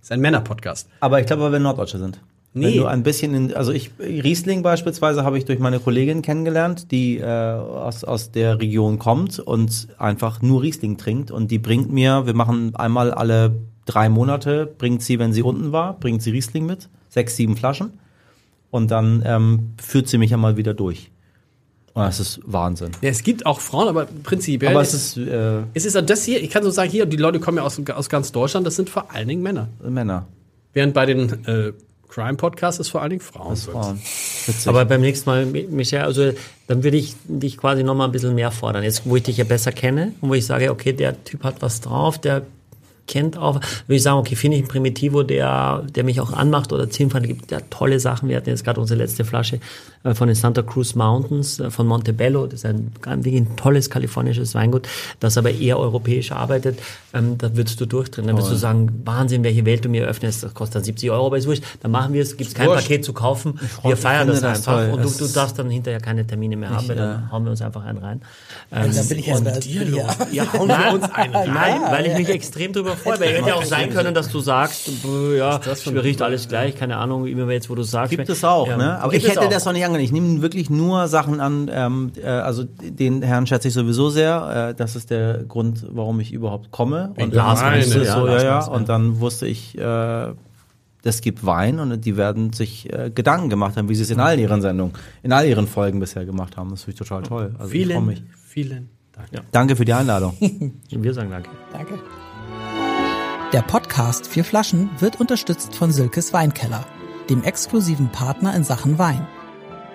ist ein Männer-Podcast. Aber ich glaube, weil wir Norddeutsche sind. Wenn Nee. du ein bisschen in, also ich, Riesling beispielsweise habe ich durch meine Kollegin kennengelernt, die äh, aus, aus der Region kommt und einfach nur Riesling trinkt und die bringt mir, wir machen einmal alle drei Monate, bringt sie, wenn sie unten war, bringt sie Riesling mit, sechs, sieben Flaschen und dann ähm, führt sie mich einmal wieder durch. Und das ist Wahnsinn. Ja, es gibt auch Frauen, aber prinzipiell. Aber es ist äh, es ist das hier, ich kann so sagen, hier, die Leute kommen ja aus, aus ganz Deutschland, das sind vor allen Dingen Männer. Männer. Während bei den äh, Crime-Podcasts es vor allen Dingen Frauen sind. Frauen. Aber beim nächsten Mal, Mi- Michel, also dann würde ich dich quasi noch mal ein bisschen mehr fordern. Jetzt, wo ich dich ja besser kenne und wo ich sage, okay, der Typ hat was drauf, der kennt auch, würde ich sagen, okay, finde ich einen Primitivo, der, der mich auch anmacht oder Zielfahrt, gibt ja tolle Sachen. Wir hatten jetzt gerade unsere letzte Flasche äh, von den Santa Cruz Mountains äh, von Montebello. Das ist ein, wirklich ein tolles kalifornisches Weingut, das aber eher europäisch arbeitet. Ähm, da würdest du durchdrehen. Dann würdest du sagen, Wahnsinn, welche Welt du mir öffnest. Das kostet dann 70 Euro, aber ist wurscht. Dann machen wir es, gibt es kein Wurscht. Paket zu kaufen. Wir feiern ich das das einfach. toll. Und du, du darfst dann hinterher keine Termine mehr haben, weil dann hauen wir uns einfach einen rein. Ähm, da bin ich jetzt bei dir los. Ja, hauen wir uns einen rein. Nein, weil ich mich extrem drüber freue. Weil hätte ja auch sein können, dass du sagst, ja, mir riecht alles gleich, keine Ahnung, immer jetzt, wo du sagst. Gibt es auch, Ja, ne? Aber gibt ich hätte auch. das noch nicht angenommen. Ich nehme wirklich nur Sachen an, ähm, äh, also den Herrn schätze ich sowieso sehr. Äh, das ist der Grund, warum ich überhaupt komme. Und dann es ja, so, ja, ja. Und dann wusste ich, äh, es gibt Wein und die werden sich äh, Gedanken gemacht haben, wie sie es in all ihren Sendungen, in all ihren Folgen bisher gemacht haben. Das finde ich total toll. Also ich freue mich. Vielen, Dank. Danke für die Einladung. Wir sagen danke. Danke. Der Podcast Vier Flaschen wird unterstützt von Silkes Weinkeller, dem exklusiven Partner in Sachen Wein.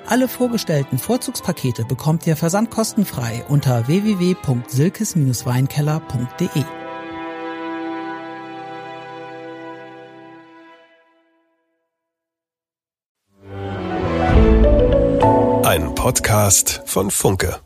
Alle vorgestellten Vorzugspakete bekommt ihr versandkostenfrei unter www.silkes-weinkeller.de. Ein Podcast von Funke.